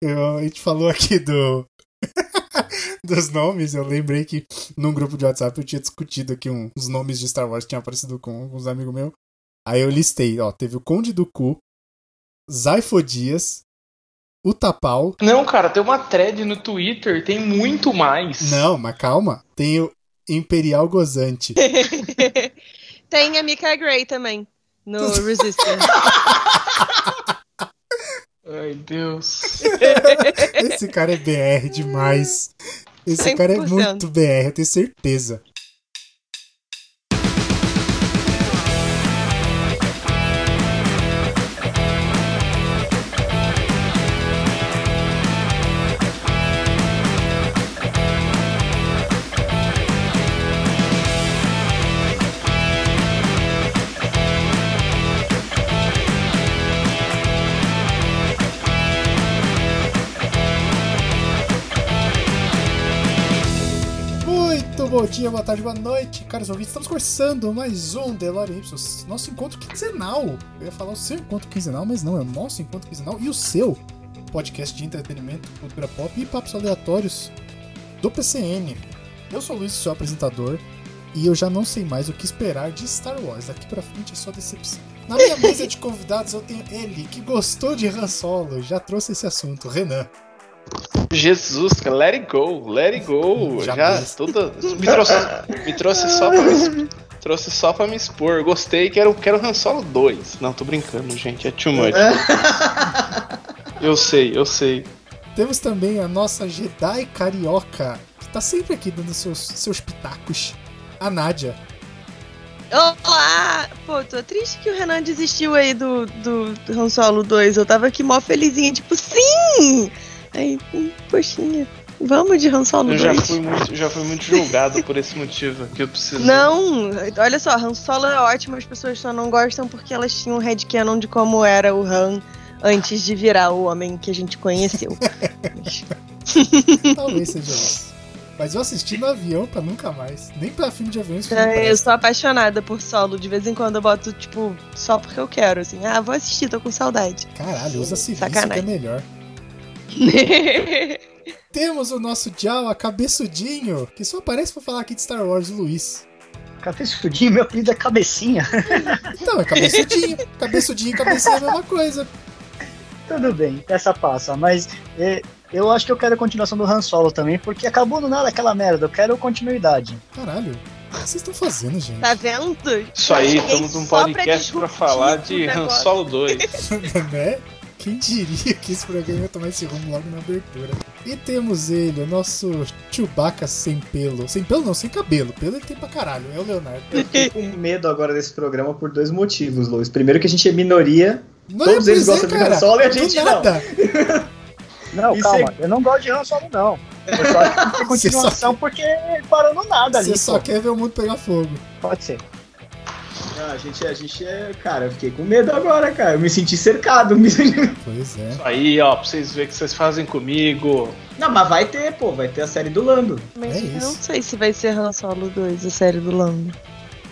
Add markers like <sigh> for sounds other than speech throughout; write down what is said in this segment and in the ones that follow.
Eu, a gente falou aqui do. <laughs> dos nomes, eu lembrei que num grupo de WhatsApp eu tinha discutido aqui um, uns nomes de Star Wars que tinham aparecido com uns amigos meus. Aí eu listei, ó, teve o Conde do Cu, Zaifodias, o Tapau. Não, cara, tem uma thread no Twitter, tem muito mais. Não, mas calma. Tem o Imperial Gozante. <laughs> tem a Mika Gray também, no <laughs> Resistance. Ai, Deus. Esse cara é BR demais. Esse 100%. cara é muito BR, eu tenho certeza. Dia, boa tarde, boa noite, caros ouvintes. Estamos começando mais um DeLorean Ipsos, nosso encontro quinzenal. Eu ia falar o seu encontro quinzenal, mas não, é o nosso encontro quinzenal e o seu podcast de entretenimento, cultura pop e papos aleatórios do PCN. Eu sou o Luiz, seu apresentador, e eu já não sei mais o que esperar de Star Wars. Daqui pra frente é só decepção. Na minha <laughs> mesa de convidados eu tenho ele, que gostou de Han Solo, já trouxe esse assunto, Renan. Jesus, let it go, let it go. Já, Já tudo, me trouxe, me trouxe só pra me, trouxe só pra me expor. Gostei, quero, quero Han Solo 2. Não, tô brincando, gente, é too much. <laughs> eu sei, eu sei. Temos também a nossa Jedi carioca, que tá sempre aqui dando seus, seus pitacos. A Nádia. Olá! Pô, tô triste que o Renan desistiu aí do, do Han Solo 2. Eu tava aqui mó felizinha, tipo, sim! Aí, poxinha. Vamos de Han Solo eu já fui muito, já fui muito julgado por esse motivo que eu preciso. Não, olha só, Han Solo é ótimo, as pessoas só não gostam porque elas tinham um headcanon de como era o Han antes de virar o homem que a gente conheceu. Talvez seja isso. Mas eu assisti no avião pra nunca mais. Nem pra filme de avião é, Eu sou apaixonada por solo. De vez em quando eu boto, tipo, só porque eu quero, assim. Ah, vou assistir, tô com saudade. Caralho, usa serviço que é melhor. <laughs> Temos o nosso Jawa cabeçudinho, que só aparece pra falar aqui de Star Wars, o Luiz. Cabeçudinho, meu apelido é cabecinha. <laughs> Então, é cabeçudinho. cabeçudinho e cabecinha é a mesma coisa. Tudo bem, essa passa, mas é, eu acho que eu quero a continuação do Han Solo também, porque acabou no nada aquela merda, eu quero continuidade. Caralho. O que vocês estão fazendo, gente? Tá vendo? Isso aí, estamos num podcast pra, pra falar de Han Solo 2. <laughs> né? Quem diria que esse programa ia tomar esse rumo logo na abertura? E temos ele, o nosso Chewbacca sem pelo. Sem pelo não, sem cabelo. Pelo ele tem pra caralho, é o Leonardo. Eu fiquei com medo agora desse programa por dois motivos, Luiz. Primeiro que a gente é minoria. Não todos é, eles gostam é, de Han Solo e a gente nada. <laughs> não. não, calma. Eu não gosto de Han Solo, não. Eu só acho que tem <laughs> continuação só... porque parou no nada ali. Você só pô. quer ver o mundo pegar fogo. Pode ser. Ah, a gente, a gente é. Cara, eu fiquei com medo agora, cara. Eu me senti cercado. <laughs> Pois é. Isso aí, ó, pra vocês verem o que vocês fazem comigo. Não, mas vai ter, pô, vai ter a série do Lando. Mas é eu não sei se vai ser Han Solo 2, a série do Lando.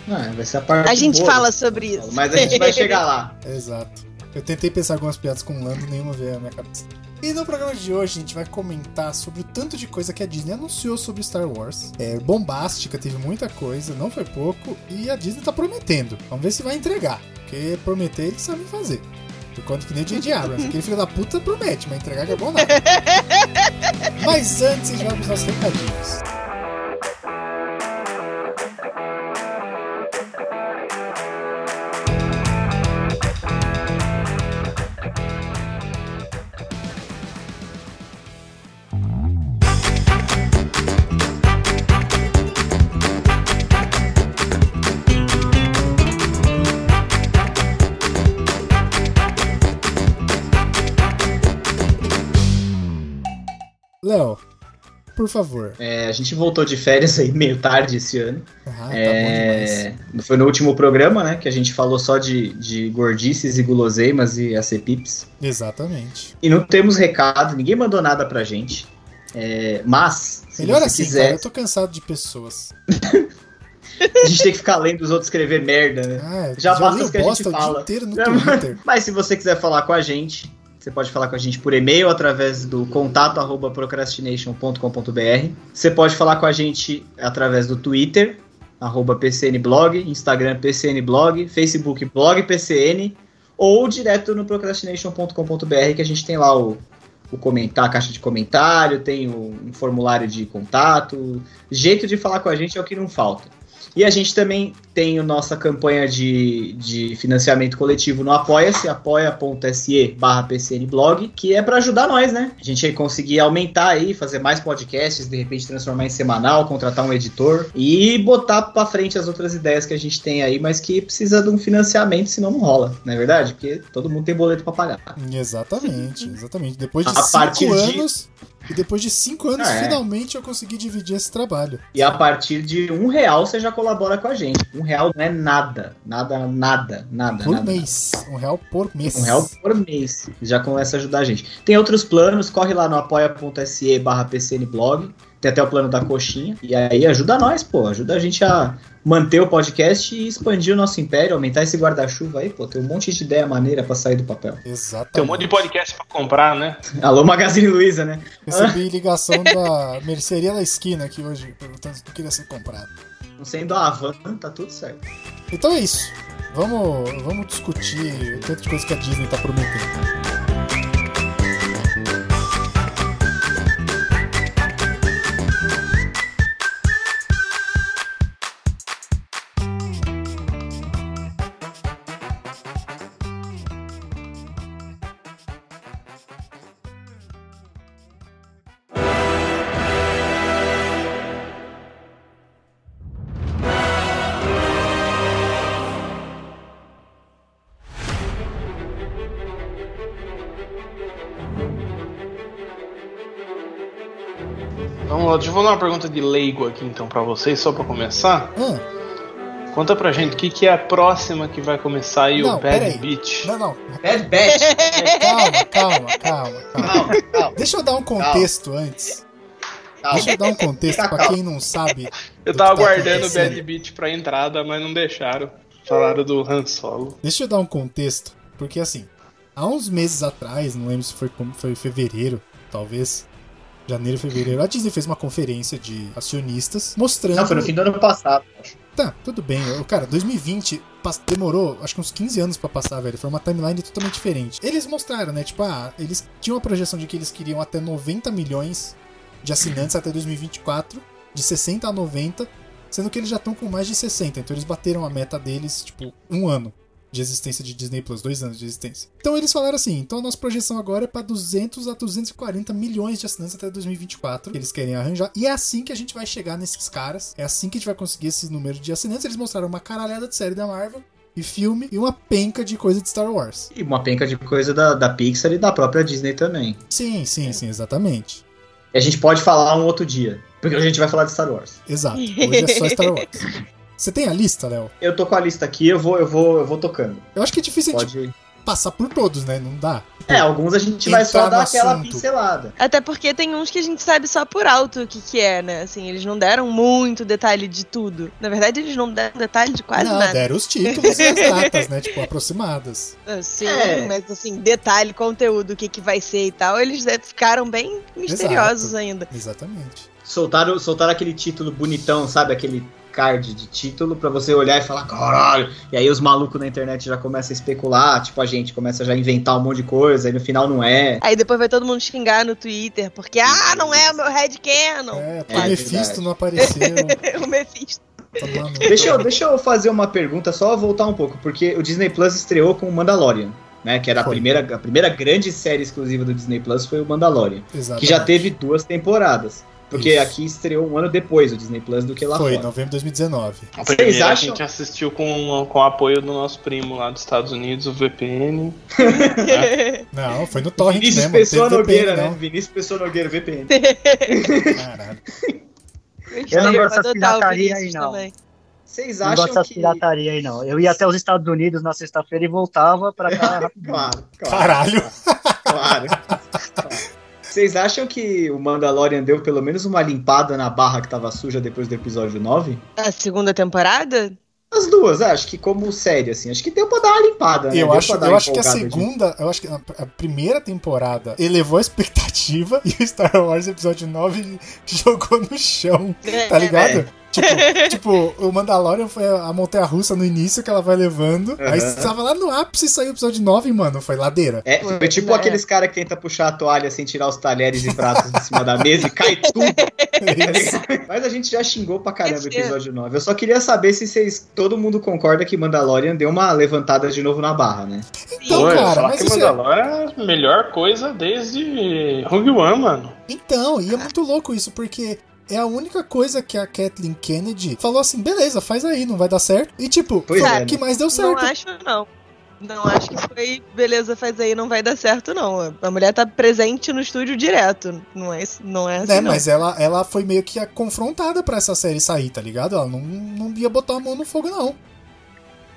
Não, vai ser a parte A gente boa, fala sobre isso. Mas a gente vai chegar lá. <laughs> Exato. Eu tentei pensar algumas piadas com o Lando, nenhuma veio na minha cabeça. E no programa de hoje a gente vai comentar sobre o tanto de coisa que a Disney anunciou sobre Star Wars. É bombástica, teve muita coisa, não foi pouco, e a Disney tá prometendo. Vamos ver se vai entregar, porque prometer eles sabem fazer. Enquanto que nem o J.J. <laughs> Abrams, aquele filho da puta promete, mas entregar que é bom nada. <laughs> mas antes a gente vai pros nossos recadinhos. Por favor. É, a gente voltou de férias aí meio tarde esse ano. Ah, tá é, foi no último programa, né? Que a gente falou só de, de gordices e guloseimas e ACPIPs. Exatamente. E não temos recado, ninguém mandou nada pra gente. É, mas, se Melhor assim, quiser... cara, eu tô cansado de pessoas. <laughs> a gente tem que ficar lendo os outros escrever merda, né? Ah, já basta as que a gente fala. inteiro no <laughs> Mas se você quiser falar com a gente, Você pode falar com a gente por e-mail através do contato arroba procrastination.com.br. Você pode falar com a gente através do Twitter, arroba PCNblog, Instagram PCNblog, Facebook Blog PCN, ou direto no procrastination.com.br que a gente tem lá o, o comentar, a caixa de comentário, tem um formulário de contato. Jeito de falar com a gente é o que não falta. E a gente também tem a nossa campanha de, de financiamento coletivo no Apoia-se, apoia.se barra PCNblog, que é para ajudar nós, né? A gente conseguir aumentar aí, fazer mais podcasts, de repente transformar em semanal, contratar um editor e botar para frente as outras ideias que a gente tem aí, mas que precisa de um financiamento, senão não rola, não é verdade? Porque todo mundo tem boleto para pagar. Exatamente, exatamente. Depois de a cinco anos... De e depois de cinco anos, é. finalmente eu consegui dividir esse trabalho. E a partir de um real você já colabora com a gente. Um real não é nada. Nada, nada, nada. Por nada, mês. Um real por mês. Um real por mês. Já começa a ajudar a gente. Tem outros planos, corre lá no apoia.se barra PCNblog. Tem até o plano da coxinha. E aí ajuda nós, pô. Ajuda a gente a manter o podcast e expandir o nosso império, aumentar esse guarda-chuva aí, pô. Tem um monte de ideia maneira pra sair do papel. Exato. Tem um monte de podcast pra comprar, né? Alô, Magazine Luiza, né? Recebi ligação da mercearia da esquina aqui hoje, perguntando se queria ser comprado. Não sendo a Havan, tá tudo certo. Então é isso. Vamos, vamos discutir o tanto de coisa que a Disney tá prometendo. Leigo aqui então para vocês, só para começar. Hum. Conta pra gente o que, que é a próxima que vai começar aí, não, o Bad Beat. Não, não. Bad Beat. calma, calma, calma, calma, calma. Deixa eu dar um contexto calma. antes. Deixa eu dar um contexto pra quem não sabe. Eu tava tá aguardando o Bad Beat pra entrada, mas não deixaram. Falaram do Han Solo. Deixa eu dar um contexto, porque assim, há uns meses atrás, não lembro se foi, foi fevereiro, talvez, janeiro, fevereiro, a Disney fez uma conferência de acionistas mostrando. Não, foi no fim do ano passado. Tá, tudo bem. Cara, 2020 demorou acho que uns 15 anos para passar, velho. Foi uma timeline totalmente diferente. Eles mostraram, né? Tipo, ah, eles tinham a projeção de que eles queriam até 90 milhões de assinantes até 2024, de 60 a 90, sendo que eles já estão com mais de 60. Então eles bateram a meta deles, tipo, um ano de existência de Disney Plus, dois anos de existência. Então eles falaram assim: então a nossa projeção agora é para 200 a 240 milhões de assinantes até 2024 que eles querem arranjar. E é assim que a gente vai chegar nesses caras. É assim que a gente vai conseguir esse número de assinantes. Eles mostraram uma caralhada de série da Marvel e filme e uma penca de coisa de Star Wars. E uma penca de coisa da, da Pixar e da própria Disney também. Sim, sim, sim, exatamente. E a gente pode falar um outro dia. Porque a gente vai falar de Star Wars. Exato. Hoje é só Star Wars. <laughs> Você tem a lista, Léo? Eu tô com a lista aqui, eu vou, eu vou, eu vou tocando. Eu acho que é difícil Pode... a gente passar por todos, né? Não dá. É, alguns a gente vai só dar aquela assunto. pincelada. Até porque tem uns que a gente sabe só por alto o que, que é, né? Assim, eles não deram muito detalhe de tudo. Na verdade, eles não deram detalhe de quase não, nada. deram os títulos e as datas, né? Tipo, aproximadas. <laughs> Ah, sim, é. mas assim, detalhe, conteúdo, o que, que vai ser e tal, eles ficaram bem misteriosos Exato. ainda. Exatamente. Soltaram, soltaram aquele título bonitão, sabe? Aquele card de título para você olhar e falar, caralho. E aí os malucos na internet já começam a especular, tipo, a gente começa já a inventar um monte de coisa, e no final não é. Aí depois vai todo mundo xingar no Twitter, porque, ah, não é o meu headcanon. É, o é, Mephisto não apareceu. <laughs> o Mephisto. Deixa, eu, deixa eu fazer uma pergunta, só voltar um pouco, porque o Disney Plus estreou com o Mandalorian. Né, que era a primeira, a primeira grande série exclusiva do Disney Plus foi o Mandalorian, Exatamente. que já teve duas temporadas. Porque Isso. aqui estreou um ano depois o Disney Plus do que lá Foi, fora. novembro de 2019. A Vocês acham? a gente assistiu com, com o apoio do nosso primo lá dos Estados Unidos, o VPN. é. <laughs> Não, foi no Torrent Vinícius mesmo. Pessoa Nogueira, né? Vinícius Pessoa Nogueira, VPN. Caralho. <laughs> Eu não gosto dessa pirataria aí, não. Vocês acham não gosto dessa pirataria aí, não. Eu ia até os Estados Unidos na sexta-feira e voltava pra <laughs> cá. claro, claro. Caralho. claro. claro. Vocês acham que o Mandalorian deu pelo menos uma limpada na barra que tava suja depois do episódio 9? A segunda temporada? As duas, acho que como série, assim. Acho que deu pra dar uma limpada, né? Eu acho, eu acho que a segunda, eu acho que a primeira temporada elevou a expectativa <laughs> e o Star Wars Episódio 9 <laughs> jogou no chão, tá é, ligado? É. Tipo, <laughs> tipo, o Mandalorian foi a montanha russa no início que ela vai levando. Uhum. Aí tava lá no ápice e saiu o episódio 9, mano. Foi ladeira. É, foi tipo é. aqueles caras que tentam puxar a toalha sem tirar os talheres e pratos de cima da mesa e cai tudo. <laughs> Mas a gente já xingou pra caramba o episódio 9. Eu só queria saber se vocês. Todo mundo concorda que Mandalorian deu uma levantada de novo na barra, né? Então, Pô, cara, mas. Que Mandalorian é a melhor coisa desde Rogue One, mano. Então, e é muito louco isso, porque é a única coisa que a Kathleen Kennedy falou assim: beleza, faz aí, não vai dar certo. E tipo, pois foi é, que mais deu certo. Não acho, não. Não acho que foi, beleza, faz aí, não vai dar certo, não. A mulher tá presente no estúdio direto. Não é, não é assim. É, não. mas ela, ela foi meio que confrontada pra essa série sair, tá ligado? Ela não, não ia botar a mão no fogo, não.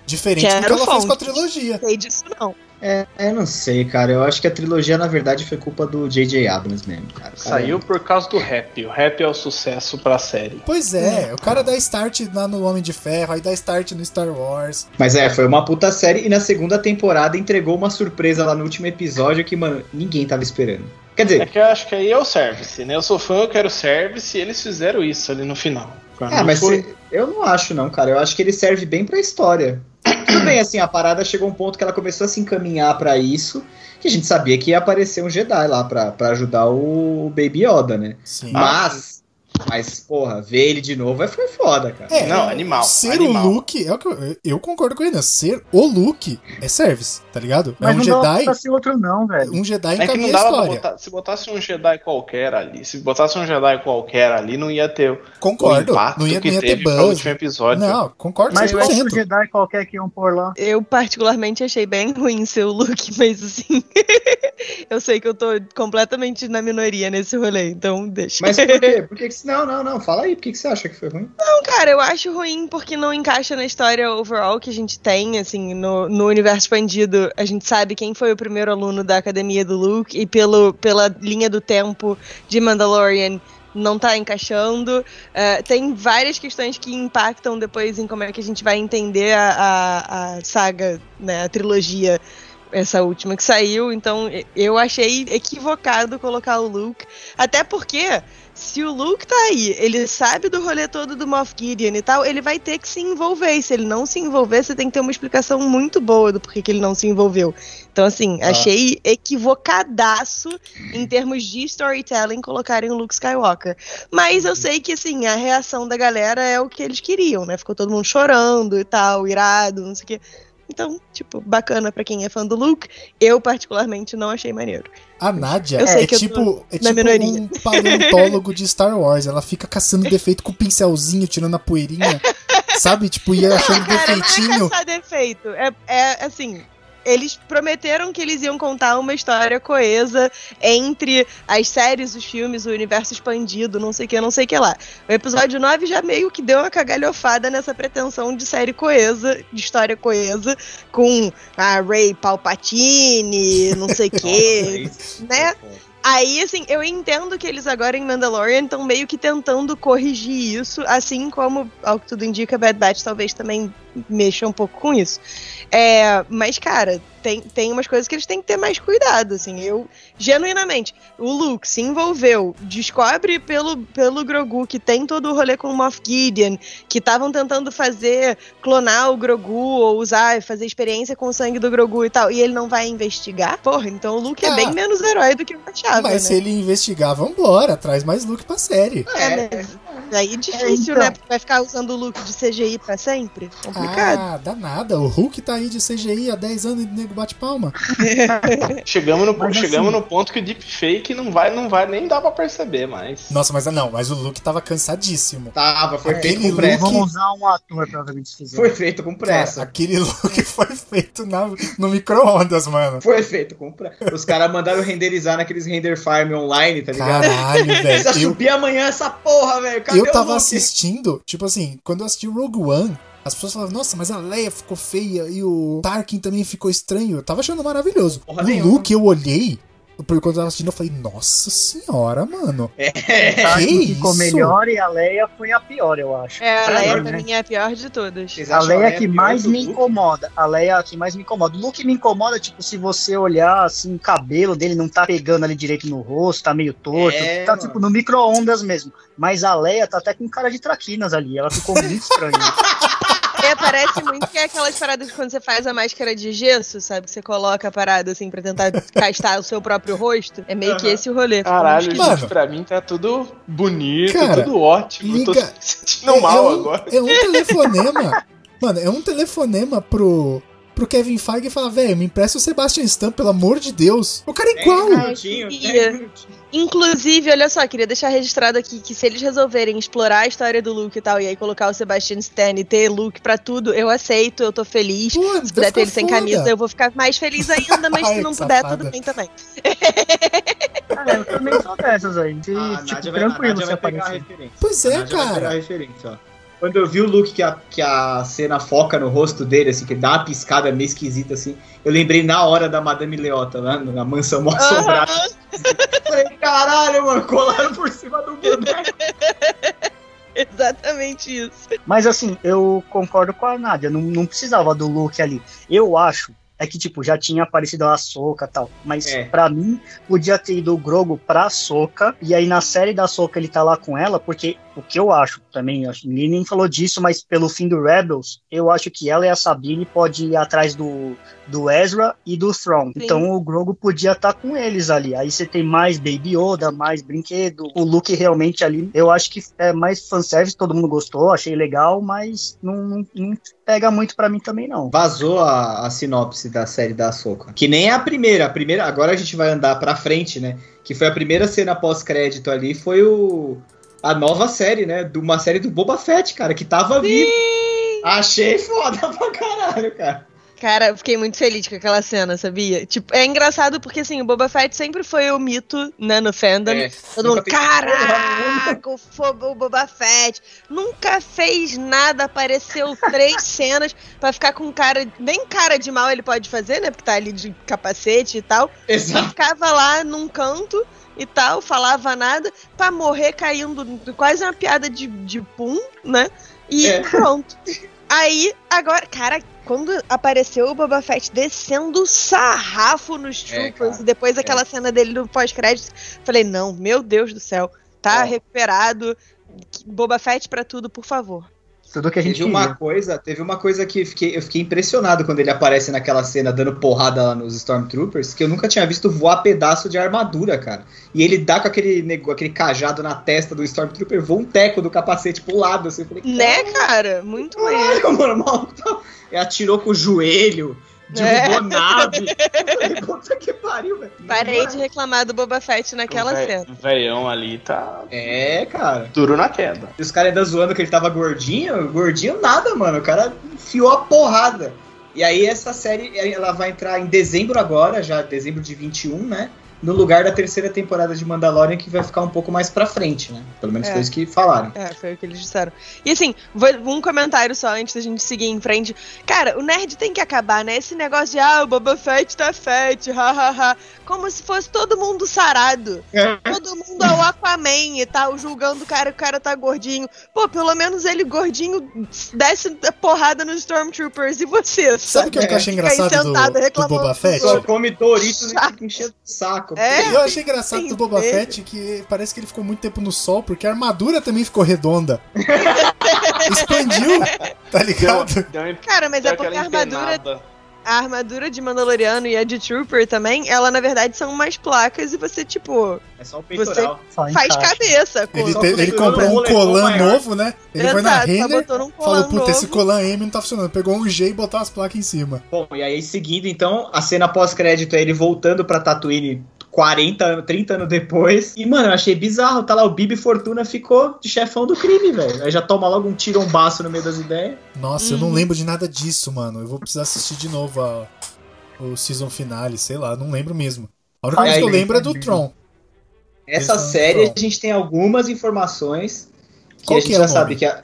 Diferente Quero do que ela fonte. fez com a trilogia. Não sei disso, não. É, eu não sei, cara. Eu acho que a trilogia, na verdade, foi culpa do J.J. Abrams mesmo, cara. cara Saiu por causa do rap. O rap é o sucesso pra série. Pois é, é, o cara dá start lá no Homem de Ferro, aí dá start no Star Wars. Mas é, foi uma puta série e na segunda temporada entregou uma surpresa lá no último episódio que, mano, ninguém tava esperando. Quer dizer. É que eu acho que aí é o service, né? Eu sou fã, eu quero service e eles fizeram isso ali no final. É, mas foi... eu não acho, não, cara. Eu acho que ele serve bem pra história. Tudo bem, assim, a parada chegou a um ponto que ela começou a se encaminhar para isso, que a gente sabia que ia aparecer um Jedi lá pra, ajudar o Baby Yoda, né? Sim. Mas mas, porra, ver ele de novo foi foda, cara. É, não, animal. Ser animal. o Luke, é o que eu, eu, concordo com ele, né? Ser o Luke é service, tá ligado? Mas é um não Jedi. Não ser outro, não, velho. Um Jedi é que não dava a história. Botar, se botasse um Jedi qualquer ali, se botasse um Jedi qualquer ali, não ia ter concordo, o impacto não ia, que não ia teve ter último episódio. Não, concordo Mas qual um Jedi qualquer que iam pôr lá? Eu, particularmente, achei bem ruim ser o Luke, <laughs> mas assim. <laughs> eu sei que eu tô completamente na minoria nesse rolê, então deixa. Mas por quê? Por que, que <laughs> não, não, não, fala aí, por que, que você acha que foi ruim? Não, cara, eu acho ruim porque não encaixa na história overall que a gente tem, assim, no, no universo expandido, a gente sabe quem foi o primeiro aluno da academia do Luke e pelo, pela linha do tempo de Mandalorian não tá encaixando. Uh, tem várias questões que impactam depois em como é que a gente vai entender a, a, a saga, né, a trilogia essa última que saiu, então eu achei equivocado colocar o Luke, até porque se o Luke tá aí, ele sabe do rolê todo do Moff Gideon e tal, ele vai ter que se envolver. E se ele não se envolver, você tem que ter uma explicação muito boa do porquê que ele não se envolveu. Então, assim, ah. achei equivocadaço em termos de storytelling colocarem o Luke Skywalker. Mas eu sei que, assim, a reação da galera é o que eles queriam, né? Ficou todo mundo chorando e tal, irado, não sei o quê. Então, tipo, bacana para quem é fã do Luke. Eu, particularmente, não achei maneiro. A Nádia é, tipo, é tipo um paleontólogo de Star Wars. Ela fica caçando defeito com o pincelzinho, tirando a poeirinha. sabe? Tipo, ia achando Cara, defeitinho. Não é defeito. É, é assim, eles prometeram que eles iam contar uma história coesa entre as séries, os filmes, o universo expandido, não sei o que, não sei o que lá. O episódio 9 já meio que deu uma cagalhofada nessa pretensão de série coesa, de história coesa, com a Ray Palpatine, não sei o <laughs> que, né? Aí, assim, eu entendo que eles agora em Mandalorian estão meio que tentando corrigir isso, assim como, ao que tudo indica, Bad Batch talvez também mexa um pouco com isso. É, mas, cara, tem, tem umas coisas que eles têm que ter mais cuidado, assim. Eu, genuinamente, o Luke se envolveu, descobre pelo, pelo Grogu que tem todo o rolê com o Moff Gideon, que estavam tentando fazer, clonar o Grogu, ou usar, fazer experiência com o sangue do Grogu e tal, e ele não vai investigar? Porra, então o Luke é ah, é bem menos herói do que eu achava, Mas né? se ele investigar, vambora, traz mais Luke pra série. É, mas aí é difícil, é, então. né? Vai ficar usando o Luke de CGI pra sempre? Complicado. Ah, dá nada. O Hulk tá aí de CGI há 10 anos e o nego bate palma. <laughs> chegamos no, mas, chegamos assim, no ponto que o deepfake não vai, não vai nem dar pra perceber mais. Nossa, mas não, mas o Luke tava cansadíssimo. Tava, foi aquele feito com pressa. Vamos usar um ator pra ver se Foi feito com pressa. Cara, aquele Luke <laughs> foi feito na, no micro-ondas, mano. Foi feito com pressa. Os caras mandaram renderizar naqueles render farm online, tá ligado? Caralho, <laughs> velho. Precisa eu... subir amanhã essa porra, velho. Eu tava assistindo, tipo assim, quando eu assisti Rogue One, as pessoas falavam, nossa, mas a Leia ficou feia e o Tarkin também ficou estranho. Eu tava achando maravilhoso. Porra o nenhuma. Luke, eu olhei, Quando eu tava assistindo, eu falei, nossa senhora, mano. É, que ficou melhor e a Leia foi a pior, eu acho. É, a Leia pra né? mim é a pior de todas. A Leia que mais me incomoda. A Leia que mais me incomoda. O look me incomoda, tipo, se você olhar assim, o cabelo dele não tá pegando ali direito no rosto, tá meio torto. É, tá, mano. tipo, no micro-ondas mesmo. Mas a Leia tá até com cara de traquinas ali. Ela ficou muito estranha. <laughs> É, parece muito que é aquelas paradas que quando você faz a máscara de gesso, sabe? Que você coloca a parada assim pra tentar castar o seu próprio rosto. É meio uhum. que esse o rolê. Caralho, gente, mano. pra mim tá tudo bonito, Cara, tudo ótimo. Liga... Tô <laughs> se sentindo é, mal é um, agora. É um telefonema. mano, é um telefonema pro pro Kevin Feige e falar, velho, me empresta o Sebastian Stan, pelo amor de Deus. O cara é igual. É, Inclusive, olha só, queria deixar registrado aqui que se eles resolverem explorar a história do Luke e tal, e aí colocar o Sebastian Stan e ter Luke pra tudo, eu aceito, eu tô feliz. Pô, se puder ter ele sem camisa, eu vou ficar mais feliz ainda, mas <laughs> Ai, se não puder, tudo bem também. <laughs> ah, eu também sou dessas aí. De, ah, tipo, tranquilo vai, se aparecer. Pois é, cara. Quando eu vi o Luke que a, que a cena foca no rosto dele, assim, que dá uma piscada meio esquisita, assim, eu lembrei na hora da Madame Leota, lá na mansão mó assombrada. Falei, caralho, mano, colaram por cima do boneco. <laughs> Exatamente isso. Mas assim, eu concordo com a Nádia, não, não precisava do Luke ali. Eu acho é que, tipo, já tinha aparecido a Soca e tal. Mas é. para mim, podia ter ido o Grogo pra Soca. E aí na série da Soca ele tá lá com ela, porque o que eu acho também, acho, ninguém nem falou disso, mas pelo fim do Rebels, eu acho que ela e a Sabine podem ir atrás do, do Ezra e do Thrawn. Sim. Então o Grogu podia estar tá com eles ali. Aí você tem mais Baby Yoda, mais brinquedo. O Luke realmente ali, eu acho que é mais fanservice, todo mundo gostou, achei legal, mas não, não, não pega muito para mim também não. Vazou a, a sinopse da série da Ahsoka. Que nem a primeira, a primeira, agora a gente vai andar para frente, né? Que foi a primeira cena pós-crédito ali, foi o a nova série, né? De uma série do Boba Fett, cara, que tava vivo. Achei foda <laughs> pra caralho, cara. Cara, eu fiquei muito feliz com aquela cena, sabia? Tipo, é engraçado porque, assim, o Boba Fett sempre foi o mito, né, no fandom. É, Todo mundo, caraca, o, o Boba Fett nunca fez nada, apareceu <laughs> três cenas pra ficar com cara, nem cara de mal ele pode fazer, né, porque tá ali de capacete e tal. Exato. E ficava lá num canto e tal, falava nada, pra morrer caindo quase uma piada de, de pum, né? E é. pronto. <laughs> Aí, agora, cara, quando apareceu o Boba Fett descendo sarrafo nos é, troopers, é, e depois aquela é. cena dele no pós-crédito, falei, não, meu Deus do céu, tá recuperado. Boba Fett pra tudo, por favor. Tudo que a gente teve uma coisa, teve uma coisa que fiquei, eu fiquei impressionado quando ele aparece naquela cena dando porrada lá nos Stormtroopers, que eu nunca tinha visto voar pedaço de armadura, cara. E ele dá com aquele, aquele cajado na testa do Stormtrooper, voa um teco do capacete pro lado, assim. Eu falei, né, cara? Muito maneiro. Mano, tá... atirou com o joelho derrubou é. nave. Puta que pariu, velho. Parei de reclamar do Boba Fett naquela o cena. O veião ali tá. É, cara. Duro na queda. E os caras ainda zoando que ele tava gordinho. Gordinho nada, mano. O cara enfiou a porrada. E aí essa série ela vai entrar em dezembro agora, já dezembro de 21, né? No lugar da terceira temporada de Mandalorian, que vai ficar um pouco mais pra frente, né? Pelo menos é. foi isso que falaram. É, foi o que eles disseram. E assim, um comentário só antes da gente seguir em frente. Cara, o nerd tem que acabar, né? Esse negócio de, ah, o Boba Fett tá fett, hahaha. Como se fosse todo mundo sarado. É. Todo mundo é o Aquaman e tal, julgando o cara, o cara tá gordinho. Pô, pelo menos ele gordinho desce porrada nos Stormtroopers e você, sabe? o que eu achei engraçado do, do Boba Fett? Só come Doritos e fica enchendo o saco. É, eu achei engraçado do Boba Fett que parece que ele ficou muito tempo no sol, porque a armadura também ficou redonda. <laughs> Expandiu, tá ligado? Deu, deu, Cara, mas é porque a armadura. Empenada a armadura de Mandaloriano e a de Trooper também, ela na verdade são umas placas e você, tipo. É só o peitoral. Você faz cabeça. Ele, te, ele comprou um colan novo, né? Ele Exato, foi na Renner, um falou, puta, esse colan M não tá funcionando. Pegou um G e botou as placas em cima. Bom, e aí seguindo, então, a cena pós-crédito é ele voltando pra Tatooine 40 anos, 30 anos depois. E, mano, eu achei bizarro. Tá lá, o Bibi Fortuna ficou de chefão do crime, velho. Aí já toma logo um tirombaço no meio das ideias. Nossa, hum. eu não uhum. lembro de nada disso, mano. Eu vou precisar assistir de novo a, o season finale, sei lá, não lembro mesmo. A única coisa que eu lembro é do Tron. Essa série a gente tem algumas informações que Qual a gente que é já sabe que a,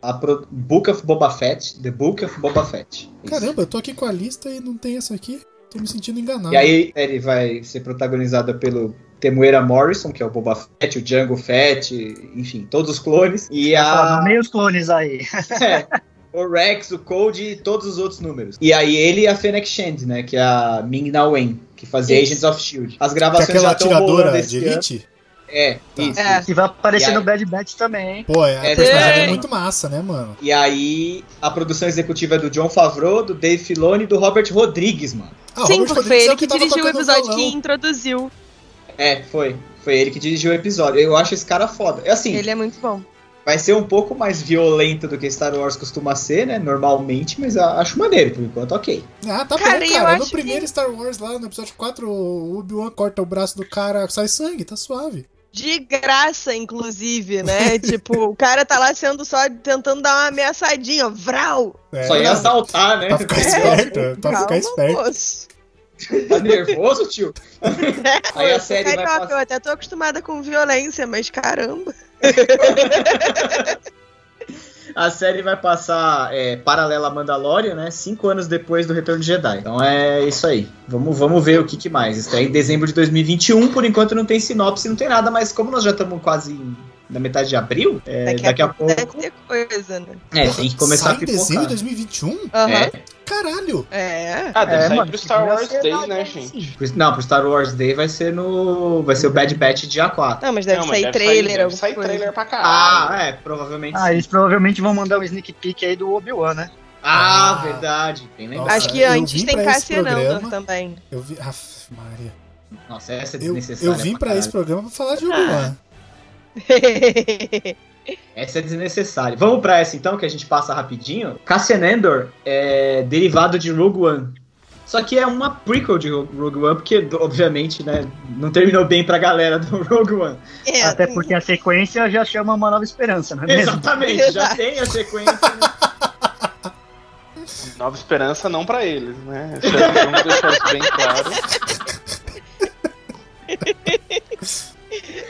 a Pro, Book of Boba Fett, The Book of Boba Fett. Caramba, eu tô aqui com a lista e não tem essa aqui. Tô me sentindo enganado. E aí ele vai ser protagonizada pelo Temuera Morrison, que é o Boba Fett, o Django Fett, enfim, todos os clones. E a. Meio os clones aí. <laughs> É, o Rex, o Code e todos os outros números. E aí ele e a Fennec Shand, né? Que é a Ming Na Wen, que fazia Agents of Shield. As Que é gravações aquela já estão atiradora rolando de esse ano. elite? É, isso. É. Que vai aparecer aí- no Bad Batch também, hein? Pô, é, a É personagem é muito massa, né, mano? E aí a produção executiva é do John Favreau, do Dave Filoni e do Robert Rodrigues, mano. Ah, Sim, porque foi é ele o que tava dirigiu o episódio que introduziu. É, foi. Foi ele que dirigiu o episódio. Eu acho esse cara foda. É assim, Ele é muito bom. vai ser um pouco mais violento do que Star Wars costuma ser, né? Normalmente, mas eu acho maneiro, por enquanto, ok. Ah, tá Cara, bom, cara. No acho primeiro Star Wars, lá no episódio 4, o Obi-Wan corta o braço do cara, sai sangue, tá suave. De graça, inclusive, né? <laughs> tipo, o cara tá lá sendo só tentando dar uma ameaçadinha, ó, vral! É, Só ia assaltar, né? Pra ficar esperto, pra ficar Calma, esperto. moço. Tá nervoso, tio? <laughs> Aí a série vai passar- Eu até tô acostumada com violência, mas caramba. <laughs> A série vai passar é, paralela a Mandalorian, né? Cinco anos depois do Retorno de Jedi. Então é isso aí. Vamos, vamos ver o que, que mais. Estreia em dezembro de 2021. Por enquanto não tem sinopse, não tem nada. Mas como nós já estamos quase em- na metade de abril, é, daqui, a pouco... deve ter coisa, né? É, tem que começar Sai a em dezembro de pipocar. 2021? Aham. É. Caralho! É. Ah, deve É, sair mano, pro Star Wars Day, né, gente? Pro- Não, pro Star Wars Day vai ser no. Vai ser o Bad Batch dia 4. Não, mas deve Não, mas sair deve trailer, Sair, sair coisa. trailer pra caralho. Ah, é, provavelmente. Ah, sim. eles provavelmente vão mandar um sneak peek aí do Obi-Wan, né? Ah, Ah. verdade. Nossa, Acho que eu antes tem pra esse Cassian Andor programa. também. Eu vi. Aff, Maria. Nossa, essa é Eu, desnecessária. eu vim pra esse caralho. programa pra falar de Obi-Wan. <laughs> Essa é desnecessária. Vamos pra essa então, que a gente passa rapidinho. Cassian Andor é derivado de Rogue One. Só que é uma prequel de Rogue One, porque, obviamente, né, não terminou bem pra galera do <laughs> Rogue One. É, Até porque a sequência já chama Uma Nova Esperança, não é mesmo? Exatamente, já Exato. tem a sequência. né? <laughs> Nova esperança não pra eles, né? Isso é- Vamos deixar isso bem claro.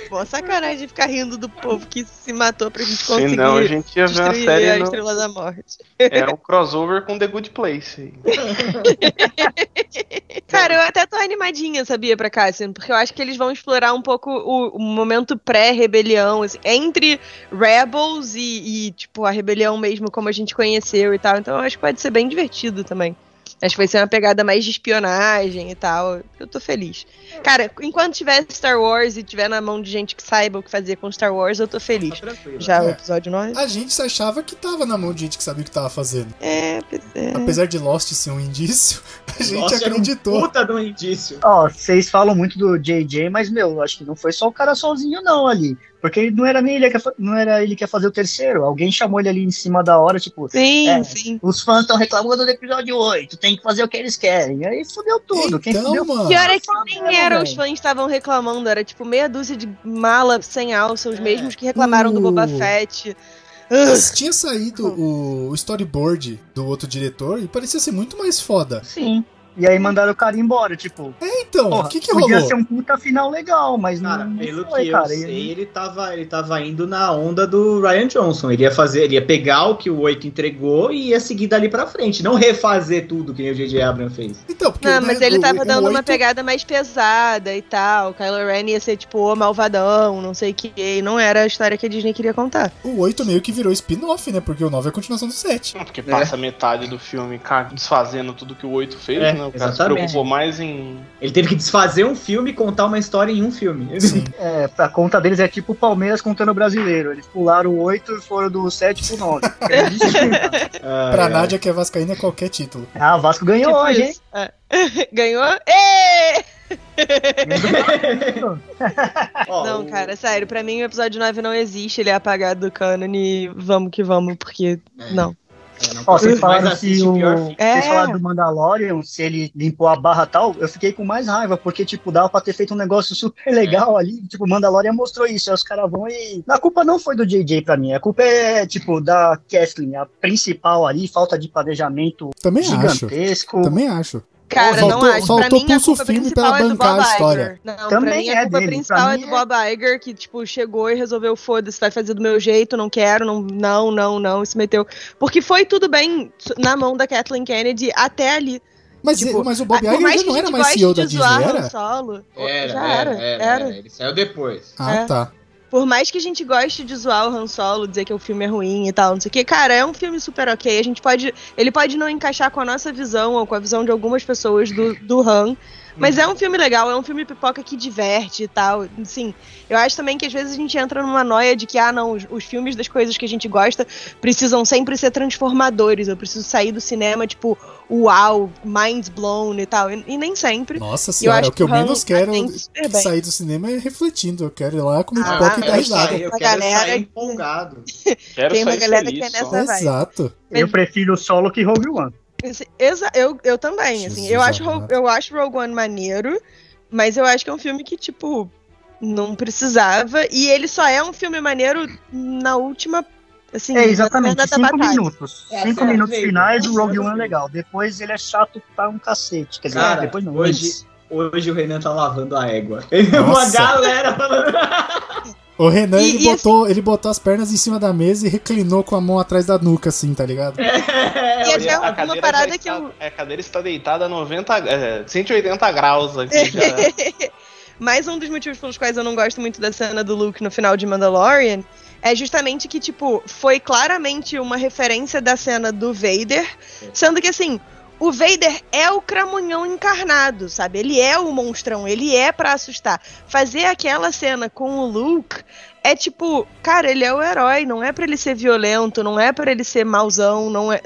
Bom, sacanagem de ficar rindo do povo que se matou pra gente conseguir Senão a gente ia ver uma a série. No... Estrela da Morte. Era um crossover com The Good Place. <laughs> Cara, eu até tô animadinha, sabia, pra Cassian, porque eu acho que eles vão explorar um pouco o, o momento pré-rebelião, assim, entre Rebels e, e, tipo, a rebelião mesmo, como a gente conheceu e tal. Então eu acho que pode ser bem divertido também. Acho que vai ser uma pegada mais de espionagem e tal. Eu tô feliz. Cara, enquanto tiver Star Wars e tiver na mão de gente que saiba o que fazer com Star Wars, eu tô feliz. Tá. Já o É. episódio 9? A gente achava que tava na mão de gente que sabia o que tava fazendo. É, é. Apesar de Lost ser um indício, <laughs> a gente era um acreditou. puta de um indício. Ó, vocês falam muito do JJ, mas, meu, acho que não foi só o cara sozinho, não, ali. Porque não era nem ele que não era ele que ia fazer o terceiro. Alguém chamou ele ali em cima da hora, tipo, Sim, É. sim. os fãs estão reclamando do episódio 8, tem que fazer o que eles querem. Aí fudeu tudo. Quem Então, fudeu mano. Pior é que nem não, era, os fãs estavam reclamando, era tipo meia dúzia de mala sem alça, os mesmos que reclamaram do Uh. Boba Fett. Mas tinha saído o storyboard do outro diretor e parecia ser muito mais foda. Sim. E aí mandaram o cara embora, tipo. Então, porra, o que que podia rolou? ser um puta final legal, mas Cara, não, não pelo foi, que cara. eu sei, ele tava, ele tava indo na onda do Ryan Johnson. Ele ia fazer, ele ia pegar o que o 8 entregou e ia seguir dali pra frente. Não refazer tudo que nem o J.J. Abrams fez. Então, porque Não, o- mas ele o- tava o dando uma oito- pegada mais pesada e tal. Kylo Ren ia ser tipo o malvadão, não sei o que. E não era a história que a Disney queria contar. O 8 meio que virou spin-off, né? Porque o 9 é a continuação do 7. Porque passa metade do filme cara, desfazendo tudo que o 8 fez, É, né? O cara se exatamente. preocupou mais em. Ele teve que desfazer um filme e contar uma história em um filme. Sim. É, a conta deles é tipo o Palmeiras contando o brasileiro. Eles pularam o 8 e foram do 7 pro 9. <laughs> É destino, cara. Ah, Pra é. Nádia que é vascaína é qualquer título. ah, o Vasco ganhou Tipo hoje, hein? isso. É. <laughs> Ganhou? Ê! <laughs> Ó, Não, cara, sério, pra mim o episódio 9 não existe, ele é apagado do canon e vamos que vamos, porque. É. Não. É, não Ó, vocês falaram que o. É. Vocês falaram do Mandalorian, se ele limpou a barra e tal, eu fiquei com mais raiva, porque, tipo, dava pra ter feito um negócio <laughs> super legal ali. Tipo, o Mandalorian mostrou isso. Aí os caras vão e. A culpa não foi do JJ pra mim. A culpa é, tipo, da Kathleen, a principal ali, falta de planejamento Também acho. gigantesco. Também acho. Cara, Faltou- não acho. Pra faltou mim, a pulso culpa firme principal pra é do bancar a história. Não, Também pra mim, é a culpa dele, principal pra é mim do é- Bob Iger, que, tipo, chegou e resolveu, foda-se, vai fazer do meu jeito, não quero, não, não, não, não, e se meteu. Porque foi tudo bem na mão da Kathleen Kennedy até ali. Mas, Tipo, mas o Bob Iger mais já não era mais CEO da de Disney, zoar era? Solo, Era, já era, era, era, era. Ele saiu depois. Ah, É. tá. Por mais que a gente goste de zoar o Han Solo, dizer que o filme é ruim e tal, não sei o que, cara, é um filme super ok. A gente pode. Ele pode não encaixar com a nossa visão ou com a visão de algumas pessoas do, do Han. Mas é um filme legal, é um filme pipoca que diverte e tal. Sim, eu acho também que às vezes a gente entra numa noia de que, ah, não, os, os filmes das coisas que a gente gosta precisam sempre ser transformadores. Eu preciso sair do cinema, tipo, uau, minds blown e tal. E, e nem sempre. Nossa senhora, acho o que eu menos quero sair do cinema é refletindo. Eu quero ir lá com Ah, pipoca e eu dar quero risada. eu quero galera sair empolgado. Quero Tem uma sair galera feliz, que é nessa- vai. Exato. Eu prefiro o solo que Rogue One. Exa- eu, eu também, assim. Jesus Eu acho, amado. Eu acho Rogue One maneiro, mas eu acho que é um filme que, tipo, não precisava. E ele só é um filme maneiro na última. Assim, É, exatamente. Cinco batalha. minutos. É, Cinco certo, minutos veio. finais, o Rogue One é legal. Depois ele é chato pra um cacete. Quer dizer, Cara, depois não. hoje-. Hoje o Renan tá lavando a égua. Uma Nossa. galera falando. <laughs> O Renan, E- ele, e botou, ele botou as pernas em cima da mesa e reclinou com a mão atrás da nuca, assim, tá ligado? <laughs> E É, até A uma cadeira parada já que está- eu. A cadeira está deitada a 90, é, 180 graus aqui <laughs> já. Mais um dos motivos pelos quais eu não gosto muito da cena do Luke no final de Mandalorian é justamente que, tipo, foi claramente uma referência da cena do Vader, sendo que, assim, o Vader é o cramunhão encarnado, sabe? Ele é o monstrão, ele é pra assustar. Fazer aquela cena com o Luke é tipo, cara, ele é o herói, não é pra ele ser violento, não é pra ele ser mauzão, não é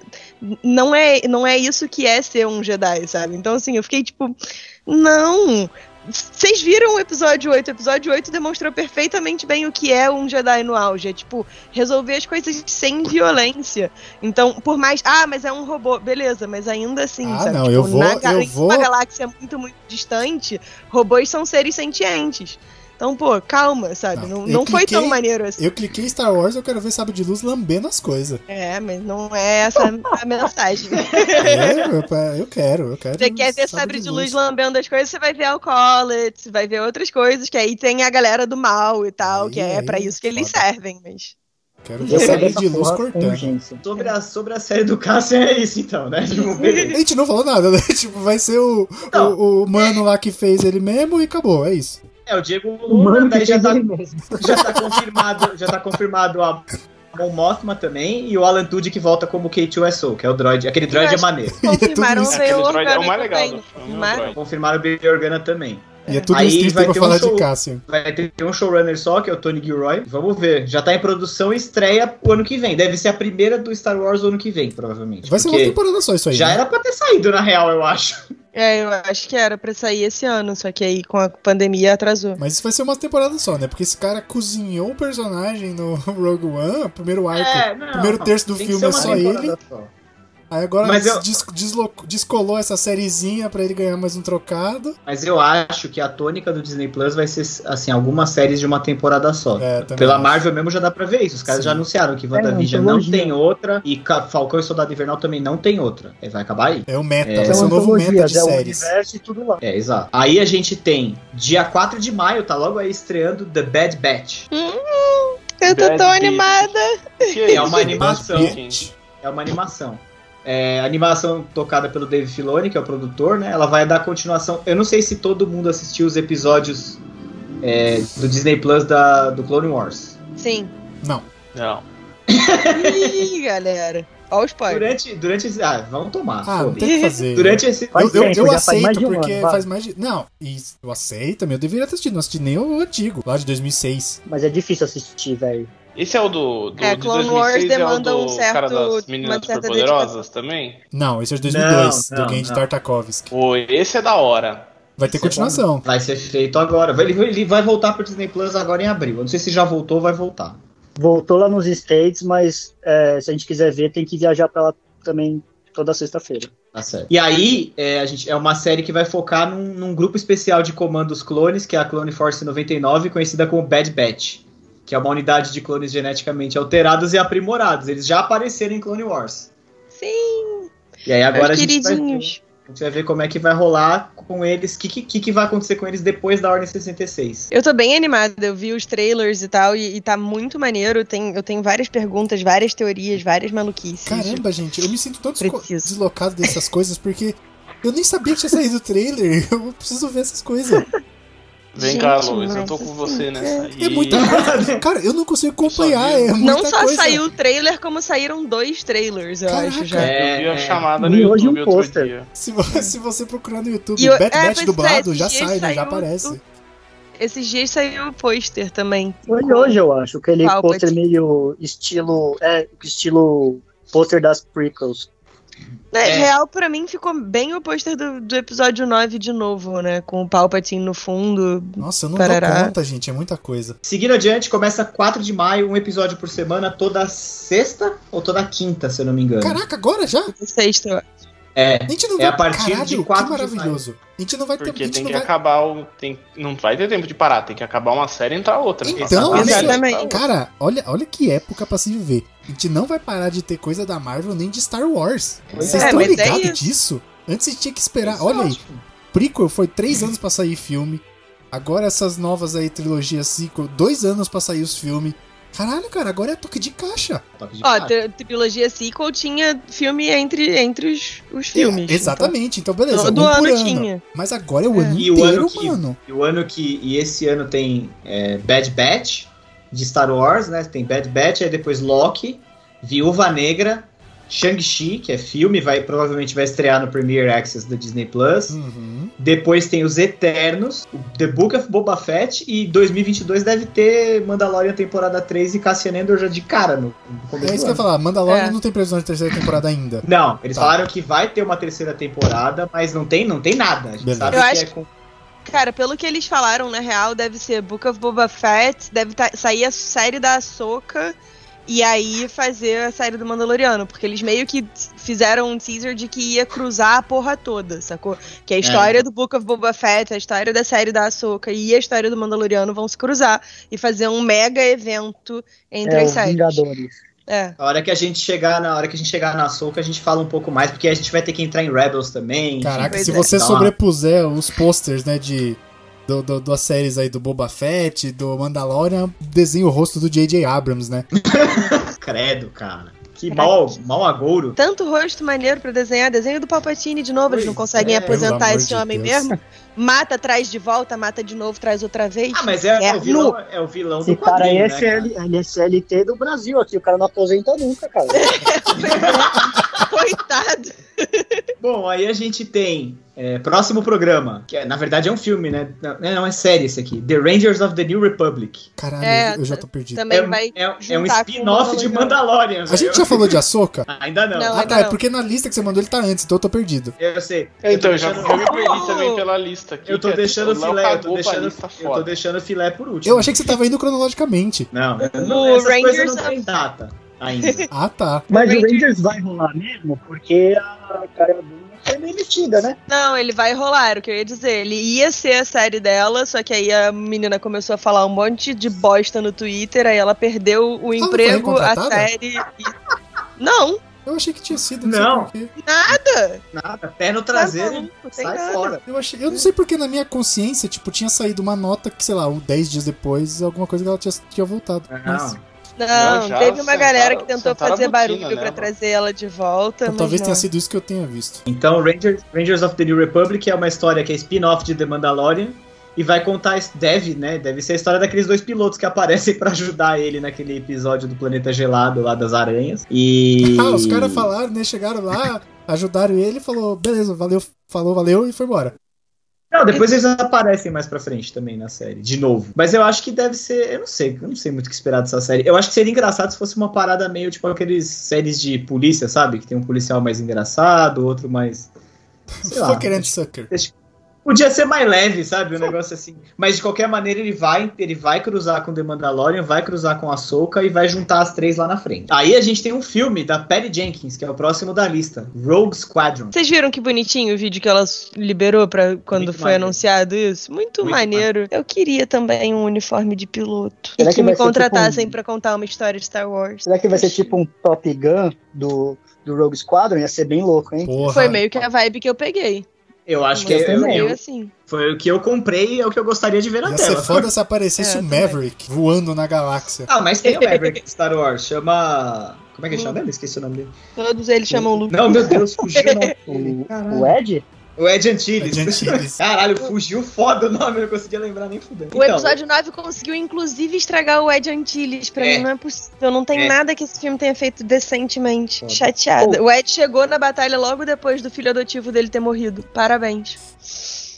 não é não é isso que é ser um Jedi, sabe? Então assim, eu fiquei tipo, não, vocês viram o episódio 8? O episódio 8 demonstrou perfeitamente bem o que é um Jedi no auge. É tipo, resolver as coisas sem violência. Então, por mais. Ah, mas é um robô. Beleza, mas ainda assim, Ah, sabe? não, tipo, eu vou- na eu vou- uma galáxia muito, muito distante, robôs são seres sentientes. Então, pô, calma, sabe? Não, Não, eu não foi tão cliquei- maneiro assim. Eu cliquei em Star Wars, eu quero ver sabe de luz lambendo as coisas. É, mas não é essa a mensagem. É, eu, eu quero, eu quero. Você quer ver sabre de luz lambendo as coisas, você vai ver Alcoholic, você vai ver outras coisas, que aí tem a galera do mal e tal, Aí, que é aí, pra isso que eles foda. servem, mas. Quero ver sabre essa de luz cortando. urgência. Sobre a, sobre a série do Cassian é isso então, né? <laughs> Tipo, A gente não falou nada, né? <laughs> Tipo, vai ser o, Não. o, o mano lá que fez ele mesmo e acabou, é isso. É, o Diego Luna, mano daí já tá, <laughs> já tá confirmado, já tá confirmado a Mon Mothma também e o Alan Tudyk que volta como K2SO, que é o droid, aquele droid é maneiro. Confirmaram <laughs> o droid é o Organa mais legal Confirmaram? o droid. Confirmaram o Baby Organa também. E é tudo Aí isso que vai ter um falar show- de Cassian. Vai ter um showrunner só, que é o Tony Gilroy. Vamos ver. Já tá em produção e estreia o ano que vem. Deve ser a primeira do Star Wars o ano que vem, provavelmente. Vai ser uma temporada só isso aí. Já né? era pra ter saído, na real, eu acho. É, eu acho que era pra sair esse ano, só que aí com a pandemia atrasou. Mas isso vai ser uma temporada só, né? Porque esse cara cozinhou o personagem no <laughs> Rogue One, o primeiro arco. É, não, primeiro terço do filme é uma só temporada ele. só. Aí agora Mas eu- des- descolou essa sériezinha pra ele ganhar mais um trocado. Mas eu acho que a tônica do Disney Plus vai ser, assim, algumas séries de uma temporada só. É, Pela acho. Marvel mesmo já dá pra ver isso. Os caras Sim. já anunciaram que WandaVision É, não tem outra e Falcão e Soldado Invernal também não tem outra. É, Vai acabar aí. É o meta, É. São um novo meta de é o séries. universo e tudo lá. É, exato. Aí a gente tem, dia 4 de maio, tá logo aí estreando The Bad Batch. Eu tô Bad tão animada. Que É uma animação. Bitch. É uma animação. É, animação tocada pelo Dave Filoni, que é o produtor, né? Ela vai dar continuação. Eu não sei se todo mundo assistiu os episódios é, do Disney Plus da, do Clone Wars. Sim. Não. Não. Ih, <laughs> galera. Ó o spoiler. Durante, durante esse. Ah, vamos tomar. Ah, não tem que fazer. Durante esse. Faz eu, eu, tempo, eu faz aceito mais de um porque ano, faz mais de. Não, isso, eu aceito, mas eu deveria ter assistido. Não assisti nem o antigo, lá de 2006. Mas é difícil assistir, velho. Esse é o do, do É, de Clone 2006, Wars é o demanda do um certo- cara das meninas superpoderosas também? Não, esse é de 2002, Não, do não, Genji não. Tartakovsky. Pô, esse é da hora. Vai ter é continuação. Vai ser feito agora. Ele, ele vai voltar pro Disney Plus agora em abril. Eu não sei se já voltou ou vai voltar. Voltou lá nos States, mas é, se a gente quiser ver, tem que viajar pra lá também toda sexta-feira. Tá certo. E aí, é, a gente, é uma série que vai focar num, num grupo especial de comandos clones, que é a Clone Force 99, conhecida como Bad Batch, que é uma unidade de clones geneticamente alterados e aprimorados. Eles já apareceram em Clone Wars. Sim. E aí agora a gente, vai ver, a gente vai ver como é que vai rolar com eles, o que, que, que vai acontecer com eles depois da Ordem 66. Eu tô bem animada, eu vi os trailers e tal, e, e tá muito maneiro. Tem, eu tenho várias perguntas, várias teorias, várias maluquices. Caramba, gente, eu me sinto tão desco- Preciso. deslocado dessas coisas porque Eu nem sabia que tinha saído o trailer. <laughs> Eu preciso ver essas coisas. <laughs> Vem Gente, cá, Luiz, eu tô com você assim, nessa aí. É muita coisa. <laughs> Cara, eu não consigo acompanhar. É muita Não só coisa. saiu o trailer, como saíram dois trailers, eu Caraca. acho já. É, Eu vi a é. chamada no E hoje YouTube um outro pôster. dia. Se, se você procurar no YouTube eu- Bat é, Bat dublado, é, já sai, né? Já aparece. Esses dias saiu o pôster também. Hoje, hoje eu acho, aquele pôster meio estilo. É, estilo pôster das prequels. Na É. real, pra mim, ficou bem o pôster do, do episódio 9 de novo, né? Com o Palpatine no fundo. Nossa, eu não Parará. dou conta, gente. É muita coisa. Seguindo adiante, começa 4 de maio, um episódio por semana, toda sexta ou toda quinta, se eu não me engano. Caraca, agora já? Sexta. É. A gente não É vai... a partir Caralho, de 4 que de maravilhoso. A gente não vai ter... a Porque gente tem que vai... acabar o. Tem, não vai ter tempo de parar, tem que acabar uma série e entrar outra. Então, Exatamente. outra. Cara, olha, olha que época pra se viver. A gente não vai parar de ter coisa da Marvel nem de Star Wars. Vocês É, estão é ligados isso. disso? Antes a gente tinha que esperar. Isso é olha aí, prequel foi três anos pra sair filme. Agora essas novas aí, trilogias sequel, dois anos pra sair os filmes. Caralho, cara, agora é toque de caixa. Toque de Ó, caixa. trilogia sequel tinha filme entre, entre os, os filmes. É, exatamente, então beleza. Todo um ano ano. tinha. Mas agora é o É. ano E o inteiro, ano que- mano. E o ano que. E esse ano tem é, Bad Batch de Star Wars, né? Tem Bad Batch, aí depois Loki, Viúva Negra, Shang-Chi, que é filme, vai, provavelmente vai estrear no Premiere Access da Disney Plus. Uhum. Depois tem os Eternos, o The Book of Boba Fett e 2022 deve ter Mandalorian temporada 3 e Cassian Andor já de cara no, no começo É isso que eu ia falar. Mandalorian É. não tem previsão de terceira temporada ainda. <laughs> Não, eles Tá. falaram que vai ter uma terceira temporada, mas não tem, não tem nada. A gente Beleza. sabe Eu que acho é com Cara, pelo que eles falaram, na real, deve ser Book of Boba Fett, deve tá- sair a série da Ahsoka e aí fazer a série do Mandaloriano, porque eles meio que fizeram um teaser de que ia cruzar a porra toda, sacou? Que a história do Book of Boba Fett, a história da série da Ahsoka e a história do Mandaloriano vão se cruzar e fazer um mega evento entre É, as os séries. Vingadores. É. A hora que a gente chegar na hora que a gente chegar na Soca, a gente fala um pouco mais, porque a gente vai ter que entrar em Rebels também. Caraca, se é. você uma- sobrepuser os posters, né, de. Do, do- das séries aí do Boba Fett, do Mandalorian, desenha o rosto do J.J. Abrams, né? <laughs> Credo, cara. Que mal, mal agouro. Tanto rosto maneiro pra desenhar, desenho do Palpatine de novo, eles não Pois conseguem é, aposentar esse de homem Deus. mesmo. Mata, traz de volta, mata de novo, traz outra vez. Ah, mas é, é o É, vilão, é o vilão Esse do cara é, né, CL, ele é CLT do Brasil aqui, o cara não aposenta nunca, cara. <laughs> <laughs> <laughs> Coitado. Bom, aí a gente tem é, próximo programa, que é, na verdade é um filme, né? Não, não, é série esse aqui. The Rangers of the New Republic. Caralho, É, eu já tô perdido. Também é, vai é, é um o spin-off de. Mandalorian. A gente já falou de Ahsoka? <laughs> Ainda não. Não, Ah, ainda tá, é porque na lista que você mandou ele tá antes, então eu tô perdido. Eu sei. Então, eu já, deixando, me perdi também pela lista aqui. eu tô é- deixando o o Léo filé, eu tô deixando, eu tô deixando o filé por último. Eu achei que você tava indo cronologicamente. Não, O não essas Rangers não tem data ainda. <laughs> Ah, tá. Mas o Rangers- Rangers vai rolar mesmo, porque a cara Dune foi demitida, né? Não, ele vai rolar, era o que eu ia dizer. Ele ia ser a série dela, só que aí a menina começou a falar um monte de bosta no Twitter, aí ela perdeu o não foi emprego, a série. e- Não, Eu achei que tinha sido, Não. porquê. nada. Nada, pé no traseiro Tá não sai nada. fora. Eu, achei, eu não sei porque na minha consciência, tipo, tinha saído uma nota que, sei lá, um 10 dias depois, alguma coisa que ela tinha, tinha voltado. Mas- Não. Não, teve uma sentaram- galera que tentou fazer botina barulho pra nela. trazer ela de volta. então, mas talvez não. tenha sido isso que eu tenha visto. Então, Rangers, Rangers of the New Republic é uma história que é spin-off de The Mandalorian e vai contar, deve, né? Deve ser a história daqueles dois pilotos que aparecem <laughs> pra ajudar ele naquele episódio do Planeta Gelado lá das aranhas. E Ah, os caras falaram, né? Chegaram lá, ajudaram ele e falou, beleza, valeu, falou, valeu e foi embora. Não, depois eles aparecem mais pra frente também na série, de novo. Mas eu acho que deve ser. Eu não sei, eu não sei muito o que esperar dessa série. Eu acho que seria engraçado se fosse uma parada meio tipo aqueles séries de polícia, sabe? Que tem um policial mais engraçado, outro mais. Sei. Fucker and sucker. Podia ser mais leve, sabe? Um negócio assim. Mas de qualquer maneira ele vai, ele vai cruzar com The Mandalorian, vai cruzar com a Soca e vai juntar as três lá na frente. Aí a gente tem um filme da Patty Jenkins, que é o próximo da lista, Rogue Squadron. Vocês viram que bonitinho o vídeo que ela liberou para quando Muito foi maneiro. anunciado isso? Muito, Muito maneiro. Eu queria também um uniforme de piloto. Será e que, que me contratassem tipo um- pra contar uma história de Star Wars. Será que vai ser tipo um Top Gun do, do Rogue Squadron? Ia ser bem louco, hein? Porra. Foi meio que a vibe que eu peguei. Eu acho que é- eu- meio eu- assim. foi o que eu comprei e é o que eu gostaria de ver na Ia tela. ser foda se aparecesse É, o também. Maverick voando na galáxia. Ah, mas tem o <laughs> Maverick Star Wars, chama. Como é que ele chama? Eu esqueci o nome dele. Todos eles chamam Luke. Não, meu Deus, <laughs> fugiu o o Ed? O Ed Antilles. Ed Antilles. <laughs> Caralho, fugiu foda o nome, eu não conseguia lembrar nem fudendo. O episódio 9 conseguiu, inclusive, estragar o Ed Antilles. Pra É. mim não é possível. Não tem É. nada que esse filme tenha feito decentemente. Foda. Chateada. O Ed chegou na batalha logo depois do filho adotivo dele ter morrido. Parabéns.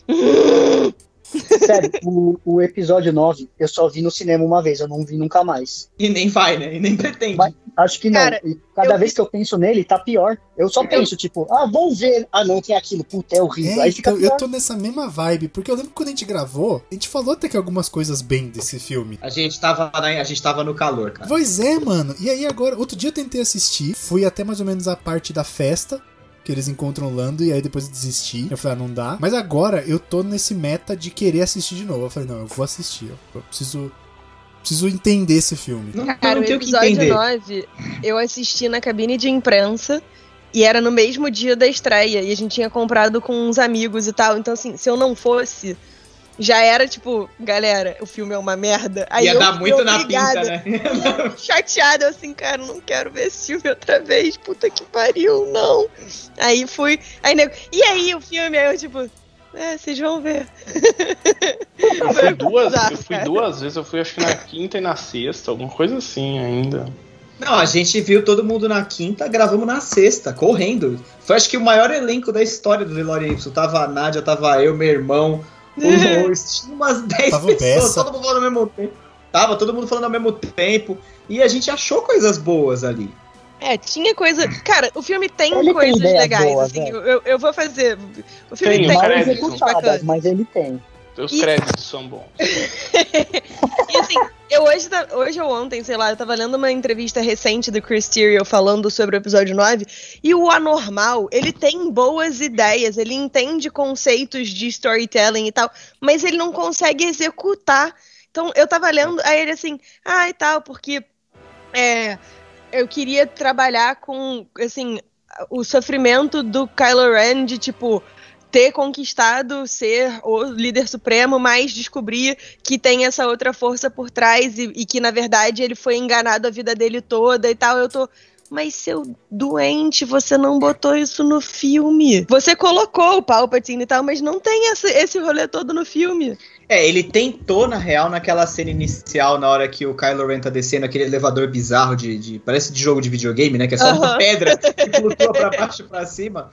<laughs> Sério, o, o episódio 9 eu só vi no cinema uma vez, eu não vi nunca mais. E nem vai, né? E nem pretende. Mas- Acho que não. Cara, e cada eu vez que eu penso nele, tá pior. Eu só penso, tipo, ah, vamos ver. Ah, não, tem aquilo, puta, é horrível. É, Aí fica então, pior. eu tô nessa mesma vibe, porque eu lembro que quando a gente gravou, a gente falou até que algumas coisas bem desse filme. A gente tava, na- a gente tava no calor, cara. Pois é, mano. E aí agora, outro dia eu tentei assistir, fui até mais ou menos a parte da festa, que eles encontram o Lando, e aí depois eu desisti. Eu falei, ah, não dá. Mas agora eu tô nesse meta de querer assistir de novo. Eu falei, não, eu vou assistir. Eu, preciso. Preciso entender esse filme. Não, Cara, não o episódio entender. 9 eu assisti na cabine de imprensa. E era no mesmo dia da estreia. E a gente tinha comprado com uns amigos e tal. Então, assim, se eu não fosse, já era tipo, galera, o filme é uma merda. Aí Ia eu dar muito na obrigada. pinta, né? chateada, assim, cara, não quero ver esse filme outra vez, puta que pariu, não. Aí fui, aí nego, e aí o filme? Aí eu, tipo, é, vocês vão ver. Eu fui duas, eu fui cara. duas vezes, eu fui acho que na quinta e na sexta, alguma coisa assim ainda. Não, a gente viu todo mundo na quinta, gravamos na sexta, correndo. Foi acho que o maior elenco da história do DeLorean Y. Tava a Nádia, tava eu, meu irmão, Lois, tinha umas <laughs> 10 Tava o pessoas, todo mundo falando ao mesmo tempo. Tava todo mundo falando ao mesmo tempo. E a gente achou coisas boas ali. É, tinha coisa. Cara, o filme tem Ele tem coisas ideias legais, boas, assim. né? Eu, eu- vou fazer. O filme Tem, tem, coisas bacanas. mas ele tem. Os E- créditos são bons. <laughs> E assim, eu hoje, ta- hoje ou ontem, sei lá, eu tava lendo uma entrevista recente do Chris Terrio falando sobre o episódio 9, e o Anormal, ele tem boas ideias, ele entende conceitos de storytelling e tal, mas ele não consegue executar. Então, eu tava lendo, aí ele assim, ah, e tal, porque é, eu queria trabalhar com, assim, o sofrimento do Kylo Ren de, tipo, ter conquistado ser o líder supremo, mas descobrir que tem essa outra força por trás e, e que, na verdade, ele foi enganado a vida dele toda e tal. Eu tô. Mas seu doente, você não botou isso no filme. Você colocou o Palpatine e tal, mas não tem esse, esse rolê todo no filme. É, ele tentou, na real, naquela cena inicial, na hora que o Kylo Ren tá descendo aquele elevador bizarro de. de- parece de jogo de videogame, né? Que é só uma Aham. pedra <laughs> que flutua pra baixo e pra cima.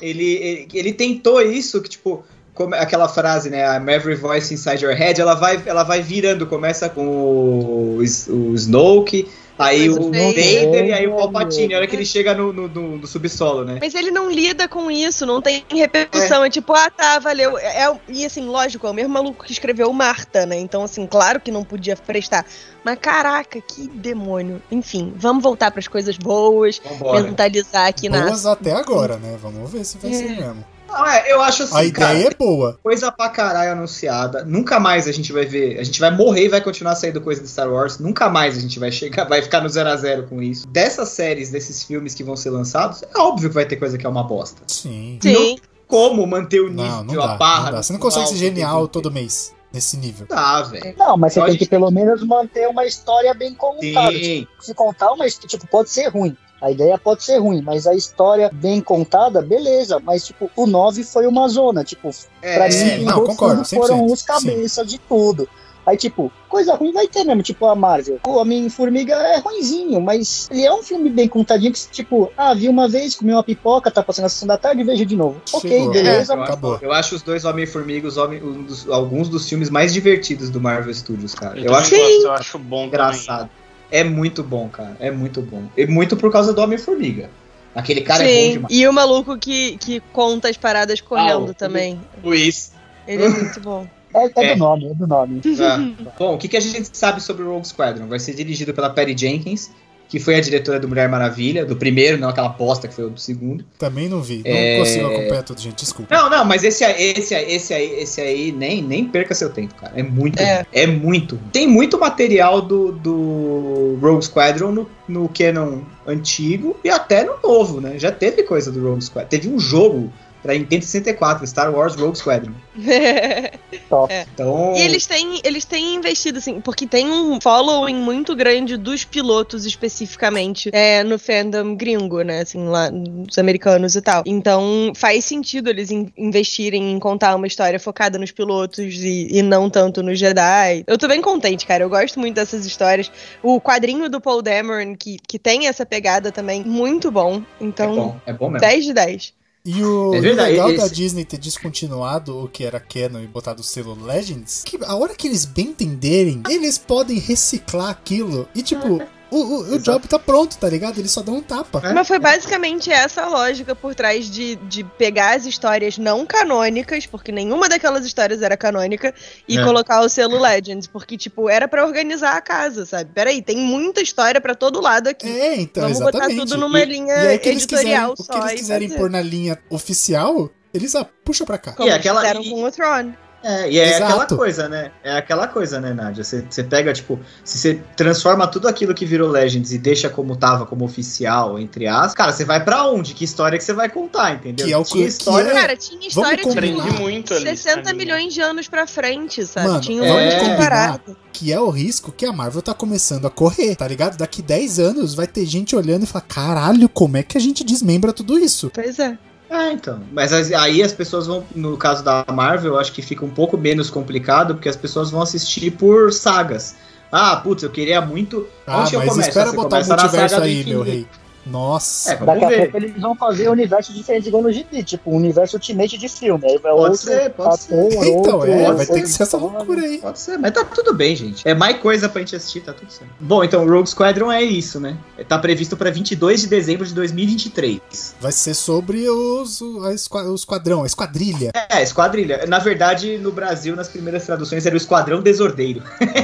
Ele, ele, ele tentou isso, que tipo. como- aquela frase, né? I'm every voice inside your head, ela vai, ela vai virando. Começa com o, o Snoke, aí o Vader, e aí o Palpatine. A hora que ele chega no, no, no- no subsolo, né? Mas ele não lida com isso, não tem repercussão. É, tipo, ah, tá, valeu. É, é- e assim, lógico, é o mesmo maluco que escreveu Marta, né? Então, assim, claro que não podia prestar. Mas caraca, que demônio. Enfim, vamos voltar pras coisas boas, Vambora. mentalizar aqui na. Boas até agora, né? Vamos ver se vai É. ser mesmo. Não, é, eu acho assim, A cara, ideia é boa. coisa pra caralho anunciada. Nunca mais a gente vai ver. A gente vai morrer e vai continuar saindo coisa de Star Wars. Nunca mais a gente vai chegar, vai ficar no zero a zero com isso. Dessas séries, desses filmes que vão ser lançados, é óbvio que vai ter coisa que é uma bosta. Sim. Sim. Como manter o nível, Não, não a dá, barra. não dá. Você não consegue ser genial do- todo mês, nesse nível. Dá, velho. Não, mas você a tem gente que pelo menos manter uma história bem contada. Tipo, se contar uma história, tipo, pode ser ruim. A ideia pode ser ruim, mas a história bem contada, beleza. Mas, tipo, o 9 foi uma zona. Tipo, pra É, mim, não, os concordo, foram 100%, os cabeças de tudo. Aí, tipo, coisa ruim vai ter mesmo, tipo a Marvel. O Homem-Formiga é ruinzinho, mas ele é um filme bem contadinho que, tipo, ah, vi uma vez, comi uma pipoca, tá passando a sessão da tarde, vejo de novo. Ok, Chegou. beleza. eu, acho, Acabou. eu acho os dois Homem-Formiga um alguns dos filmes mais divertidos do Marvel Studios, cara. Eu, Eu, também acho eu acho bom engraçado. É muito bom, cara. É muito bom. E muito por causa do Homem-Formiga. Aquele cara é bom Sim. demais. E o maluco que, que conta as paradas correndo Ah, o- também. Luiz. Ele é muito bom. É, <laughs> é É. do nome, é do nome. Tá. Bom, o que, que a gente sabe sobre o Rogue Squadron? Vai ser dirigido pela Patty Jenkins, que foi a diretora do Mulher Maravilha, do primeiro, não aquela bosta que foi o do segundo. Também não vi. Não É. consigo acompanhar tudo, gente. Desculpa. Não, não, mas esse, aí- esse, aí- esse aí, esse aí nem, nem perca seu tempo, cara. É muito, É. é, muito. Tem muito material do, do Rogue Squadron no, no canon antigo e até no novo, né? Já teve coisa do Rogue Squadron. Teve um jogo Pra Nintendo 64, Star Wars Rogue Squadron. <laughs> Top. É. Então. E eles têm, eles têm investido, assim, porque tem um following muito grande dos pilotos especificamente é, no fandom gringo, né? Assim, lá nos americanos e tal. Então faz sentido eles in- investirem em contar uma história focada nos pilotos e, e não tanto no Jedi. Eu tô bem contente, cara. Eu gosto muito dessas histórias. O quadrinho do Paul Dameron, que, que tem essa pegada também, muito bom. É Então, bom, é bom mesmo. 10 de 10. E o, É e o verdade, legal da esse- Disney ter descontinuado o que era Canon e botado o selo Legends, que a hora que eles bem entenderem, eles podem reciclar aquilo. E tipo, <laughs> o, o, o job tá pronto, tá ligado? Eles só dão um tapa. É. Mas foi basicamente essa a lógica por trás de, de pegar as histórias não canônicas, porque nenhuma daquelas histórias era canônica, e É. colocar o selo Legends, porque, tipo, era pra organizar a casa, sabe? Peraí, tem muita história pra todo lado aqui. É, então, Vamos exatamente. botar tudo numa E- linha e aí, o que eles editorial quiserem, só. O que eles quiserem pôr na linha oficial, eles ah, puxa pra cá. Como E aquela- fizeram e- com o Tron. É, e é Exato. aquela coisa, né? É aquela coisa, né, Nádia? Você, você pega, tipo, se você transforma tudo aquilo que virou Legends e deixa como tava, como oficial, entre aspas, cara, você vai pra onde? Que história que você vai contar, entendeu? Que é o Tinha que- história. que é- Cara, tinha história de combinar. Aprendi muito ali. 60 pra mim. milhões de anos pra frente, sabe? Mano, tinha um vamos combinar. parada. Que é o risco que a Marvel tá começando a correr, tá ligado? Daqui 10 anos vai ter gente olhando e falar: caralho, como é que a gente desmembra tudo isso? Pois é. É, então. Mas as- aí as pessoas vão, no caso da Marvel, eu acho que fica um pouco menos complicado, porque as pessoas vão assistir por sagas. Ah, putz, eu queria muito. Ah, Onde eu mas começo? espera Você botar o multiverso saga aí, meu rei. Nossa. É, Daqui a ver. pouco eles vão fazer universos diferentes igual no gibi, tipo um universo ultimate de filme. Aí vai Pode outro ser, pode ator, então, outro, é, vai ter que ser essa loucura aí. Pode ser, mas tá tudo bem, gente. É mais coisa pra gente assistir, tá tudo certo. Bom, então Rogue Squadron é isso, né? Tá previsto pra 22 de dezembro de 2023. Vai ser sobre os, o, a esqua- o esquadrão, a esquadrilha. É, esquadrilha. Na verdade, no Brasil, nas primeiras traduções, era o Esquadrão Desordeiro.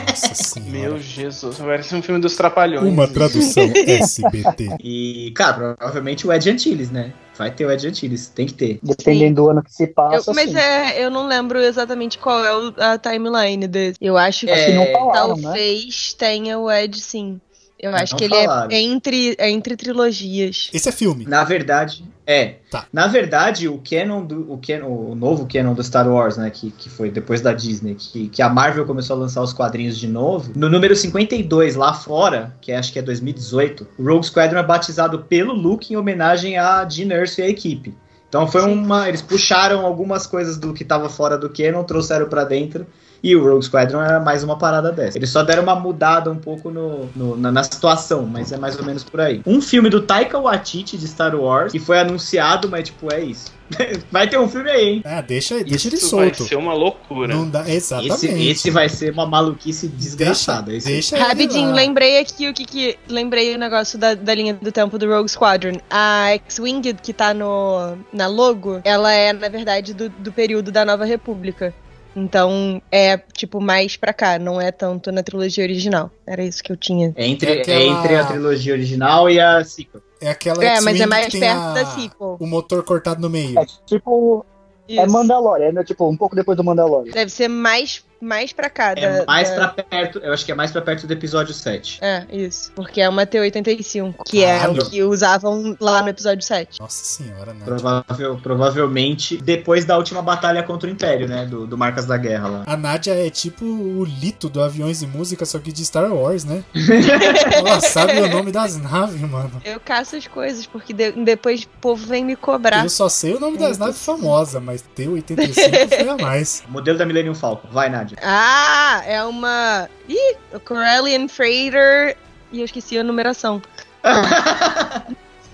Nossa <laughs> senhora. Meu Jesus, parece um filme dos Trapalhões. Uma tradução <laughs> SBT. E, cara, provavelmente o Ed Antilles, né? Vai ter o Ed Antilles, tem que ter. Dependendo do ano que se Eu- passa, mas sim. é, eu não lembro exatamente qual é o- a timeline desse. Eu acho que É, que não falaram, né? talvez tenha o Ed sim. Eu Não acho que ele falaram. é entre, é entre trilogias. Esse é filme. Na verdade, é. Tá. Na verdade, o canon do o, canon, o novo canon do Star Wars, né, que, que foi depois da Disney, que, que a Marvel começou a lançar os quadrinhos de novo, no número 52 lá fora, que acho que é 2018, o Rogue Squadron é batizado pelo Luke em homenagem a Gene Erso e a equipe. Então foi Sim. uma, eles puxaram algumas coisas do que tava fora do canon, trouxeram pra dentro. E o Rogue Squadron era mais uma parada dessa. Eles só deram uma mudada um pouco no, no- na, na situação, mas é mais ou menos por aí. Um filme do Taika Waititi de Star Wars, que foi anunciado, mas tipo, é isso. <laughs> Vai ter um filme aí, hein? Ah, deixa, deixa ele Isso vai solto. ser uma loucura. Não dá, exatamente. Esse, esse vai ser uma maluquice desgraçada. Deixa, deixa ele Rapidinho, lá. lembrei aqui o que que. Lembrei o negócio da, da linha do tempo do Rogue Squadron. A X-Wing que tá no, na logo, ela é, na verdade, do, do período da Nova República. Então é, tipo, mais pra cá, não é tanto na trilogia original. Era isso que eu tinha. É entre, É aquela- é entre a trilogia original e a sequel. É aquela É, mas é mais perto a- da sequel. O motor cortado no meio. É tipo. É Isso. Mandalorian, é né? tipo um pouco depois do Mandalorian. Deve ser mais, mais pra cá. É da- mais da- pra perto, eu acho que é mais pra perto do episódio 7. É, isso. Porque é uma T-85, que é Caralho. o que usavam lá no episódio 7. Nossa senhora, né? Provável, provavelmente depois da última batalha contra o Império, né? Do, do Marcas da Guerra lá. A Nádia é tipo o Lito do Aviões e Música, só que de Star Wars, né? <laughs> Ela sabe o nome das naves, mano. Eu caço as coisas, porque de- depois o povo vem me cobrar. Eu só sei o nome das É, naves famosas, mas T-85 foi a mais. Modelo da Millennium Falcon. Vai, Nádia. Ah, é uma. Ih, o Corellian Freighter. E eu esqueci a numeração.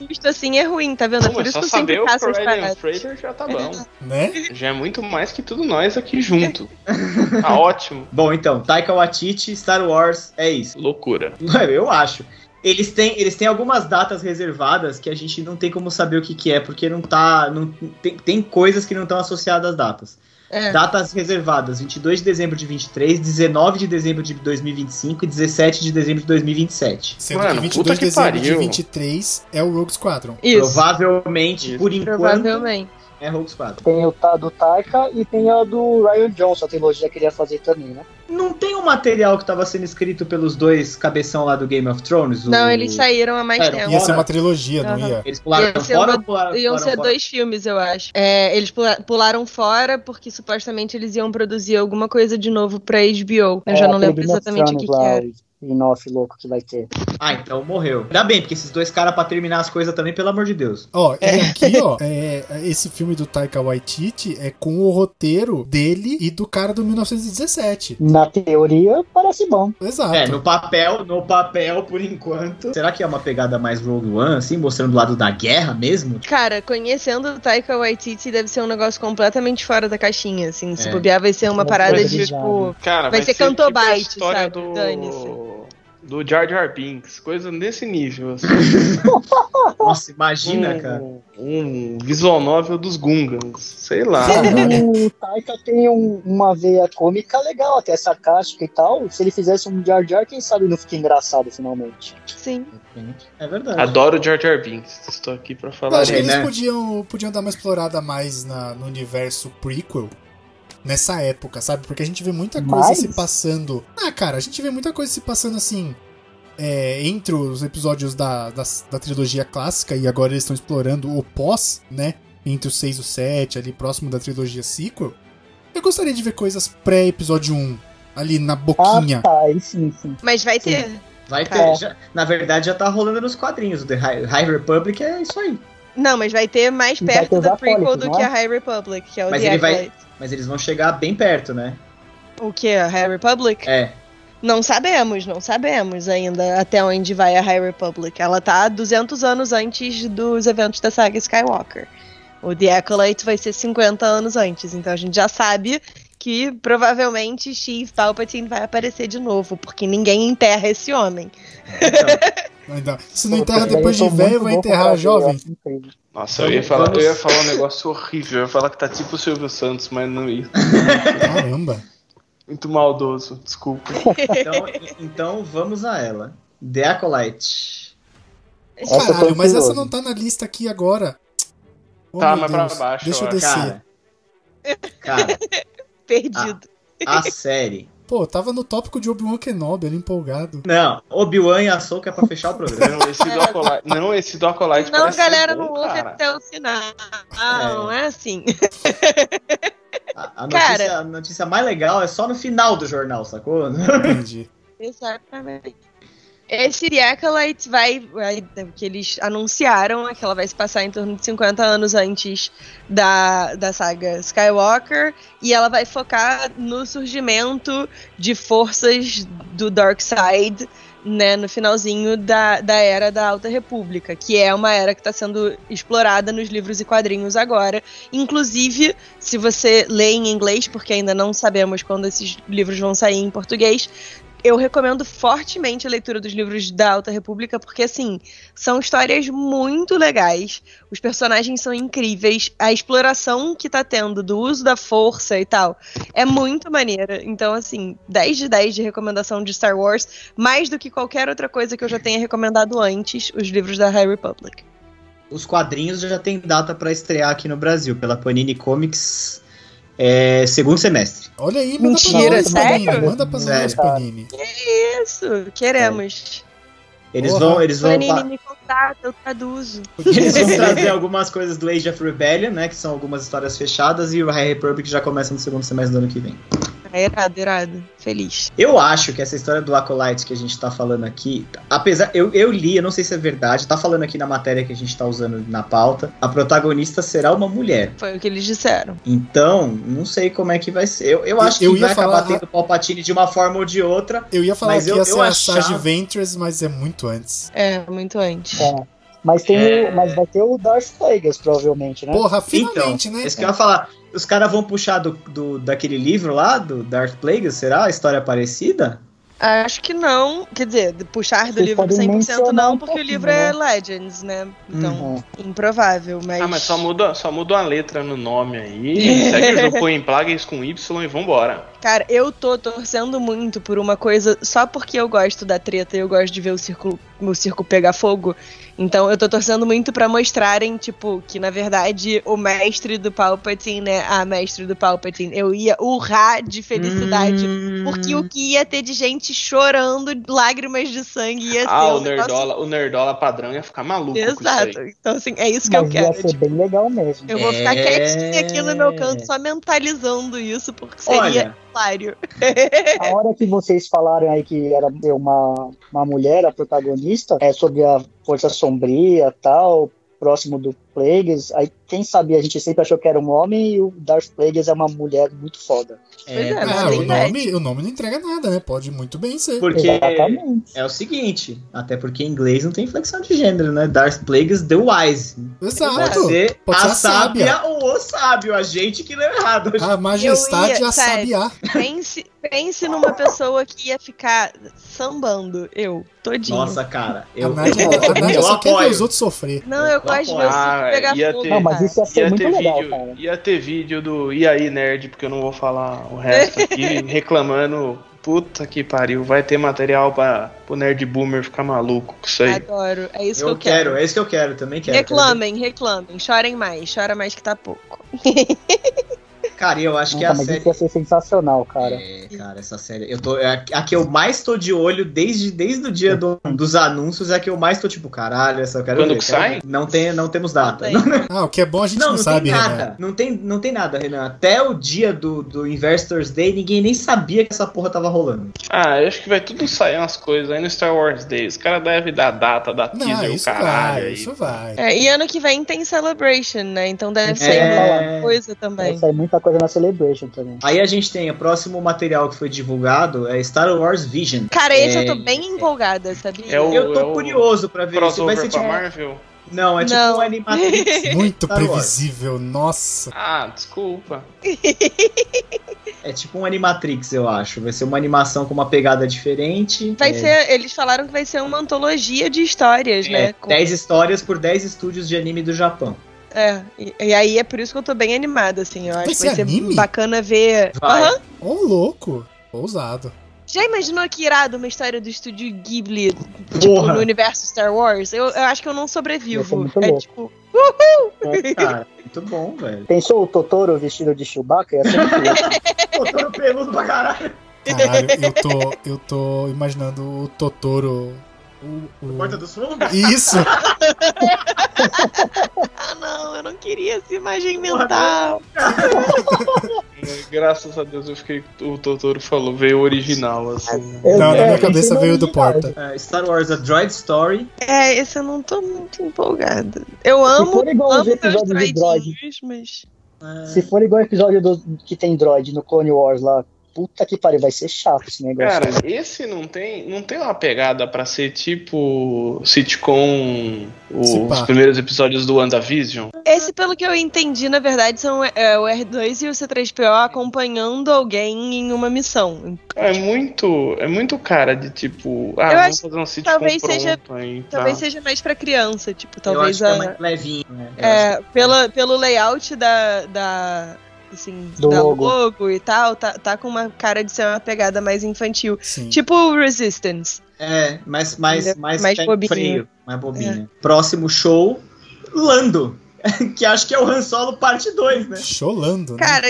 Justo assim é ruim, tá vendo? É Pô, por isso que só eu sempre saber o caço as Corellian paradas. Freighter já tá bom. Né? Já é muito mais que tudo nós aqui junto. Tá <laughs> ótimo. Bom, então, Taika Waititi, Star Wars, é isso. Loucura. <laughs> Eu acho. Eles têm, eles têm algumas datas reservadas que a gente não tem como saber o que, que é, porque não tá. Não, tem, tem coisas que não estão associadas às datas. É. Datas reservadas: 22 de dezembro de 23, 19 de dezembro de 2025 e 17 de dezembro de 2027. Sendo Mano, que 22 puta de que dezembro de pariu. 23 é o Rogue Squadron. Isso. Provavelmente, Isso. por enquanto, Provavelmente. É Rogue Squadron. Tem o do Taika e tem a do Ryan Johnson, a trilogia que ele ia fazer também, né? Não tem um material que estava sendo escrito pelos dois cabeção lá do Game of Thrones? Não, o... eles saíram há mais é, tempo. Ia ser uma trilogia, não ia? Eles pularam ia fora ou pularam, Iam ser fora? dois filmes, eu acho. É, eles pularam fora porque supostamente eles iam produzir alguma coisa de novo pra HBO. Eu é, já não lembro exatamente o que, que era spin-off louco que vai ter. Ah, então morreu. Ainda bem, porque esses dois caras, pra terminar as coisas também, pelo amor de Deus. Ó, é aqui, ó, é, esse filme do Taika Waititi é com o roteiro dele e do cara do 1917. Na teoria, parece bom. Exato. É, no papel, no papel, por enquanto. Será que é uma pegada mais Rogue One, assim, mostrando o lado da guerra mesmo? Cara, conhecendo o Taika Waititi, deve ser um negócio completamente fora da caixinha, assim. Se é. bobear, vai ser uma parada de, tipo... Cara, vai, vai ser, ser cantobite, tipo sabe? Do... Dane-se do Jar Jar Binks, coisa nesse nível. Assim. <laughs> Nossa, imagina, um, cara. Um visual novel dos Gungans, sei lá. <laughs> o Taika tem um, uma veia cômica legal, até sarcástica e tal. Se ele fizesse um Jar Jar, quem sabe não fica engraçado finalmente. Sim. É verdade. Adoro Jar Jar Binks, estou aqui pra falar. Eu acho que eles né? podiam, podiam dar uma explorada mais na, no universo prequel nessa época, sabe? Porque a gente vê muita coisa Mas... se passando. Ah, cara, a gente vê muita coisa se passando assim. É, entre os episódios da, da, da, trilogia clássica e agora eles estão explorando o pós, né? Entre o 6 e o 7, ali próximo da trilogia sequel. Eu gostaria de ver coisas pré-episódio 1, ali na boquinha. Ah, tá, sim, sim. Mas vai ter. Sim. Vai ter. Já, na verdade, já tá rolando nos quadrinhos. O The High, High Republic é isso aí. Não, mas vai ter mais perto da prequel do que a é? High Republic, que é o mas The ele vai, Mas eles vão chegar bem perto, né? O que? A High Republic? É. Não sabemos, não sabemos ainda até onde vai a High Republic. Ela tá 200 anos antes dos eventos da saga Skywalker. O The Acolyte vai ser 50 anos antes, então a gente já sabe que provavelmente Chief Palpatine vai aparecer de novo, porque ninguém enterra esse homem. Então. Ainda. Se não enterra depois de velho, vai enterrar jovem. Nossa, eu ia, falar, eu ia falar um negócio horrível. Eu ia falar que tá tipo o Silvio Santos, mas não ia. Caramba. Muito maldoso, desculpa. Então, então vamos a ela. The Acolyte. Caralho, mas essa não tá na lista aqui agora. Oh, tá, mas Deus. pra baixo. Deixa eu descer. Cara, cara Perdido. A, a série Pô, tava no tópico de Obi-Wan Kenobi, ali empolgado. Não, Obi-Wan e a Soca é pra fechar o programa. não, esse do Acolyte, não, esse do Acolyte Não, galera, bom, não ouve até o final. Ah, é. não é assim. <laughs> A, a, notícia, cara, a notícia mais legal é só no final do jornal, sacou? Entendi. Exatamente. Esse Acolyte vai, vai. que eles anunciaram é que ela vai se passar em torno de 50 anos antes da, da saga Skywalker. E ela vai focar no surgimento de forças do Dark Side. Né, no finalzinho da, da era da Alta República, que é uma era que está sendo explorada nos livros e quadrinhos agora. Inclusive, se você lê em inglês, porque ainda não sabemos quando esses livros vão sair em português, eu recomendo fortemente a leitura dos livros da Alta República, porque, assim, são histórias muito legais. Os personagens são incríveis. A exploração que tá tendo do uso da força e tal é muito maneira. Então, assim, 10 de 10 de recomendação de Star Wars, mais do que qualquer outra coisa que eu já tenha recomendado antes, os livros da High Republic. Os quadrinhos já tem data para estrear aqui no Brasil, pela Panini Comics é, segundo semestre. Olha aí, manda Mentira, pra nós, sério? Panini. Manda pra nós, Panini. Que isso, queremos. Eles Porra. vão, eles vão. Panini me contata, eu traduzo. Eles vão <laughs> trazer algumas coisas do Age of Rebellion, né? Que são algumas histórias fechadas, e o High Republic já começa no segundo semestre do ano que vem. É irado, irado. Feliz. Eu acho que essa história do Acolyte que a gente tá falando aqui, apesar. Eu, eu li, eu não sei se é verdade, tá falando aqui na matéria que a gente tá usando na pauta. A protagonista será uma mulher. Foi o que eles disseram. Então, não sei como é que vai ser. Eu, eu acho que vai falar... acabar tendo Palpatine de uma forma ou de outra. Eu ia falar que eu, ia ser a achava... Sage Ventress, mas é muito antes. É, muito antes. É. Mas, tem é... o, mas vai ter o Darth Plagueis, provavelmente, né? Porra, finalmente, então, né? Isso que eu ia falar. Os caras vão puxar do, do, daquele livro lá, do Darth Plagueis, será? A história parecida? Acho que não. Quer dizer, puxar do Você livro 100% não, porque o livro é né? Legends, né? Então, uhum. improvável, mas... Ah, mas só muda, só muda uma letra no nome aí, <laughs> segue o jogo, põe em Plagueis com Y e vambora. Cara, eu tô torcendo muito por uma coisa só porque eu gosto da treta e eu gosto de ver o circo, o circo pegar fogo. Então eu tô torcendo muito para mostrarem, tipo, que na verdade o mestre do Palpatine, né? A mestre do Palpatine, eu ia urrar de felicidade. Hum. Porque o que ia ter de gente chorando, lágrimas de sangue ia ah, ser. o, nerdola, o nerdola padrão ia ficar maluco. Exato. Então, assim, é isso que Mas eu quero. Ia ser tipo, bem legal mesmo. Eu vou ficar é... quietinha aqui no meu canto, só mentalizando isso, porque seria. Olha, hilário. a hora que vocês falaram aí que era uma, uma mulher a protagonista, é sobre a Força Sombria tal, próximo do Plagueis. Aí, quem sabia, a gente sempre achou que era um homem e o Darth Plagueis é uma mulher muito foda. É, é o, nome, o nome não entrega nada, né? Pode muito bem ser. Porque Exatamente. é o seguinte, até porque em inglês não tem flexão de gênero, né? Darth Plagueis the Wise. Exato. Pode ser Pode a ser sábia. sábia ou o sábio, a gente que leu errado. A majestade ia, a sábia. Pense, pense numa pessoa que ia ficar sambando, eu, todinho. Nossa, cara. Eu, a Nádia, <laughs> a Nádia eu só apoio. quer ver os outros sofrer. Não, eu, eu gosto de ver o ah, pegar ia. Ter, não, mas isso ia ser ia muito legal, vídeo, cara. Ia ter vídeo do E aí, nerd, porque eu não vou falar o resto aqui, <laughs> reclamando. Puta que pariu, vai ter material para o nerd boomer ficar maluco com isso aí. Adoro, é isso eu que eu quero. quero. É isso que eu quero, também quero. Reclamem, reclamem, chorem mais, chora mais que tá pouco. <laughs> Cara, eu acho que a mas série. Isso ia ser sensacional, cara. É, cara, essa série. Eu tô, é a, a que eu mais tô de olho desde, desde o dia do, dos anúncios é a que eu mais tô tipo, caralho, essa quero Quando ver. que sai? Não, tem, não temos data. Não <laughs> ah, o que é bom a gente não, não, não sabe, tem nada. Renan. Não tem, não tem nada, Renan. Até o dia do, do Investors Day, ninguém nem sabia que essa porra tava rolando. Ah, eu acho que vai tudo sair umas coisas aí no Star Wars Day. Os caras devem dar data, dar teaser, não, o caralho. Vai. Isso vai. É, e ano que vem tem Celebration, né? Então deve sair é... muita coisa também. Deve sair muita coisa na Celebration também. Aí a gente tem o próximo material que foi divulgado é Star Wars Vision. Cara, esse é... eu tô bem empolgada, sabia? É o, eu tô é curioso pra ver se vai ser tipo... Marvel. Não, é tipo Não. um Animatrix. <laughs> Muito Star previsível, Wars. nossa. Ah, desculpa. É tipo um Animatrix, eu acho. Vai ser uma animação com uma pegada diferente. Vai é... ser. Eles falaram que vai ser uma antologia de histórias, é, né? 10 com... histórias por 10 estúdios de anime do Japão. É, e, e, aí é por isso que eu tô bem animada, assim. Eu acho vai que vai ser anime? bacana ver. Uhum. Ô, oh, louco. Ousado. Já imaginou que irado uma história do estúdio Ghibli, tipo, no universo Star Wars? Eu, eu acho que eu não sobrevivo. É louco. tipo. Uhul! É, cara, muito bom, velho. Pensou o Totoro vestido de Chewbacca? Ia ser <laughs> Totoro peludo pra caralho. Caralho, eu tô, eu tô imaginando o Totoro o, o... Porta dos Fundos? Isso! ah, não, eu não queria essa imagem mental. Graças a Deus eu fiquei. O Totoro falou, veio o original, assim. não, na minha cabeça veio do Porta. É, Star Wars A Droid Story. É, esse eu não tô muito empolgada. Eu amo. Se for igual amo os episódios de Droid. Mas... Se for igual o episódio do, que tem Droid no Clone Wars lá, puta que pariu, vai ser chato esse negócio. Cara, esse não tem, não tem uma pegada para ser tipo sitcom, os primeiros episódios do WandaVision? Esse, pelo que eu entendi, na verdade, são é, o R2 e o C3PO acompanhando alguém em uma missão. É muito, é muito cara de tipo, ah, eu vamos fazer um sitcom talvez seja, aí, tá. Talvez seja mais para criança, tipo, talvez eu acho a, que é mais levinho, né? É, pela, pelo layout da, da assim, do da logo. logo e tal, tá, tá com uma cara de ser uma pegada mais infantil. Sim. Tipo o Resistance. É, mais, mais, mais, mais bobinho. frio, mais bobinho. É. Próximo show, Lando. <laughs> que acho que é o Han Solo parte 2, né? Cholando, né? Cara,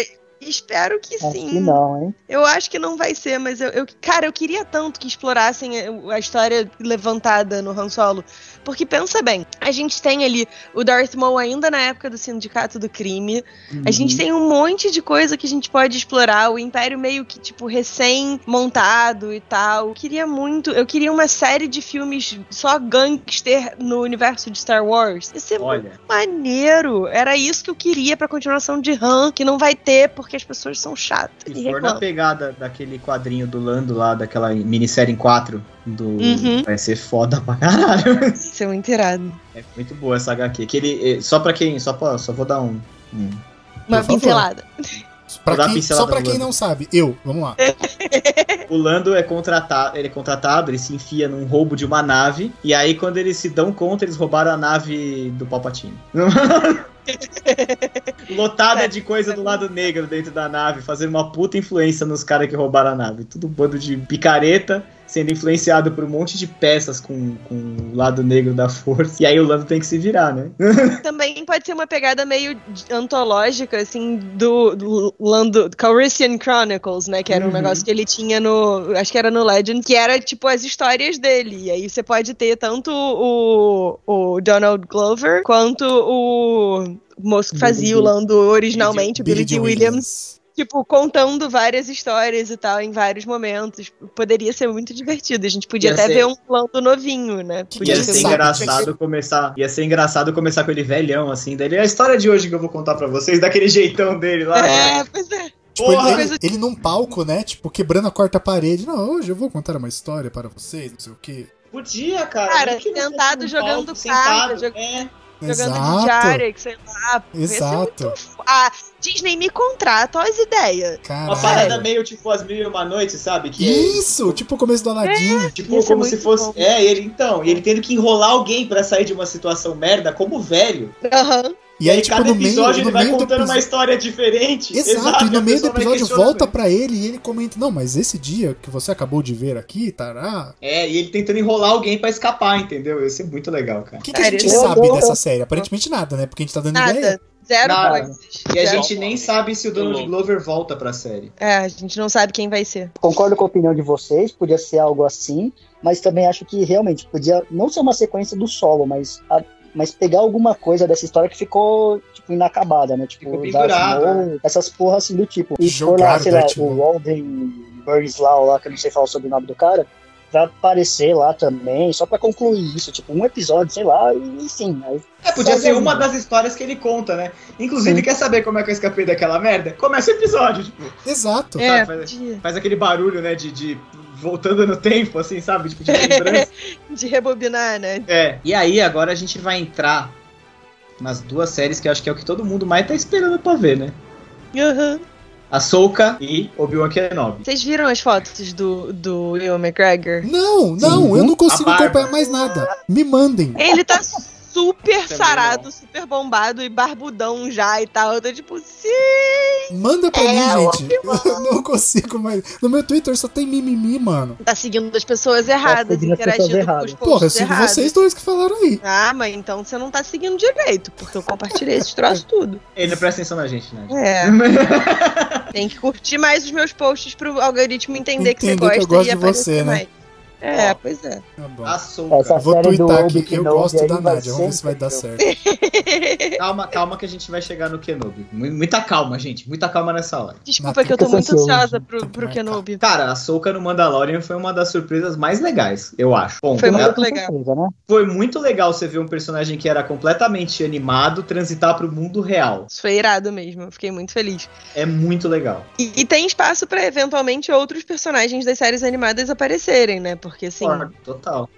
Espero que acho sim. Que não, hein? Eu acho que não vai ser, mas eu, eu, cara, eu queria tanto que explorassem a história levantada no Han Solo. Porque pensa bem, a gente tem ali o Darth Maul ainda na época do Sindicato do Crime. Uhum. A gente tem um monte de coisa que a gente pode explorar. O Império meio que, tipo, recém-montado e tal. Eu queria muito. Eu queria uma série de filmes só gangster no universo de Star Wars. Ia ser Olha. muito maneiro. Era isso que eu queria pra continuação de Han, que não vai ter, porque as pessoas são chatas. Se for reclamam. na pegada daquele quadrinho do Lando lá, daquela minissérie em 4 do. Uhum. Vai ser foda pra caralho. <laughs> Isso é muito irado. É muito boa essa HQ. Que ele, eh, só pra quem. Só, pra, só vou dar um. um Uma pincelada. Pra quem, só pra quem não sabe, eu, vamos lá. <laughs> o Lando é contratado, ele é contratado, ele se enfia num roubo de uma nave, e aí quando eles se dão conta, eles roubaram a nave do Palpatine. <laughs> Lotada de coisa do lado negro dentro da nave, fazendo uma puta influência nos caras que roubaram a nave. Tudo um bando de picareta sendo influenciado por um monte de peças com, com o lado negro da força. E aí o Lando tem que se virar, né? <laughs> Também pode ser uma pegada meio antológica, assim, do, do Lando Calrissian Chronicles, né? Que era um uhum. negócio que ele tinha no. Acho que era no Legend, que era tipo as histórias dele. E aí você pode ter tanto o, o Donald Glover quanto o moço que fazia o Lando originalmente, o Billy, Billy Williams. Williams tipo, contando várias histórias e tal, em vários momentos. Poderia ser muito divertido. A gente podia ia até ser... ver um plano novinho, né? Podia ia ser, ser engraçado começar. Ia ser engraçado começar com ele velhão, assim, dele. A história de hoje que eu vou contar pra vocês, daquele jeitão dele lá. É, pois é. Tipo, ele, ele, ele, num palco, né? Tipo, quebrando a quarta parede. Não, hoje eu vou contar uma história para vocês, não sei o quê. Podia, cara. Cara, sentado jogando carta, jogando... É jogando Exato. de Jarek, sei lá. Exato. Muito... A Disney me contrata, olha as ideias. Uma parada meio tipo As Mil e Uma Noites, sabe? Que é Isso, é... tipo o começo do Aladdin. É, tipo, como se fosse. Bom. É, ele então. E ele tendo que enrolar alguém para sair de uma situação merda, como velho. Aham. Uhum. E aí, tipo, cada no episódio meio, ele vai contando uma história diferente. Exato, Exato e no meio do episódio volta para ele e ele comenta: Não, mas esse dia que você acabou de ver aqui, tará. É, e ele tentando enrolar alguém para escapar, entendeu? Isso é muito legal, cara. O que, que a gente sabe dessa série? Aparentemente nada, né? Porque a gente tá dando nada. ideia. Zero coisas. E a gente nem sabe se o Donald Glover volta pra série. É, a gente não sabe quem vai ser. Concordo com a opinião de vocês, podia ser algo assim, mas também acho que realmente podia não ser uma sequência do solo, mas a mas pegar alguma coisa dessa história que ficou, tipo, inacabada, né? Tipo, essas porras assim do tipo. E for lá, sei lá, o Walden Burnslau lá, que eu não sei falar sobre o nome do cara, pra aparecer lá também, só pra concluir isso, tipo, um episódio, sei lá, e sim. Aí é, podia ser uma das histórias que ele conta, né? Inclusive, sim. quer saber como é que eu escapei daquela merda? Começa o episódio, tipo. Exato. É, faz, faz, aquele barulho, né, de, de voltando no tempo, assim, sabe? Tipo, de <laughs> de rebobinar, né? É. E aí, agora a gente vai entrar nas duas séries que eu acho que é o que todo mundo mais tá esperando pra ver, né? Aham. Uhum. Ahsoka e Obi-Wan Kenobi. Vocês viram as fotos do, do Ewan McGregor? Não, não, Sim. eu não consigo acompanhar mais nada. Me mandem. Ele tá super sarado, não. super bombado e barbudão já e tal. Eu tô tipo, sim! Manda pra é, mim, gente. Eu <laughs> não consigo mais. No meu Twitter só tem mimimi, mano. Tá seguindo as pessoas erradas, tá interagindo com os Porra, eu sigo vocês dois que falaram aí. Ah, mas então você não tá seguindo direito, porque eu compartilhei esses troços tudo. Ele não presta atenção na gente, né? É. <laughs> tem que curtir mais os meus posts pro algoritmo entender, entender que você gosta que eu gosto de você, né? Mais. É, pois é. Tá bom. Açúcar. Vou twittar aqui, eu gosto da Nádia, vamos ver se vai dar certo. calma, calma que a gente vai chegar no Kenobi. Muita calma, gente, muita calma nessa hora. Desculpa que eu tô muito ansiosa pro, pro Kenobi. Cara, a Soca no Mandalorian foi uma das surpresas mais legais, eu acho. Bom, foi muito legal. né? Foi muito legal você ver um personagem que era completamente animado transitar pro mundo real. Isso foi irado mesmo, fiquei muito feliz. É muito legal. E, e tem espaço para eventualmente outros personagens das séries animadas aparecerem, né? Por porque assim. total.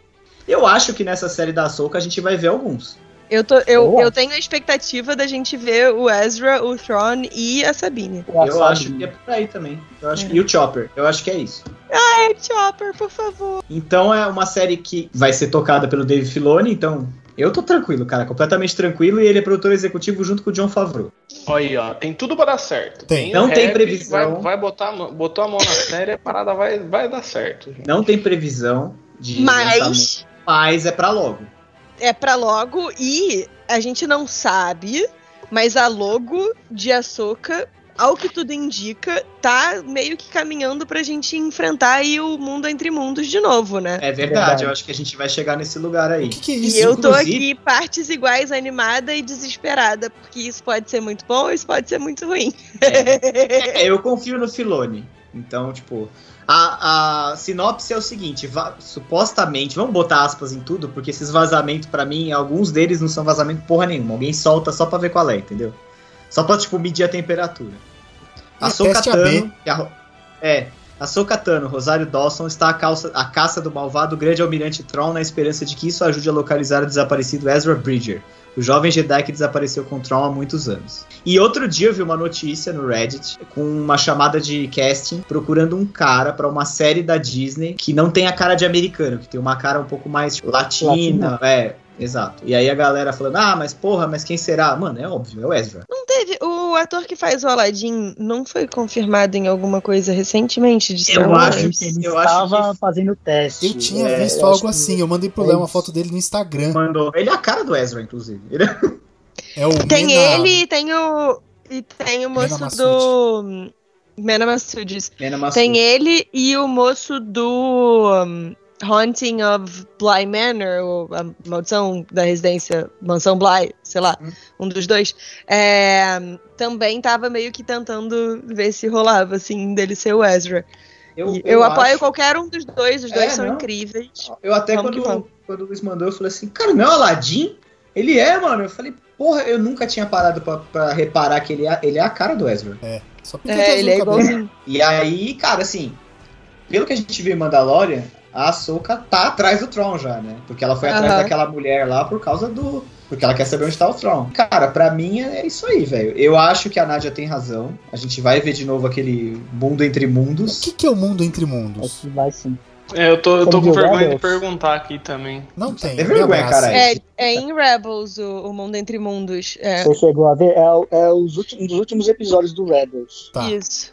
Eu acho que nessa série da Soca a gente vai ver alguns. Eu, tô, eu, eu tenho a expectativa da gente ver o Ezra, o Thrawn e a Sabine. Eu acho que é por aí também. Eu acho é. que, e o Chopper. Eu acho que é isso. Ai, Chopper, por favor. Então é uma série que vai ser tocada pelo Dave Filoni, então eu tô tranquilo, cara, completamente tranquilo e ele é produtor executivo junto com o John Favreau. Olha aí, ó, tem tudo pra dar certo. Tem. Não tem previsão. Vai, vai, botar, botou a mão na série, a parada vai, vai dar certo. Gente. Não tem previsão de. Mas. Mas é pra logo. É pra logo e a gente não sabe, mas a logo de Ahsoka ao que tudo indica, tá meio que caminhando pra gente enfrentar aí o mundo entre mundos de novo, né? É verdade, verdade. eu acho que a gente vai chegar nesse lugar aí. O que, que é isso? E eu tô aqui partes iguais, animada e desesperada, porque isso pode ser muito bom, isso pode ser muito ruim. É. é eu confio no Filone. Então, tipo, a, a sinopse é o seguinte: supostamente, vamos botar aspas em tudo, porque esses vazamentos, para mim, alguns deles não são vazamento porra nenhuma. Alguém solta só pra ver qual é, entendeu? Só pra, tipo, medir a temperatura. A Sokatano. É, a Sokatano, Rosário Dawson, está à, calça, caça do malvado grande almirante Tron na esperança de que isso ajude a localizar o desaparecido Ezra Bridger, o jovem Jedi que desapareceu com Tron há muitos anos. E outro dia eu vi uma notícia no Reddit com uma chamada de casting procurando um cara para uma série da Disney que não tem a cara de americano, que tem uma cara um pouco mais latina, Latina. é, Exato. E aí a galera falando, ah, mas porra, mas quem será? Mano, é óbvio, é o Ezra. Não teve. O ator que faz o Aladdin não foi confirmado em alguma coisa recentemente de Star Eu acho que ele Eu estava que- fazendo teste. Eu tinha É, visto eu algo assim. Eu mandei pro Léo uma foto dele no Instagram. Mandou. Ele é a cara do Ezra, inclusive. Ele é- <laughs> É o Tem Mena- ele e tem o. E tem o moço do. Mena Massoud. Mena Massoud. Tem ele e o moço do um, Haunting of Bly Manor, ou a maldição da residência, mansão Bly, sei lá, Hum. um dos dois. É, também tava meio que tentando ver se rolava, assim, dele ser o Ezra. Eu, E Eu, apoio acho- qualquer um dos dois, os dois É, são não. incríveis. Eu até Vamos quando, vamos. quando o Luiz mandou, eu falei assim, cara, não é o Aladdin? Ele é, mano. Eu falei, porra, eu nunca tinha parado pra, pra reparar que ele é, ele é a cara do Ezra. Só pintou de É, ele é igualzinho. E aí, cara, assim, pelo que a gente viu em Mandalorian, a Ahsoka tá atrás do Tron já, né? Porque ela foi atrás daquela mulher lá por causa do. Porque ela quer saber onde tá o Tron. Cara, pra mim é isso aí, velho. Eu acho que a Nadia tem razão. A gente vai ver de novo aquele mundo entre O mundos. que, que é o mundo entre Acho mundos? que vai sim. É, eu tô, eu tô com de vergonha de Rebels. perguntar aqui também. Não tem. Tem me vergonha, caralho. É, é em Rebels, o, o Mundo Entre Mundos. É, Você chegou a ver? É, o- é os últimos, um dos últimos episódios do Rebels. Tá. isso.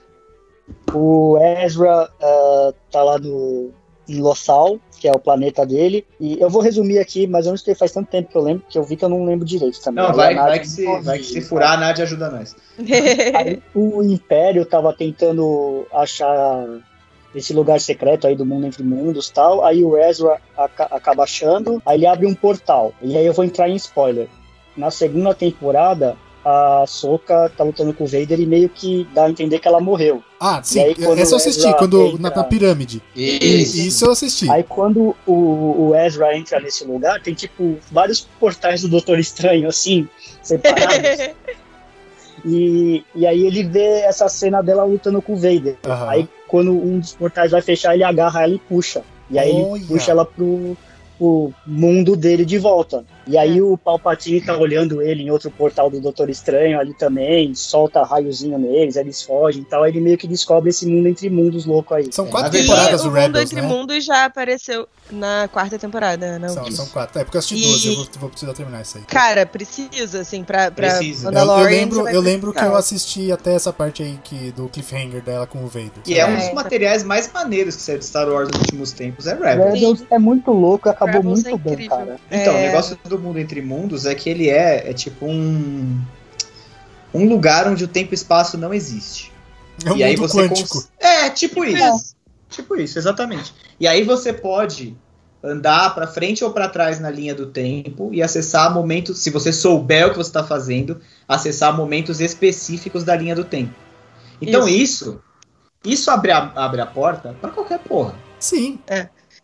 O Ezra ah, tá lá no, em Lothal, que é o planeta dele. E eu vou resumir aqui, mas eu não sei, faz tanto tempo que eu lembro, que eu vi que eu não lembro direito também. Não, vai, vai, que se, me vai que se furar, a Nadia ajuda nós. Aí <laughs> o Império tava tentando achar esse lugar secreto aí do mundo entre mundos e tal. Aí o Ezra aca- acaba achando, aí ele abre um portal. E aí eu vou entrar em spoiler. Na segunda temporada, a Soka tá lutando com o Vader e meio que dá a entender que ela morreu. Ah, sim. Aí, quando Essa eu assisti, Ezra quando, entra- na, na pirâmide. Isso eu assisti. Aí quando o, o Ezra entra nesse lugar, tem tipo vários portais do Doutor Estranho, assim, separados. <laughs> e, e aí ele vê essa cena dela lutando com o Vader. Aham. Aí quando um dos portais vai fechar, ele agarra ela e puxa. E aí Olha. ele puxa ela pro, pro mundo dele de volta. E aí o Palpatine tá olhando ele em outro portal do Doutor Estranho ali também, solta raiozinho neles, eles fogem e tal. Aí ele meio que descobre esse mundo entre mundos louco aí. São É, quatro na E verdade, temporadas o do Mundo Rebels, Entre né? Mundos já apareceu na quarta temporada, né? São, são quatro. É porque eu assisti E- duas, eu vou, vou precisar terminar isso aí. Cara, precisa, assim, pra, pra Precisa. Eu, eu Mandalorian. você lembro, eu lembro que eu assisti até essa parte aí que, do cliffhanger dela com o Vader. E é um É, dos então. materiais mais maneiros que saiu de Star Wars nos últimos tempos, é Rebels. Rebels é muito louco e acabou Rebels é muito bem, incrível. cara. Então, o É. negócio do mundo entre mundos é que ele é, é tipo um um lugar onde o tempo e espaço não existe. É um e aí você quântico. cons- É, tipo Tipo isso. isso. Tipo isso, exatamente. E aí você pode andar pra frente ou pra trás na linha do tempo e acessar momentos, se você souber o que você está fazendo, acessar momentos específicos da linha do tempo. Então isso, isso, abre, a, abre a porta pra qualquer porra. Sim.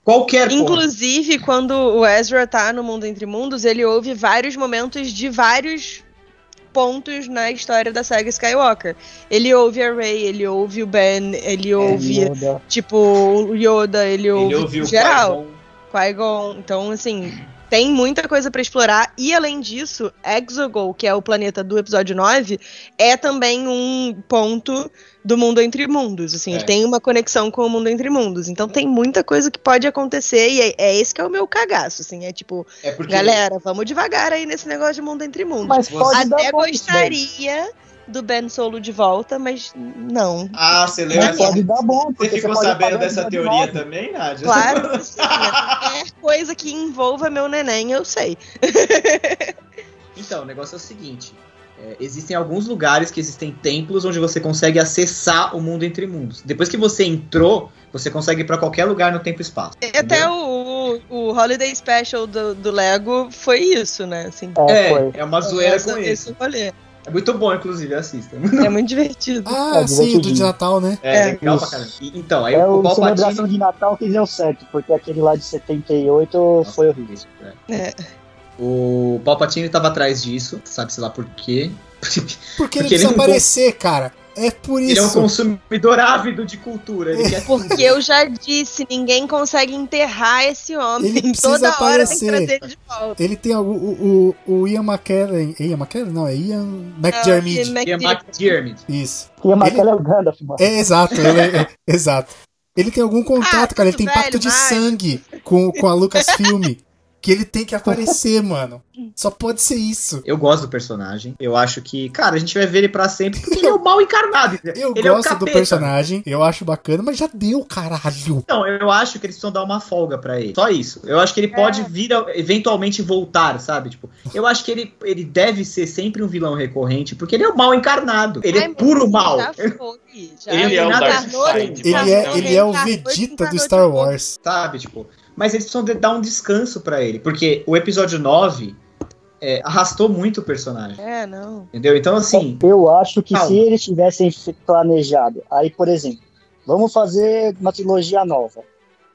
Qualquer porra. Inclusive, quando o Ezra tá no Mundo Entre Mundos, ele ouve vários momentos de vários pontos na história da saga Skywalker. Ele ouve a Rey, ele ouve o Ben, ele ouve, Yoda. tipo, o Yoda, ele ouve, Ele ouviu o geral. Qui-Gon. Qui-Gon. Então, assim, tem muita coisa pra explorar. E além disso, Exegol, que é o planeta do episódio 9, é também um ponto do mundo entre mundos. Assim, É. ele tem uma conexão com o mundo entre mundos. Então tem muita coisa que pode acontecer. E é, é esse que é o meu cagaço. Assim, é tipo, É porque galera, vamos devagar aí nesse negócio de mundo entre mundos. Mas Você- pode Até dar bom gostaria do Ben Solo de volta, mas não. Ah, você lembra? Mas pode dar bom, Você ficou pode sabendo dessa episódio teoria também, Nádia? Claro <laughs> sim. Qualquer coisa que envolva meu neném, eu sei. <laughs> Então, o negócio é o seguinte: é, existem alguns lugares que existem templos onde você consegue acessar o mundo entre mundos. Depois que você entrou, você consegue ir pra qualquer lugar no tempo e espaço. E Até o, o Holiday Special do, do Lego foi isso, né? Assim, É, É, foi. é uma zoeira essa- com esse isso. rolê. É muito bom, inclusive, assista. <laughs> É muito divertido. Ah, É, sim, o do de. Natal, né? É, É. legal Isso. pra caramba. E- então, aí É o, o o celebração Palpatine... de Natal que deu certo, porque aquele lá de 78 foi horrível. É. É. O Palpatine tava atrás disso, sabe-se lá por quê. <laughs> Porque, ele Porque ele precisa não aparecer, cara. É por isso. Ele é um consumidor ávido de cultura. Ele quer Porque eu já disse, ninguém consegue enterrar esse homem. Ele <laughs> precisa Toda hora tem que aparecer. trazer ele de volta. Ele tem o, o, o, Ian McKellen. Ian McKellen? Não, é Ian. Não, E é McDiarmid. Isso. Ele- Maquela é o Gandalf, mano. É exato, ele é- é- <laughs> exato. Ele tem algum contato, Ah, cara. Ele tem pacto velho, de mas- sangue com, com a Lucasfilm. Que ele tem que aparecer, <laughs> mano. Só pode ser isso. Eu gosto do personagem. Eu acho que, cara, a gente vai ver ele para sempre porque ele é o <laughs> mal encarnado. Eu ele gosto é do personagem, eu acho bacana, mas já deu, caralho. Não, eu acho que eles precisam dar uma folga para ele. Só isso. Eu acho que ele pode é. vir, eventualmente voltar, sabe? Tipo, eu acho que ele, ele deve ser sempre um vilão recorrente, porque ele é o mal encarnado. Ele Ai, é puro mal. Foi, <laughs> ele, é o Darkseid. Ele é, ele é o Vegeta do Star Wars. Sabe, tipo mas eles precisam dar um descanso para ele, porque o episódio 9 é, arrastou muito o personagem. É, não. Entendeu? Então, assim. Eu acho que calma. se eles tivessem planejado, aí, por exemplo, vamos fazer uma trilogia nova.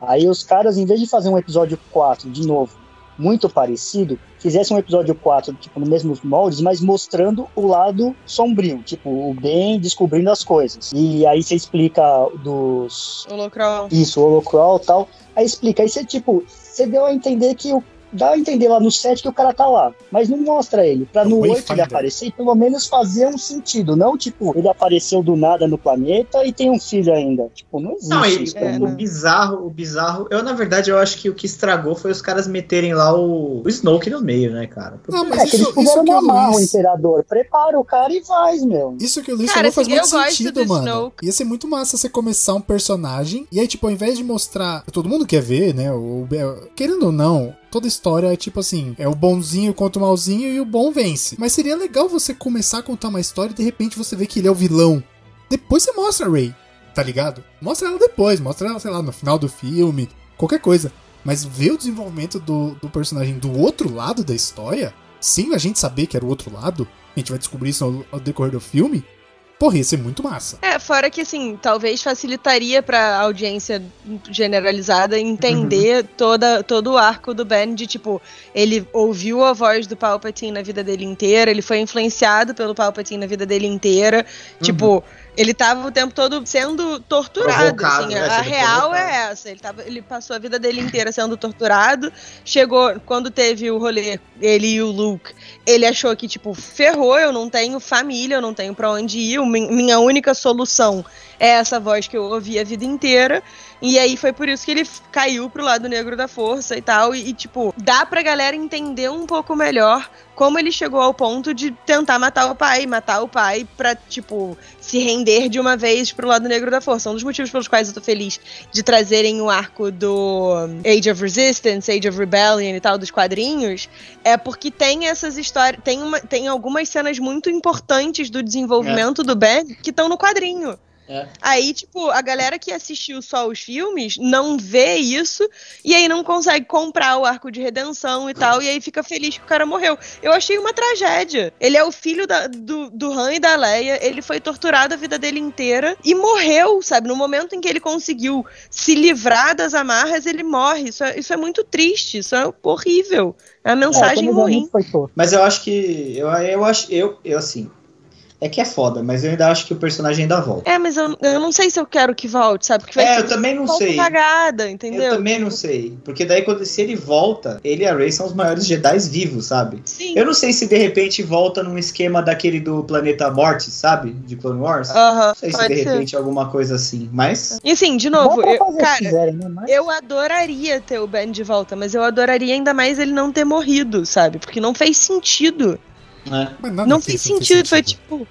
Aí os caras, em vez de fazer um episódio 4 de novo, muito parecido, fizessem um episódio 4, tipo, no mesmo moldes, mas mostrando o lado sombrio, tipo, o bem descobrindo as coisas. E aí você explica dos. Holocrawl. Isso, holocrawl e tal. Aí explica, aí você, tipo, você deu a entender que o dá a entender lá no set que o cara tá lá, mas não mostra ele, pra no 8 ele aparecer e pelo menos fazer um sentido, não tipo, ele apareceu do nada no planeta e tem um filho ainda, tipo, não existe não, isso. É, o bizarro, o bizarro, eu na verdade eu acho que o que estragou foi os caras meterem lá o, o Snoke no meio, né, cara? Porque... Não, mas é isso, que eles puseram no amarro, Luiz... o imperador, prepara o cara e vai, meu. Isso que o Luiz falou faz muito sentido, mano. Snoke. Ia ser muito massa você começar um personagem e aí, tipo, ao invés de mostrar, todo mundo quer ver, né, o, querendo ou não, toda história é tipo assim: é o bonzinho contra o malzinho e o bom vence. Mas seria legal você começar a contar uma história e de repente você vê que ele é o vilão. Depois você mostra a Ray, tá ligado? Mostra ela depois, mostra ela, sei lá, no final do filme, qualquer coisa. Mas ver o desenvolvimento do, do personagem do outro lado da história, sem a gente saber que era o outro lado, a gente vai descobrir isso ao, ao decorrer do filme, Porra, ia ser muito massa. É, fora que, assim, talvez facilitaria pra audiência generalizada entender uhum. toda, todo o arco do Ben de, tipo, ele ouviu a voz do Palpatine na vida dele inteira, ele foi influenciado pelo Palpatine na vida dele inteira. Uhum. Tipo, ele tava o tempo todo sendo torturado. Assim, né? A real provocado. é essa. Ele, tava, ele passou a vida dele inteira sendo torturado. Chegou, quando teve o rolê, ele e o Luke, ele achou que, tipo, ferrou, eu não tenho família, eu não tenho para onde ir. Minha única solução é essa voz que eu ouvi a vida inteira. E aí foi por isso que ele caiu pro lado negro da força e tal. E, e, tipo, dá pra galera entender um pouco melhor como ele chegou ao ponto de tentar matar o pai, matar o pai pra, tipo, se render de uma vez pro lado negro da força. Um dos motivos pelos quais eu tô feliz de trazerem o arco do Age of Resistance, Age of Rebellion e tal, dos quadrinhos, é porque tem essas histórias. Tem, uma, tem algumas cenas muito importantes do desenvolvimento é. do Ben que estão no quadrinho. É. Aí, tipo, a galera que assistiu só os filmes não vê isso e aí não consegue comprar o arco de redenção e tal, e aí fica feliz que o cara morreu. Eu achei uma tragédia. Ele é o filho da, do, do Han e da Leia, ele foi torturado a vida dele inteira e morreu, sabe? No momento em que ele conseguiu se livrar das amarras, ele morre. Isso é, isso é muito triste, isso é horrível. É uma mensagem é, ruim. Mas eu acho que. Eu, eu acho. Eu, eu assim é que é foda, mas eu ainda acho que o personagem ainda volta. É, mas eu, eu não sei se eu quero que volte, sabe? Porque vai é, eu também não sei. Cagada, entendeu? Eu também não sei. Porque daí, quando, se ele volta, ele e a Rey são os maiores Jedi vivos, sabe? Sim. Eu não sei se de repente volta num esquema daquele do planeta Morte, sabe? De Clone Wars. Uh -huh, não sei se de repente ser. alguma coisa assim. Mas. E assim, de novo, eu, cara, quiserem, né? mas... eu adoraria ter o Ben de volta, mas eu adoraria ainda mais ele não ter morrido, sabe? Porque não fez sentido. É. Não fez sentido, foi tipo.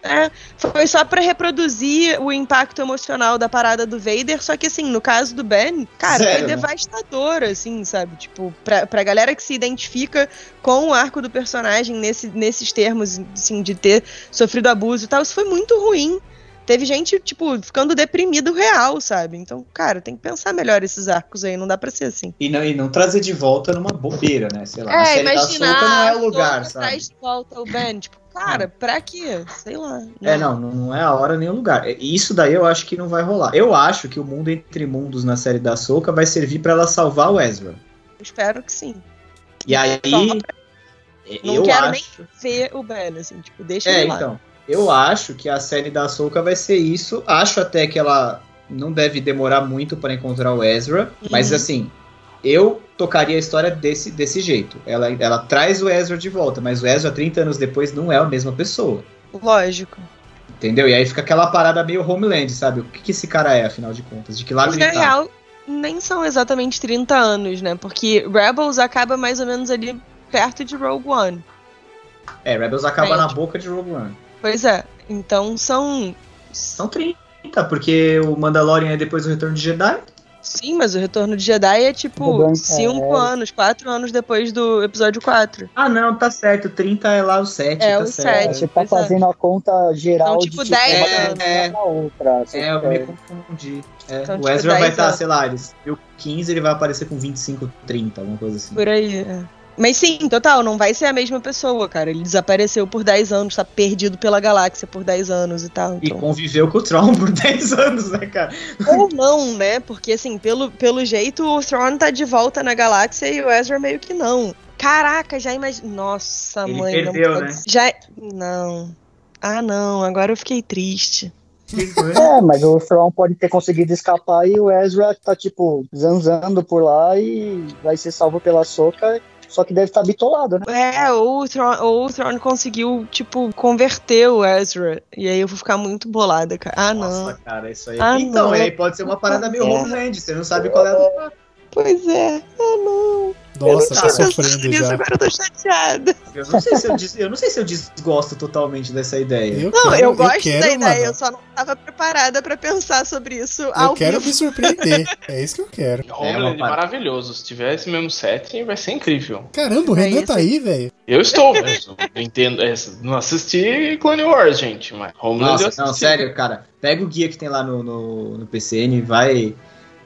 É, foi só para reproduzir o impacto emocional da parada do Vader, só que assim, no caso do Ben, cara, Sério? foi devastador, assim, sabe? Tipo, pra, pra galera que se identifica com o arco do personagem nesse, nesses termos, assim, de ter sofrido abuso e tal, isso foi muito ruim. Teve gente, tipo, ficando deprimido real, sabe? Então, cara, tem que pensar melhor esses arcos aí, não dá pra ser assim. E não, e não trazer de volta numa bobeira, né? Sei lá, é, a série imagina, da Soca não é o lugar, sabe? Traz de volta o Ben, tipo, cara, pra quê? Sei lá. Não. É, não, não é a hora nem o lugar. Isso daí eu acho que não vai rolar. Eu acho que o mundo entre mundos na série da Soca vai servir para ela salvar o Ezra. Espero que sim. E aí. Não eu quero acho... nem ver o Ben, assim, tipo, deixa é, ele lá. então. Eu acho que a série da Ahsoka vai ser isso. Acho até que ela não deve demorar muito para encontrar o Ezra. Uhum. Mas assim, eu tocaria a história desse, desse jeito. Ela, ela traz o Ezra de volta, mas o Ezra, 30 anos depois, não é a mesma pessoa. Lógico. Entendeu? E aí fica aquela parada meio Homeland, sabe? O que, que esse cara é, afinal de contas? De que lado ele tá? Real, nem são exatamente 30 anos, né? Porque Rebels acaba mais ou menos ali perto de Rogue One. É, Rebels acaba na boca de Rogue One. Pois é. Então são. São 30, porque o Mandalorian é depois do Retorno de Jedi. Sim, mas o Retorno de Jedi é tipo 5 é... anos, 4 anos depois do episódio 4. Ah, não, tá certo. 30 é lá o 7. É tá o 7. Você tá fazendo a conta geral então, tipo, de 10 tipo, anos. É, outra. É, eu me confundi. É, então, o tipo, Ezra vai estar, tá, sei lá, ele 15 ele vai aparecer com 25, 30, alguma coisa assim. Por aí, é. Mas sim, total, não vai ser a mesma pessoa, cara. Ele desapareceu por 10 anos, tá perdido pela galáxia por 10 anos e tal. Então. E conviveu com o Tron por <laughs> 10 anos, né, cara? Ou não, né? Porque assim, pelo, pelo jeito o Tron tá de volta na galáxia e o Ezra meio que não. Caraca, já imagina. Nossa, Ele mãe. Perdeu, não né? Já. Não. Ah, não, agora eu fiquei triste. <laughs> É, mas o Thrawn pode ter conseguido escapar e o Ezra tá, tipo, zanzando por lá e vai ser salvo pela soca só que deve estar tá bitolado, né? É, ou o, Tron, ou o Tron conseguiu, tipo, converter o Ezra. E aí eu vou ficar muito bolada, cara. Ah, não. Nossa, cara, isso aí. Ah, então, não. aí pode ser uma parada meio É. Homeland, você não sabe qual é a. Pois é. Ah, não. Nossa, eu tá sofrendo já. Agora eu tô chateada. Eu não sei se eu, des- eu não sei se eu desgosto totalmente dessa ideia. Eu Não, quero, eu gosto quero, da ideia, mano. eu só não tava preparada pra pensar sobre isso Eu ao quero vivo. me surpreender. É isso que eu quero. Homeland uma parada. maravilhoso. Se tiver esse mesmo setting, vai ser incrível. Caramba, o É Renan isso. tá aí, velho. Eu estou, mas eu entendo. é, não assisti Clone Wars, gente, mas Homeland eu Nossa, não, sério, cara. Pega o guia que tem lá no, no, no PCN, vai.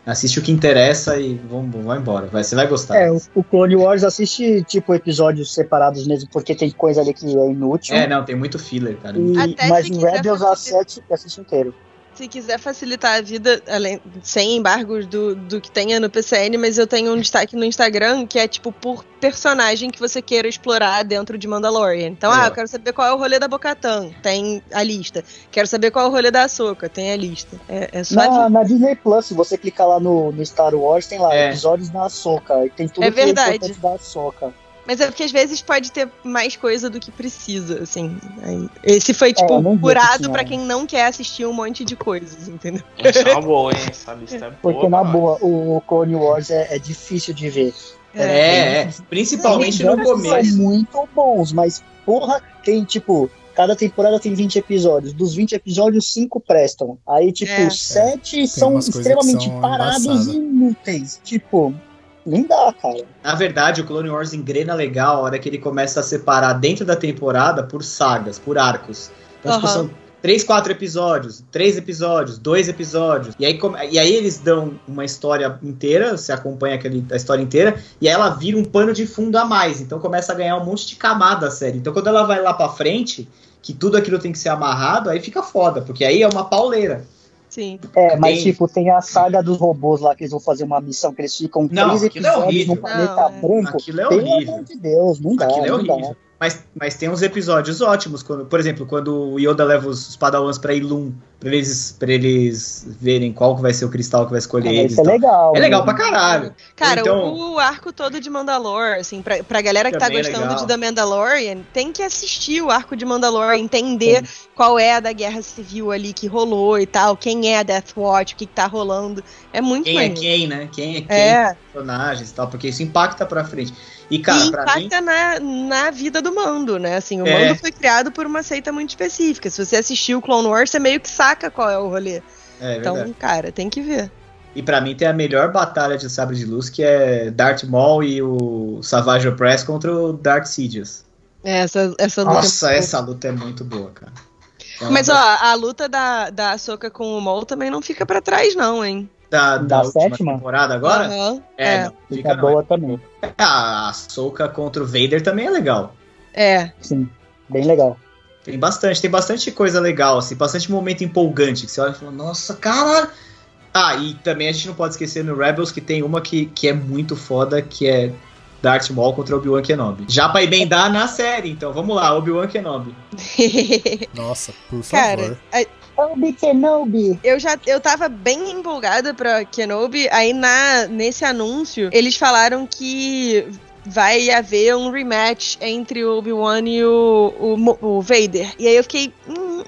Assiste o que interessa e vamos, vai embora. Vai, você vai gostar. É, o, Clone Wars assiste, tipo, episódios separados mesmo, porque tem coisa ali que é inútil. É, não, tem muito filler, cara. E- Até mas quiser Rebels assiste, assiste inteiro. Se quiser facilitar a vida, além, sem embargos do, do que tenha no PCN, mas eu tenho um destaque no Instagram que é tipo por personagem que você queira explorar dentro de Mandalorian. Então, Legal. ah, eu quero saber qual é o rolê da Bocatan, tem a lista. Quero saber qual é o rolê da Ahsoka, tem a lista. É, é só Na, na Disney Plus, se você clicar lá no, no Star Wars, tem lá É. episódios da. E tem tudo É que verdade. importante da Ahsoka. Mas é porque às vezes pode ter mais coisa do que precisa, assim. Esse foi, tipo, É, não vi curado pra quem não quer assistir um monte de coisas, entendeu? Essa é uma boa, hein? Essa lista é boa. Porque, na boa, o Clone Wars é, é difícil de ver. É, é. Principalmente Tem no começo. São muito bons, mas, porra, tem, tipo... Cada temporada tem 20 episódios. Dos 20 episódios, 5 prestam. Aí, tipo, É. 7 são umas coisas que extremamente são parados e inúteis. Tipo, nem dá, cara. Na verdade, o Clone Wars engrena legal a hora que ele começa a separar dentro da temporada por sagas, por arcos. Então, tipo, Aham. são três, quatro episódios, três episódios, dois episódios. E aí, e aí eles dão uma história inteira, você acompanha aquele, a história inteira, e aí ela vira um pano de fundo a mais. Então começa a ganhar um monte de camada a série. Então quando ela vai lá pra frente, que tudo aquilo tem que ser amarrado, aí fica foda, porque aí é uma pauleira. Sim. É, mas Tem- tipo, tem a saga dos robôs lá que eles vão fazer uma missão que eles ficam Não, três aquilo é episódios horrível. num planeta Não, é. branco. Aquilo é Pelo horrível. amor de Deus, não dá. Aquilo é não dá. horrível. Mas, mas tem uns episódios ótimos, quando, por exemplo, quando o Yoda leva os, os Padawans pra Ilum, pra eles, pra eles verem qual que vai ser o cristal que vai escolher Ah, eles. isso é legal. É legal pra caralho. Cara, Então- o arco todo de Mandalore, assim, pra, pra galera que tá é gostando legal. de The Mandalorian, tem que assistir o arco de Mandalore, entender qual é a da guerra civil ali que rolou e tal, quem é a Death Watch, o que, que tá rolando. É muito Quem é maneiro. quem, né? Quem é quem, É, personagens e tal, porque isso impacta pra frente. E, cara, e pra mim. impacta na, na vida do mando, né? Assim, o É. mando foi criado por uma seita muito específica. Se você assistiu o Clone Wars, você meio que saca qual é o rolê. É então, verdade. cara, tem que ver. E pra mim tem a melhor batalha de sabre de luz, que é Darth Maul e o Savage Opress contra o Darth Sidious. Essa, essa luta. Nossa, é essa luta é muito boa, cara. É Mas, ó, a luta da, da Ahsoka com o Maul também não fica pra trás, não, hein? da, da, da última sétima? temporada agora? Aham, É, é. não, Fica fica não. boa também. A Ahsoka contra o Vader também é legal. É. Sim, bem legal. Tem bastante, tem bastante coisa legal, assim, bastante momento empolgante, que você olha e fala, nossa, caralho. Ah, e também a gente não pode esquecer no Rebels que tem uma que, que é muito foda, que é Darth Maul contra Obi-Wan Kenobi. Já pra emendar na série, então vamos lá, Obi-Wan Kenobi. <laughs> Nossa, por favor. Cara, a- Obi Kenobi. eu já eu tava bem empolgada pra Kenobi, aí na, nesse anúncio eles falaram que vai haver um rematch entre o Obi-Wan e o, o, o Vader. E aí eu fiquei. hum,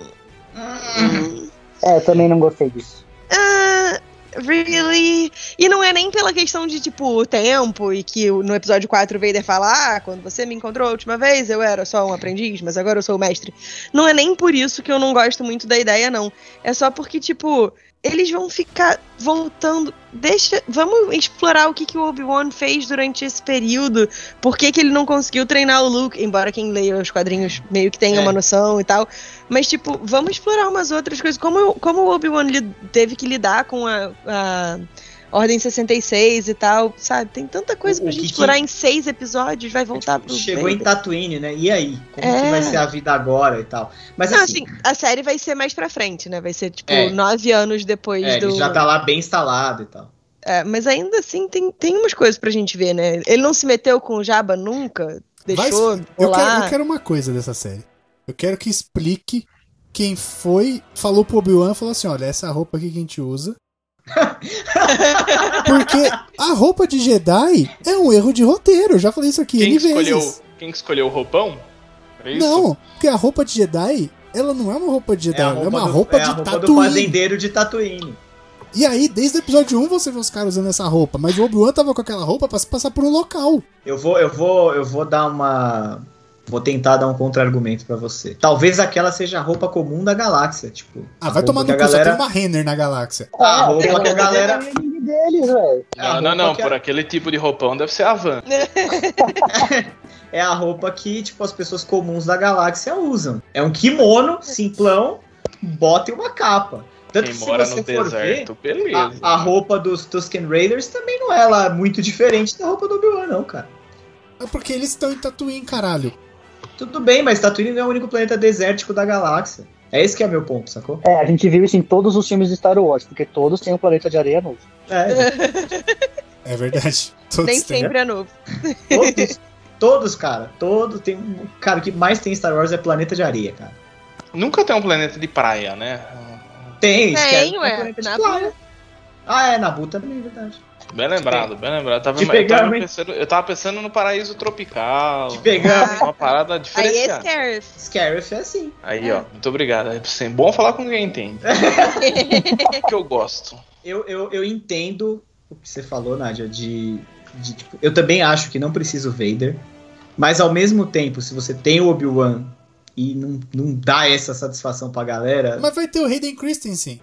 hum, É, eu também não gostei disso. ah, really? E não é nem pela questão de, tipo, tempo e que no episódio 4 o Vader fala, ah, quando você me encontrou a última vez eu era só um aprendiz, mas agora eu sou o mestre. Não é nem por isso que eu não gosto muito da ideia, não. É só porque, tipo, eles vão ficar voltando. Deixa, vamos explorar o que, que o Obi-Wan fez durante esse período. Por que, que ele não conseguiu treinar o Luke? Embora quem leia os quadrinhos meio que tenha é. uma noção e tal. Mas, tipo, vamos explorar umas outras coisas. Como, como o Obi-Wan teve que lidar com a, a Ordem 66 e tal, sabe? Tem tanta coisa o, pra gente explorar em seis episódios, vai voltar tipo, pro. Chegou Vader. em Tatooine, né? E aí? Como é. que vai ser a vida agora e tal? Mas Não, assim, assim, A série vai ser mais pra frente, né? Vai ser, tipo, é. nove anos depois é, do. Ele já tá lá bem instalado e tal. É, mas ainda assim tem, tem umas coisas pra gente ver, né? Ele não se meteu com o Jabba nunca, deixou vai, eu, lá. Quero, eu quero uma coisa dessa série. Eu quero que explique quem foi, falou pro Obi-Wan, falou assim, olha, essa roupa aqui que a gente usa <laughs> Porque a roupa de Jedi é um erro de roteiro. Eu já falei isso aqui quem N escolheu, vezes. Quem escolheu o roupão? É não, porque a roupa de Jedi, ela não é uma roupa de Jedi, é, ela é uma roupa, do, de é a roupa Tatooine. do fazendeiro de Tatooine. E aí, desde o episódio 1 você vê os caras usando essa roupa, mas o Obi-Wan tava com aquela roupa pra se passar por um local. Eu vou, eu vou, eu vou dar uma Vou tentar dar um contra-argumento para você. Talvez aquela seja a roupa comum da galáxia, tipo. Ah, vai tomar no cu, galera... só tem uma Renner na galáxia. Ah, a roupa que a galera. Deles, não, não, não, por aquele tipo de roupão deve ser a van. <laughs> é a roupa que, tipo, as pessoas comuns da galáxia usam. É um kimono simplão, bota e uma capa. Tanto Quem que mora no deserto, ver, beleza. A, a, roupa dos Tusken Raiders também não é lá muito diferente da roupa do Obi-Wan, não, cara. É porque eles estão em Tatooine, caralho. Tudo bem, mas Tatooine não é o único planeta desértico da galáxia. É esse que é meu ponto, sacou? É, a gente viu isso em todos os filmes de Star Wars, porque todos têm um planeta de areia novo. É, <laughs> é verdade. Todos Nem têm. sempre é novo. Todos, todos, cara. Todos tem. Cara, o que mais tem em Star Wars é planeta de areia, cara. Nunca tem um planeta de praia, né? Tem, tem, ué. Um planeta de Ah, é, Nabu também, é verdade. Bem lembrado, bem lembrado. Tava, Te eu, tava pensando, eu tava pensando no paraíso tropical. Te pegamos. Uma parada diferenciada. Aí é Scarif. Scarif é assim. Aí, é. ó, muito obrigado. É bom falar com quem entende. <laughs> que eu gosto. Eu, eu, eu entendo o que você falou, Nádia, de, de tipo, eu também acho que não precisa o Vader, mas ao mesmo tempo, se você tem o Obi-Wan e não, não dá essa satisfação pra galera... Mas vai ter o Hayden Christensen.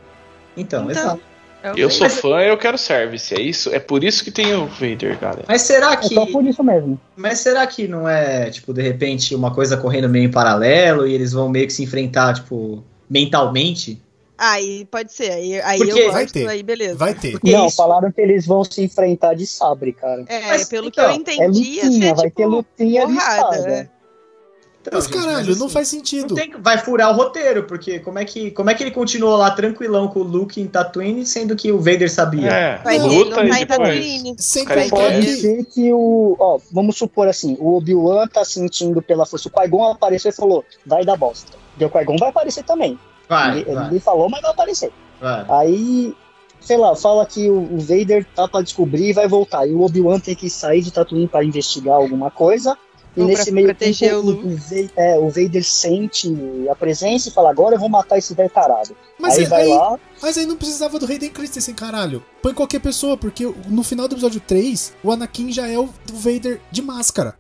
Então, então. exato. É eu sou fã e eu quero service. É isso, é por isso que tem o Vader, cara. Mas será que. É só por isso mesmo. Mas será que não é, tipo, de repente, uma coisa correndo meio em paralelo e eles vão meio que se enfrentar, tipo, mentalmente? Aí pode ser, aí, aí eu gosto, vai ter, aí beleza. Vai ter. Porque não, isso... falaram que eles vão se enfrentar de sabre, cara. É, Mas, pelo então, que eu entendi, é lutinha, ser, vai tipo, ter lutinha porrada, de espada. Então, mas gente, caralho, mas, assim, não faz sentido. Não tem, vai furar o roteiro, porque como é, que, como é que ele continuou lá tranquilão com o Luke em Tatooine, sendo que o Vader sabia? É, luta. Sem pode ser que o... Ó, vamos supor assim, o Obi-Wan tá sentindo pela força. O Qui-Gon apareceu e falou, vai dar bosta. E o Qui-Gon vai aparecer também. Vai, ele, vai. ele falou, mas vai aparecer. Vai. Aí, sei lá, fala que o, o Vader tá pra descobrir e vai voltar. E o Obi-Wan tem que sair de Tatooine para investigar alguma coisa e nesse meio tempo, o, o, é, o Vader sente a presença e fala: Agora eu vou matar esse velho tarado. Mas aí, aí vai lá. Mas aí não precisava do Hayden Christensen, caralho. Põe qualquer pessoa, porque no final do episódio 3, o Anakin já é o Vader de máscara.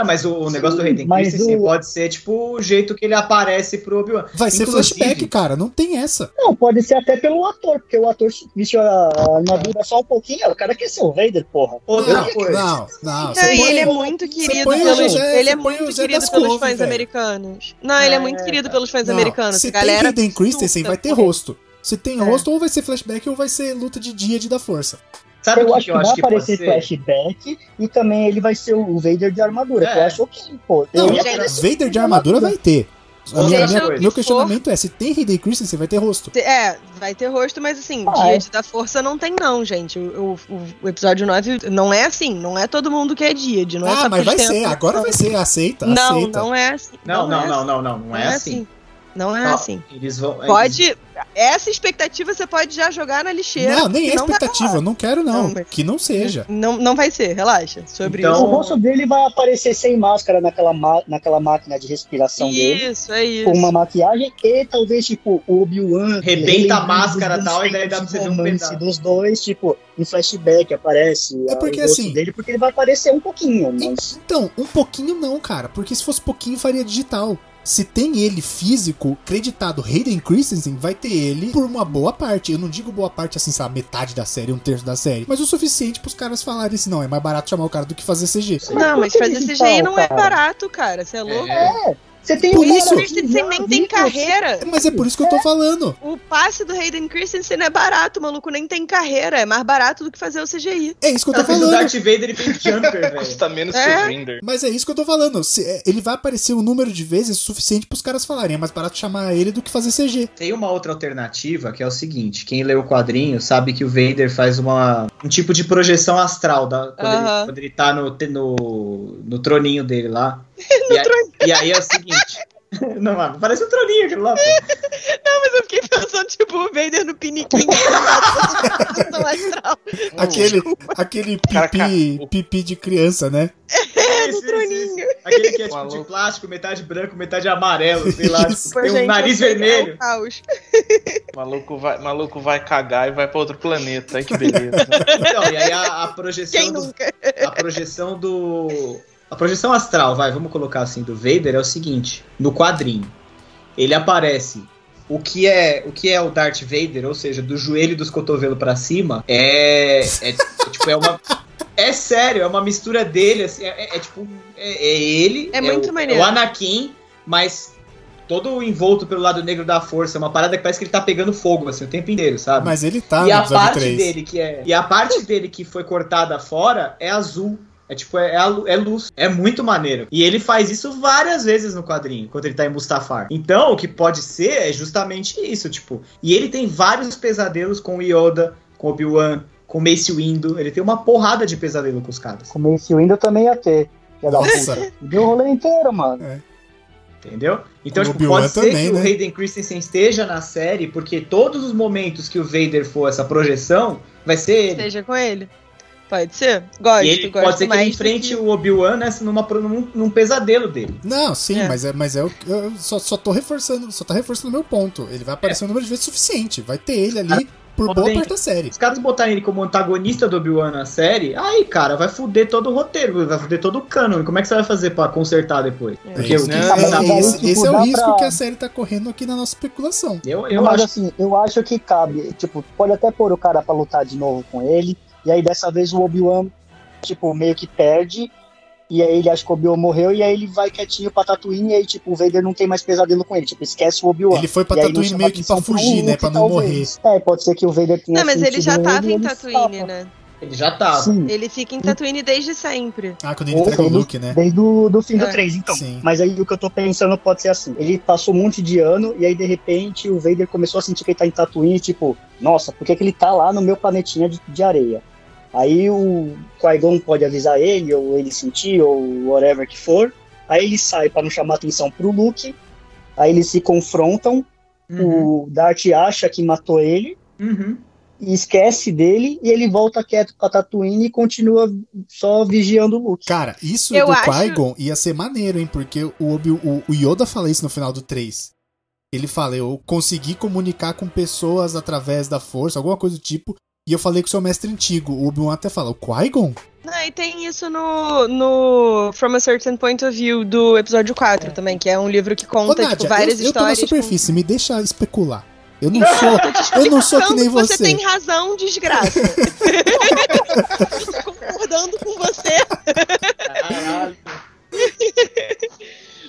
Não, mas o, o negócio do Hayden Christensen o... pode ser, tipo, o jeito que ele aparece pro Obi-Wan. Vai Inclusive... ser flashback, cara, não tem essa. Não, pode ser até pelo ator, porque o ator vestiu a armadura só um pouquinho, o cara quer ser o Vader, porra. Outra não, coisa. Não, não. não ele é muito querido pelos, ele é muito querido pelos fãs velho. americanos. Não, ele é, é muito querido pelos fãs não, americanos. Se tem Hayden Christensen, vai ter rosto. Se tem é. rosto, ou vai ser flashback ou vai ser luta de dia de da força. Sabe eu que acho que, eu vai acho que aparecer flashback e também ele vai ser o Vader de armadura. É. eu acho ok, pô. Não, eu... Vader de armadura vai ter. A minha, minha, meu questionamento for... é: se tem Hayden Christensen, vai ter rosto. É, vai ter rosto, mas assim, ah, Dia é. da Força não tem, não, gente. O, o, o, episódio 9 não é assim, não é todo mundo que é dia. Não é ah, mas vai ser, agora vai ser, aceita. Não, aceita. não é assim. Não, não, não, é não, não, não, não, é, assim. assim. Não é assim. Eles vão. Pode. Eles... Essa expectativa você pode já jogar na lixeira. Não, nem é expectativa, eu não quero, não. não mas... Que não seja. Não, não vai ser, relaxa. Sobre então, isso. O rosto dele vai aparecer sem máscara naquela, naquela máquina de respiração isso, dele. Isso, é isso. Com uma maquiagem e talvez, tipo, o Obi-Wan. Rebenta a máscara e tal, e daí dá pra você ver um pedaço. dos dois, tipo, em flashback aparece é porque, o rosto assim, dele, porque ele vai aparecer um pouquinho. Mas... Então, um pouquinho não, cara. Porque se fosse pouquinho, faria digital se tem ele físico, creditado Hayden Christensen, vai ter ele por uma boa parte. Eu não digo boa parte assim, sabe, metade da série, um terço da série, mas o suficiente pros caras falarem assim, não, é mais barato chamar o cara do que fazer CG. Não, mas fazer CGI não é barato, cara, você é louco? É. Você tem por isso, Christensen nem tem carreira. Mas é por isso que eu tô falando. O passe do Hayden Christensen é barato, o maluco nem tem carreira. É mais barato do que fazer o CGI. É isso que eu tô falando. O Darth Vader ele fez <laughs> jumper, velho. Custa menos é. que o Render. Mas é isso que eu tô falando. Se, é, ele vai aparecer um número de vezes suficiente pros caras falarem. É mais barato chamar ele do que fazer CG. Tem uma outra alternativa que é o seguinte: quem lê o quadrinho sabe que o Vader faz uma, um tipo de projeção astral da, quando, uh -huh. ele, quando ele tá no, no, no troninho dele lá. <laughs> no e, troninho. E aí é o seguinte. <laughs> Não, mano, parece um troninho aquilo lá, pô. Não, mas eu fiquei pensando, tipo, o Vader no piniquinho. <laughs> aquele aquele pipi, pipi de criança, né? É, no troninho. Aquele que é tipo de plástico, metade branco, metade amarelo, sei lá. Tipo, tem um nariz vermelho. É um maluco, vai, maluco vai cagar e vai pra outro planeta. Ai, que beleza. Então, e aí a, a projeção. Quem nunca? Do, a projeção do a projeção astral, vai, vamos colocar assim, do Vader é o seguinte: no quadrinho, ele aparece. O que é o que é o Darth Vader, ou seja, do joelho e dos cotovelos para cima, é, é, é, tipo é uma é sério, é uma mistura dele, assim, é, é, é tipo é, é, ele, é, muito o, maneiro. o Anakin, mas todo envolto pelo lado negro da força, uma parada que parece que ele tá pegando fogo assim o tempo inteiro, sabe? Mas ele tá e no a parte 3. dele que é e a parte dele que foi cortada fora é azul. É tipo, é, é, luz. É muito maneiro. E ele faz isso várias vezes no quadrinho, quando ele tá em Mustafar. Então, o que pode ser é justamente isso, tipo. E ele tem vários pesadelos com o Yoda, com Obi-Wan, com Mace Windu. Ele tem uma porrada de pesadelo com os caras. Com Mace Windu também ia ter. Ia dar Nossa. Deu o rolê inteiro, mano. É. Entendeu? Então, tipo, pode ser também, que né? o Hayden Christensen esteja na série, porque todos os momentos que o Vader for essa projeção, vai ser ele. Esteja com ele. Pode ser. Gosto, e ele gosto pode ser que ele enfrente que... o Obi-Wan né, numa, num, num, pesadelo dele. Não, sim, é. mas é, mas é o eu só, só tô reforçando, só tá reforçando o meu ponto. Ele vai aparecer é. um número de vezes suficiente. Vai ter ele ali. Por boa parte da série. Os caras botarem ele como antagonista do Obi-Wan na série, aí, cara, vai fuder todo o roteiro, vai fuder todo o canon. Como é que você vai fazer pra consertar depois? É. Porque o que é, é, esse, esse é o risco pra... que a série tá correndo aqui na nossa especulação. Eu, eu Mas, acho... assim, eu acho que cabe. Tipo, pode até pôr o cara pra lutar de novo com ele. E aí dessa vez o Obi-Wan tipo, meio que perde. E aí ele acha que o Obi-Wan morreu, e aí ele vai quietinho pra Tatooine, e aí, tipo, o Vader não tem mais pesadelo com ele. Tipo, esquece o Obi-Wan. Ele foi pra Tatooine meio que pra fugir, né? Pra não talvez. morrer. É, pode ser que o Vader tenha Não, mas ele já tava em Tatooine, né? Ele já tava. Sim. Ele fica em Tatooine desde sempre. Ah, quando ele entrega o Luke, né? Desde o do fim é. do 3, então. Sim. Mas aí o que eu tô pensando pode ser assim. Ele passou um monte de ano e aí de repente o Vader começou a sentir que ele tá em Tatooine, tipo, nossa, por que, que ele tá lá no meu planetinha de, de areia? Aí o Qui-Gon pode avisar ele, ou ele sentir, ou whatever que for. Aí ele sai para não chamar atenção pro Luke. Aí eles se confrontam. Uhum. O Dart acha que matou ele. Uhum. E esquece dele. E ele volta quieto pra Tatooine e continua só vigiando o Luke. Cara, isso Eu do acho... Qui-Gon ia ser maneiro, hein? Porque o, o, o Yoda fala isso no final do 3. Ele fala, eu consegui comunicar com pessoas através da força, alguma coisa do tipo, e eu falei com o seu mestre antigo. O Obi-Wan até fala, o Qui-Gon? Não, e tem isso no, no From a Certain Point of View do episódio 4 é. também, que é um livro que conta, Ô, Nádia, tipo, várias eu, histórias. Eu tô na superfície, com... me deixa especular. Eu não <laughs> sou, eu não sou que nem você. Você tem razão, desgraça. <laughs> <laughs> tô concordando com você. Caralho.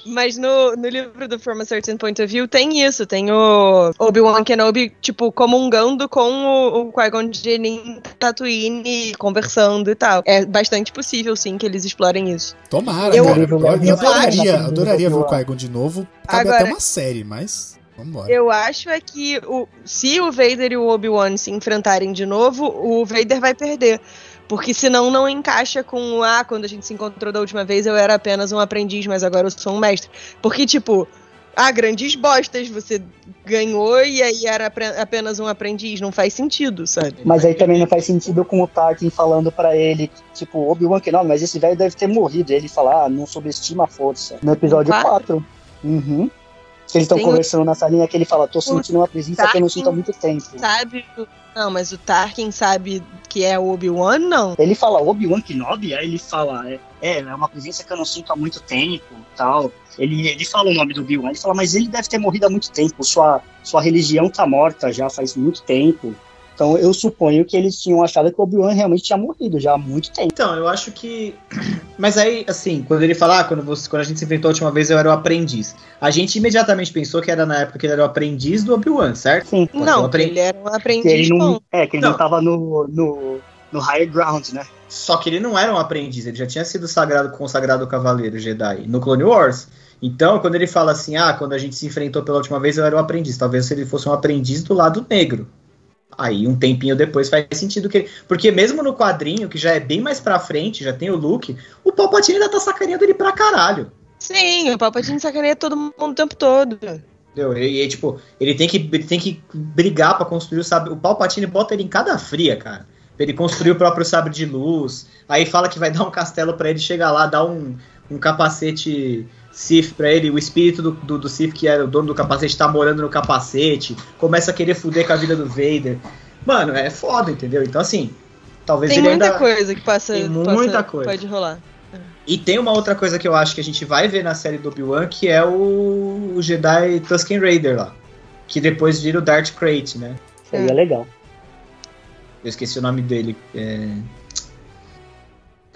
Mas no, no livro do From a Certain Point of View tem isso, tem o Obi-Wan Kenobi, tipo, comungando com o, o Qui-Gon Jinn Tatooine, conversando e tal. É bastante possível, sim, que eles explorem isso. Tomara, eu, cara. Eu, eu adoraria, adoraria ver o Qui-Gon de novo. Cabe Agora, até uma série, mas... Vambora. Eu acho é que o, se o Vader e o Obi-Wan se enfrentarem de novo, o Vader vai perder. Porque senão não encaixa com, ah, quando a gente se encontrou da última vez eu era apenas um aprendiz, mas agora eu sou um mestre. Porque, tipo, ah, grandes bostas, você ganhou e aí era apenas um aprendiz. Não faz sentido, sabe? Mas aí também não faz sentido com o Tarkin falando para ele, tipo, Obi-Wan que não, mas esse velho deve ter morrido. E ele fala, ah, não subestima a força. No episódio 4. 4. Uhum. Que eles estão conversando na salinha que ele fala, tô sentindo uma presença Tarkin que eu não sinto há muito tempo. Sabe não, mas o Tarkin sabe que é Obi-Wan, não. Ele fala Obi-Wan Kenobi, aí ele fala, é, é, é uma presença que eu não sinto há muito tempo, tal. Ele, ele fala o nome do Obi-Wan, ele fala, mas ele deve ter morrido há muito tempo, sua, sua religião tá morta já faz muito tempo. Então eu suponho que eles tinham achado que o Obi-Wan realmente tinha morrido já há muito tempo. Então, eu acho que. <clears throat> Mas aí, assim, quando ele fala, ah, quando, você, quando a gente se enfrentou a última vez, eu era o aprendiz. A gente imediatamente pensou que era na época que ele era o aprendiz do Obi-Wan, certo? Sim. não, apre... ele era um aprendiz. Que ele não, é, que ele não, não tava no, no, no high ground, né? Só que ele não era um aprendiz, ele já tinha sido sagrado, consagrado cavaleiro Jedi no Clone Wars. Então, quando ele fala assim, ah, quando a gente se enfrentou pela última vez, eu era um aprendiz. Talvez se ele fosse um aprendiz do lado negro. Aí um tempinho depois faz sentido que. Porque mesmo no quadrinho, que já é bem mais pra frente, já tem o Luke, o Palpatine ainda tá sacaneando ele pra caralho. Sim, o Palpatine sacaneia todo mundo o tempo todo. Entendeu? E, e, tipo, ele tem que, ele tem que brigar para construir o sabre. O Palpatine bota ele em cada fria, cara. Ele construir o próprio sabre de luz. Aí fala que vai <laughs> dar um castelo para ele chegar lá, dar um, um capacete Sif pra ele, o espírito do, do, do Sif, que era o dono do capacete, tá morando no capacete, começa a querer fuder com a vida do Vader. Mano, é foda, entendeu? Então, assim, talvez tem ele muita ainda... coisa que passa. Tem muita passa, coisa. Pode rolar. E tem uma outra coisa que eu acho que a gente vai ver na série do Obi-Wan, que é o, o Jedi Tusken Raider lá. Que depois vira o Darth Crate, né? Seria é legal. Eu esqueci o nome dele. É...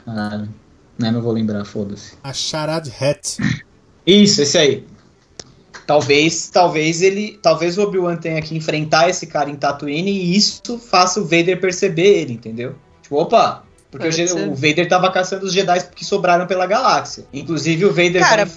Caralho. Não, não vou lembrar, foda-se. A Charad Hat. Isso, esse aí. Talvez, talvez ele, talvez o Obi-Wan tenha que enfrentar esse cara em Tatooine e isso faça o Vader perceber ele, entendeu? Tipo, opa, porque o, o, Vader tava caçando os Jedi que sobraram pela galáxia. Inclusive o Vader cara,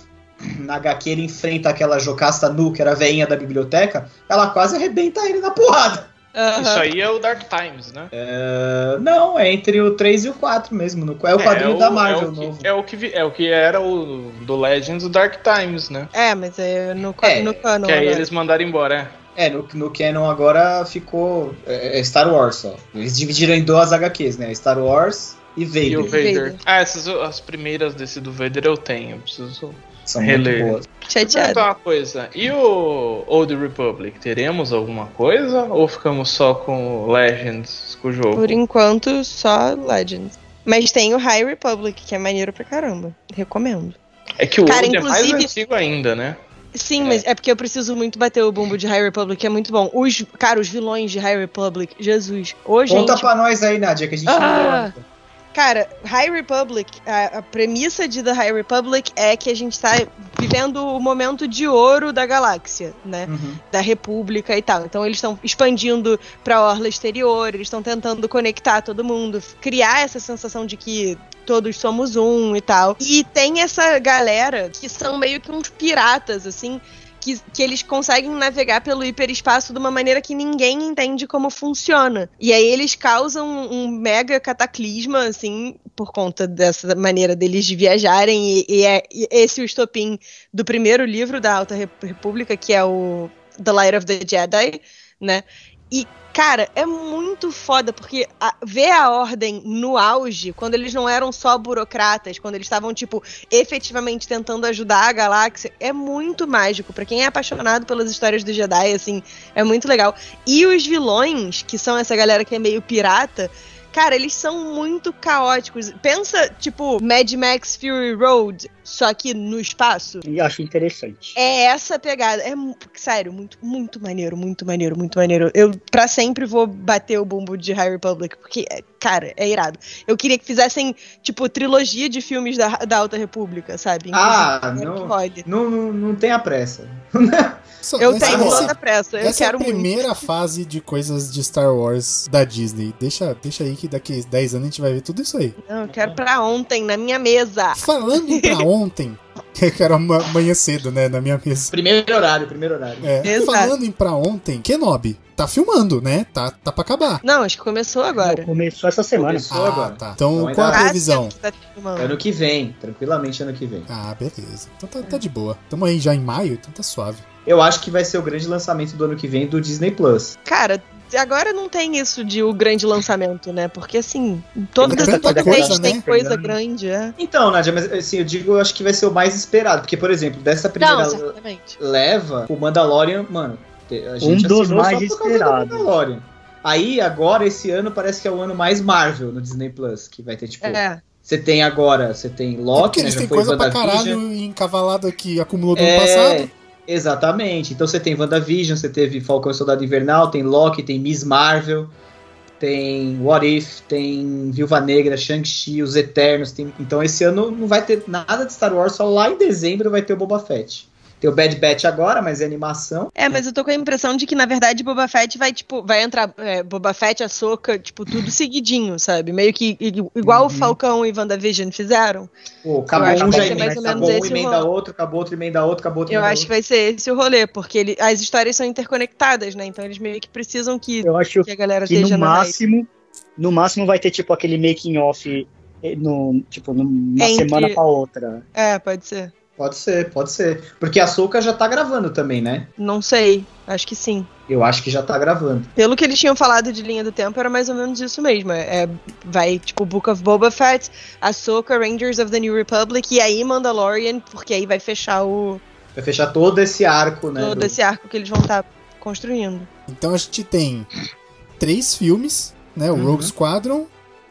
na HQ ele enfrenta aquela Jocasta Nu, que era a veinha da biblioteca, ela quase arrebenta ele na porrada. Uhum. Isso aí é o Dark Times, né? É... Não, é entre o 3 e o 4 mesmo. No... É o quadrinho é, o, da Marvel é novo. É o, que, é o que era o do Legends do Dark Times, né? É, mas é no, é, no canon. Que aí eles mandaram embora, é. É, no, no Canon agora ficou é, é, Star Wars só. Eles dividiram em duas HQs, né? Star Wars e Vader. E o Vader. Vader. Ah, essas as primeiras desse do Vader eu tenho. Eu preciso são reler. muito boas. Chateado. uma coisa. E o Old Republic? Teremos alguma coisa? Ou ficamos só com Legends com o jogo? Por enquanto, só Legends. Mas tem o High Republic, que é maneiro pra caramba. Recomendo. É que o Cara, Old inclusive... é mais antigo ainda, né? Sim, é. mas é porque eu preciso muito bater o bumbo de High Republic, é muito bom. Os, cara, os vilões de High Republic, Jesus. Ô, Conta pra nós aí, Nadia, que a gente ah, não Cara, High Republic, a, a, premissa de The High Republic é que a gente está vivendo o momento de ouro da galáxia, né? Uhum. Da República e tal. Então eles estão expandindo para a orla exterior, eles estão tentando conectar todo mundo, criar essa sensação de que todos somos um e tal. E tem essa galera que são meio que uns piratas, assim, que, que eles conseguem navegar pelo hiperespaço de uma maneira que ninguém entende como funciona. E aí eles causam um mega cataclisma, assim, por conta dessa maneira deles de viajarem. E, e é esse o estopim do primeiro livro da Alta República, que é o The Light of the Jedi, né? E, cara, é muito foda, porque a, ver a ordem no auge, quando eles não eram só burocratas, quando eles estavam, tipo, efetivamente tentando ajudar a galáxia, é muito mágico. para quem é apaixonado pelas histórias do Jedi, assim, é muito legal. E os vilões, que são essa galera que é meio pirata, Cara, eles são muito caóticos. Pensa, tipo, Mad Max Fury Road, só que no espaço. E acho interessante. É essa pegada. É, sério, muito, muito maneiro, muito maneiro, muito maneiro. Eu, pra sempre, vou bater o bumbo de High Republic, porque, cara, é irado. Eu queria que fizessem, tipo, trilogia de filmes da, da Alta República, sabe? Inclusive, ah, não, não, não, não tenha pressa. <laughs> eu tenho toda pressa. Eu essa quero é a primeira muito. fase de coisas de Star Wars da Disney. Deixa, deixa aí que daqui 10 anos a gente vai ver tudo isso aí. Não, eu quero pra ontem, na minha mesa. Falando pra ontem, <laughs> <laughs> que era amanhã cedo, né? Na minha mesa. Primeiro horário, primeiro horário. É. Falando em pra ontem, Kenobi. Tá filmando, né? Tá, tá pra acabar. Não, acho que começou agora. Começou essa semana. Começou ah, agora. Tá. Então, então qual a previsão? Tá ano que vem, tranquilamente ano que vem. Ah, beleza. Então tá, tá de boa. Tamo aí já em maio, então tá suave. Eu acho que vai ser o grande lançamento do ano que vem do Disney Plus. Cara, agora não tem isso de o grande lançamento, né? Porque assim, toda, Tem toda coisa, vez né? tem coisa grande, é. Então, Nádia, mas assim, eu digo, eu acho que vai ser o mais esperado. Porque, por exemplo, dessa primeira Não, leva, o Mandalorian, mano, a gente Um dos mais só por causa do esperados. Mandalorian. Aí, agora, esse ano, parece que é o ano mais Marvel no Disney Plus, que vai ter, tipo... É. Você tem agora, você tem É Loki, porque né? Já têm foi coisa pra caralho encavalada que acumulou do ano É, passado. Exatamente. Então você tem WandaVision, você teve Falcão e Soldado Invernal, tem Loki, tem Miss Marvel, tem What If, tem Viúva Negra, Shang-Chi, Os Eternos. tem- Então esse ano não vai ter nada de Star Wars, só lá em dezembro vai ter o Boba Fett. Tem o Bad Batch agora, mas é animação. É, mas eu tô com a impressão de que, na verdade, Boba Fett vai, tipo, vai entrar. É, Boba Fett, Ahsoka, tipo, tudo seguidinho, sabe? Meio que igual o Falcão e WandaVision fizeram. Pô, acabou um, que já vai ser emenda, mais ou acabou menos um, esse emenda outro, acabou outro, emenda outro, acabou outro, Eu acho que vai ser esse o rolê, porque ele, as histórias são interconectadas, né? Então eles meio que precisam que, Eu acho que a galera que esteja no máximo, no máximo vai ter tipo aquele making off eh, no, tipo, numa Entre- semana pra outra. É, pode ser. Pode ser, pode ser. Porque a Soca já tá gravando também, né? Não sei. Acho que sim. Eu acho que já tá gravando. Pelo que eles tinham falado de linha do tempo, era mais ou menos isso mesmo. É, é- vai, tipo, Book of Boba Fett, Ahsoka, Rangers of the New Republic e aí Mandalorian, porque aí vai fechar o, Vai fechar todo esse arco, né? todo do- esse arco que eles vão estar construindo. Então a gente tem três filmes, né? O Uhum. Rogue Squadron,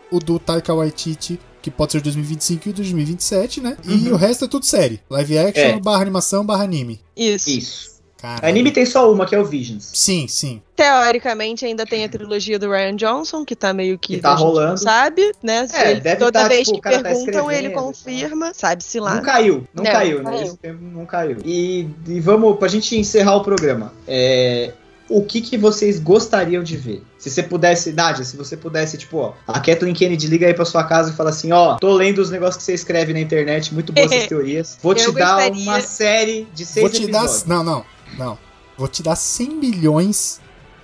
o do Taika Waititi, que pode ser de 2025 e o de 2027, né? E Uhum. o resto é tudo série. Live action, É. barra animação, barra anime. Isso. Isso. Caralho. Anime tem só uma, que é o Visions. Sim, sim. Teoricamente, ainda tem a trilogia do Ryan Johnson, que tá meio que. Que tá a gente não rolando. sabe, né? É, Ele- deve toda tá, vez tipo, que tá perguntam, ele escrevendo, confirma, sabe-se lá. Não caiu, não Não, caiu, não né? caiu. Esse tempo não caiu. E, e vamos, pra gente encerrar o programa, é, o que, que vocês gostariam de ver? Se você pudesse, Nádia, se você pudesse, tipo, ó, a Kathleen Kennedy liga aí pra sua casa e fala assim, ó, tô lendo os negócios que você escreve na internet, muito boas essas <laughs> teorias. Vou te dar gostaria- uma série de seis Vou te dar. episódios. Não, não, não. Vou te dar 100 milhões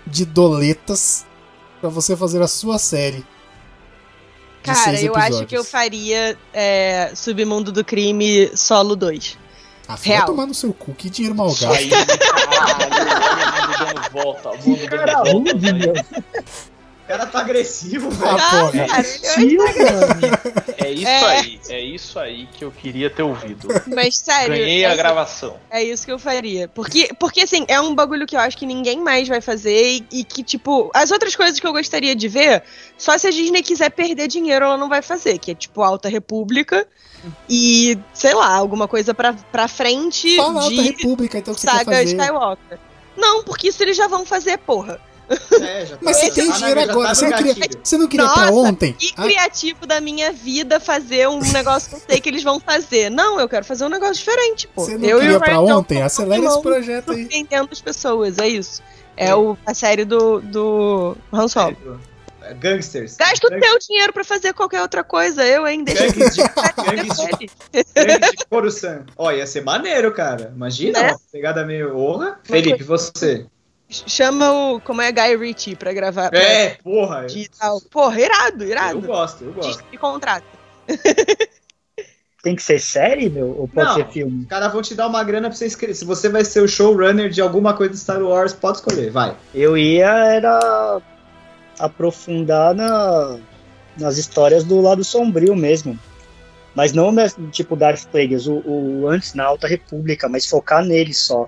de doletas pra você fazer a sua série. de Cara, seis eu acho que eu faria é, Submundo do Crime Solo 2. Ah, vai Real. tomar no seu cu, que dinheiro mal gasto. <laughs> Volta. O mundo Cara, rude, meu. O cara tá agressivo, velho. Ah, porra. cara, mano. É isso É. aí, é isso aí que eu queria ter ouvido. mas sério. Ganhei é, a gravação. é isso que eu faria. Porque, porque, assim, é um bagulho que eu acho que ninguém mais vai fazer e, e que, tipo, as outras coisas que eu gostaria de ver, só se a Disney quiser perder dinheiro, ela não vai fazer, que é, tipo, Alta República e, sei lá, alguma coisa pra, pra frente Fala Alta de República, então, que você quer saga fazer. Skywalker. Não, porque isso eles já vão fazer, porra. É, já tá- Mas você tem tá dinheiro na- já agora. tá Você não queria, você não queria pra Nossa, ontem? Que Ah, criativo da minha vida fazer um negócio que eu sei que eles vão fazer. Não, eu quero fazer um negócio diferente, pô. Você não eu e queria o pra ontem? Acelera esse projeto aí. surpreendendo as pessoas, é isso. É o, a série do, do Han Solo. É, Gangsters. Gasta o Gang- teu dinheiro pra fazer qualquer outra coisa, eu, hein? Deixa Gangues de, eu gangues de, gangues de Coruscant. Ó, ia ser maneiro, cara. Imagina, Né? uma pegada meio honra. Felipe, você. Chama o. Como é Guy Ritchie pra gravar. pra- É, porra. de tal. Porra, irado, Eu irado. gosto, eu gosto. Disney me contrata. Tem que ser série, meu? Ou pode Não. ser filme? Os caras vão te dar uma grana pra você escrever. Se você vai ser o showrunner de alguma coisa de Star Wars, pode escolher, vai. Eu ia era aprofundar na, nas histórias do lado sombrio mesmo. Mas não né, tipo Darth Plagueis, o, o antes na Alta República, mas focar nele só.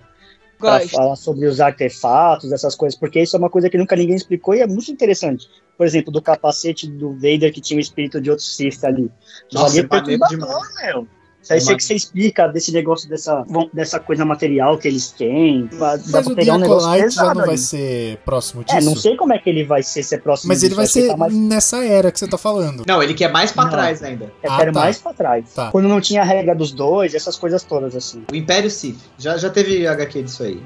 Pra falar sobre os artefatos, essas coisas, porque isso é uma coisa que nunca ninguém explicou e é muito interessante. Por exemplo, do capacete do Vader que tinha o espírito de outro Sith ali. Nossa, Ali é perturbador, meu. Isso aí É você que você explica desse negócio dessa, dessa coisa material que eles têm. Dá Mas pra o pegar um negócio Diacolite já não vai ali. ser próximo disso? É, não sei como é que ele vai ser, se é próximo Mas ele disso, vai ser mais, nessa era que você tá falando. Não, ele quer mais pra Não. trás ainda. eu Ah, quero tá. mais pra trás. Tá. Quando não tinha a regra dos dois, essas coisas todas, assim. O Império Sith. Já, já teve HQ disso aí.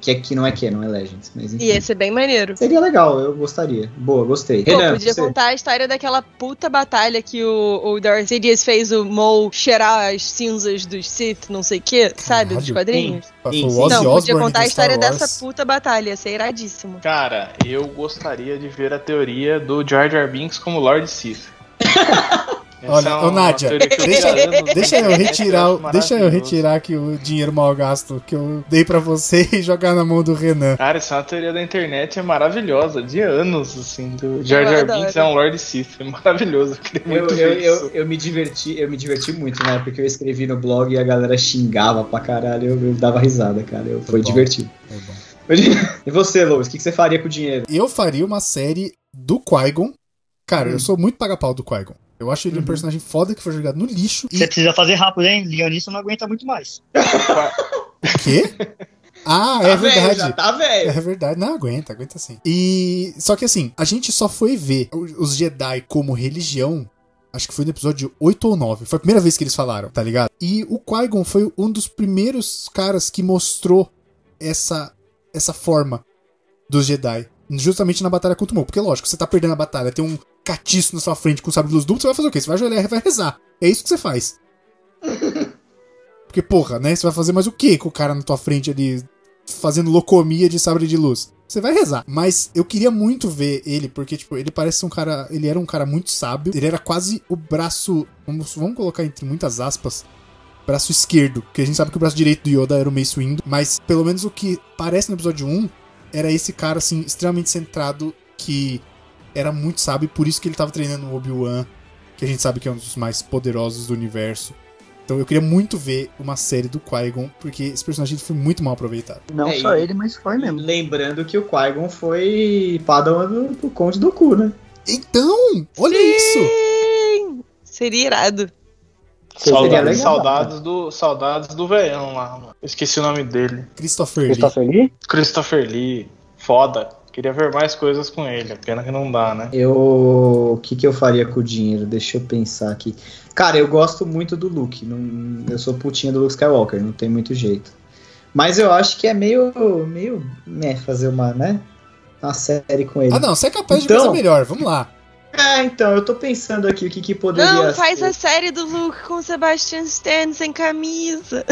Que, que não é que, não é Legends. Mas enfim. Ia ser bem maneiro. Seria legal, eu gostaria. Boa, gostei. Pô, você. podia contar a história daquela puta batalha que o, o Darth Sidious fez o Maul cheirar as cinzas dos Sith, não sei o que, sabe? Dos quadrinhos. Sim. Sim. Não, podia contar a história dessa puta batalha, ia ser iradíssimo. Cara, eu gostaria de ver a teoria do Jar Jar Binks como Lord Sith. <laughs> Olha, é ô Nádia, deixa, deixa, eu retirar, <laughs> deixa eu retirar aqui o dinheiro mal gasto que eu dei para você <laughs> e jogar na mão do Renan. Cara, essa é teoria da internet é maravilhosa, de anos, assim, do Jar Jar Binks é um Lord Sith, é maravilhoso. Eu, eu, eu, eu, me diverti, eu me diverti muito, né, porque eu escrevi no blog e a galera xingava pra caralho, eu, eu dava risada, cara, eu, foi, divertido. <laughs> E você, Lois, o que, que você faria com o dinheiro? Eu faria uma série do Qui-Gon. Cara, hum. eu sou muito paga-pau do Qui-Gon. Eu acho ele uhum. um personagem foda que foi jogado no lixo. Você e... precisa fazer rápido, hein? Leonisson não aguenta muito mais. o quê? <laughs> Ah, é tá verdade. Véio, já tá velho. É verdade. Não, aguenta, aguenta sim. E. Só que assim, a gente só foi ver os Jedi como religião. Acho que foi no episódio 8 ou 9. Foi a primeira vez que eles falaram, tá ligado? E o Qui-Gon foi um dos primeiros caras que mostrou essa, essa forma dos Jedi. Justamente na batalha contra o Maul. Porque, lógico, você tá perdendo a batalha, tem um catiço na sua frente com sabre de luz duplo, você vai fazer o quê? Você vai ajoelhar e vai rezar. É isso que você faz. <laughs> Porque, porra, né? Você vai fazer mais o quê com o cara na tua frente ali fazendo locomia de sabre de luz? Você vai rezar. Mas eu queria muito ver ele, porque, tipo, ele parece um cara. Ele era um cara muito sábio. Ele era quase o braço. Vamos, vamos colocar entre muitas aspas. Braço esquerdo. Porque a gente sabe que o braço direito do Yoda era o Mace Windu. Mas, pelo menos o que parece no episódio 1, era esse cara, assim, extremamente centrado. Que era muito sábio, por isso que ele estava treinando o Obi-Wan, que a gente sabe que é um dos mais poderosos do universo. Então eu queria muito ver uma série do Qui-Gon, porque esse personagem foi muito mal aproveitado. Não é, só ele, mas foi mesmo. Lembrando que o Qui-Gon foi Padawan do, do Conde do Cu, né? Então, olha Sim! isso! Seria irado. Saudades, saudades do saudades do velhão lá, mano. Esqueci o nome dele. Christopher, Christopher Lee. Lee? Christopher Lee. Foda. Queria ver mais coisas com ele, pena que não dá, né? Eu. O que, que eu faria com o dinheiro? Deixa eu pensar aqui. Cara, eu gosto muito do Luke. Não, eu sou putinha do Luke Skywalker, não tem muito jeito. Mas eu acho que é meio. meio. né, fazer uma, né? Uma série com ele. Ah, não, você é capaz então, de fazer melhor, vamos lá. É, então, eu tô pensando aqui o que, que poderia Não, faz ser. a série do Luke com Sebastian Stan sem camisa.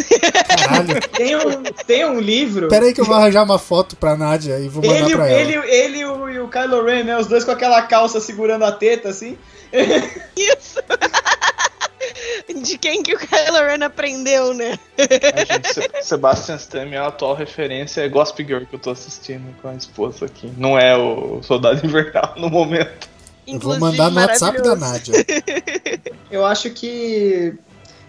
Caralho. <laughs> tem, um, tem um livro. Pera aí que eu vou arranjar uma foto pra Nádia e vou mandar ele, pra ele, ela. Ele, ele e o, e o Kylo Ren, né? Os dois com aquela calça segurando a teta, assim. <laughs> Isso! De quem que o Kylo Ren aprendeu, né? gente, Sebastian Stan, minha atual referência é Gospel Girl que eu tô assistindo com a esposa aqui. Não é o Soldado Invernal no momento. Eu vou mandar no WhatsApp da Nádia. <laughs> eu acho que.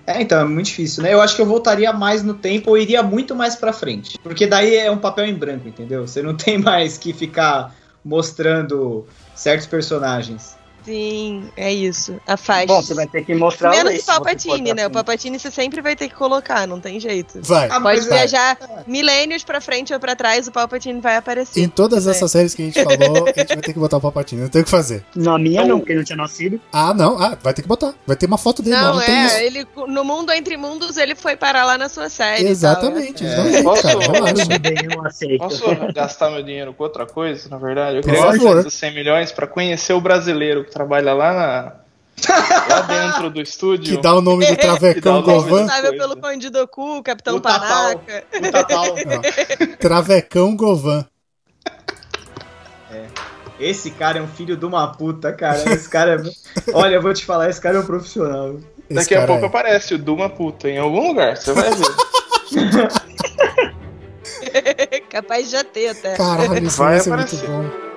É, então, é muito difícil, né? Eu acho que eu voltaria mais no tempo ou iria muito mais pra frente. Porque daí é um papel em branco, entendeu? Você não tem mais que ficar mostrando certos personagens. Sim, é isso. A faixa. Bom, você vai ter que mostrar Menos o Palpatine, né? O Palpatine você sempre vai ter que colocar, não tem jeito. Vai. Ah, Pode viajar vai. milênios pra frente ou pra trás, o Palpatine vai aparecer. Em todas essas séries que a gente falou, a gente vai ter que botar o Palpatine, não tem o que fazer. Na minha então, não, porque ele não tinha nascido. Ah, não, ah, vai ter que botar. Vai ter uma foto dele não, não é, ele no mundo entre mundos ele foi parar lá na sua série. Exatamente, tal, é. Posso, cara, Posso gastar meu dinheiro com outra coisa, na verdade? Eu queria gastar 100 milhões pra conhecer o brasileiro que trabalha lá na lá dentro do estúdio. Que dá o nome do <laughs> Travecão Govan. Responsável pelo Conde Doku, Capitão o Panaca. O Tatal. <laughs> Travecão Govan. É. Esse cara é um filho de uma puta, cara. Esse cara é... Olha, eu vou te falar, esse cara é um profissional. Esse Daqui a pouco é. aparece o Duma puta em algum lugar, você vai ver. <laughs> Capaz de já ter até. Caralho, isso vai, vai ser muito bom.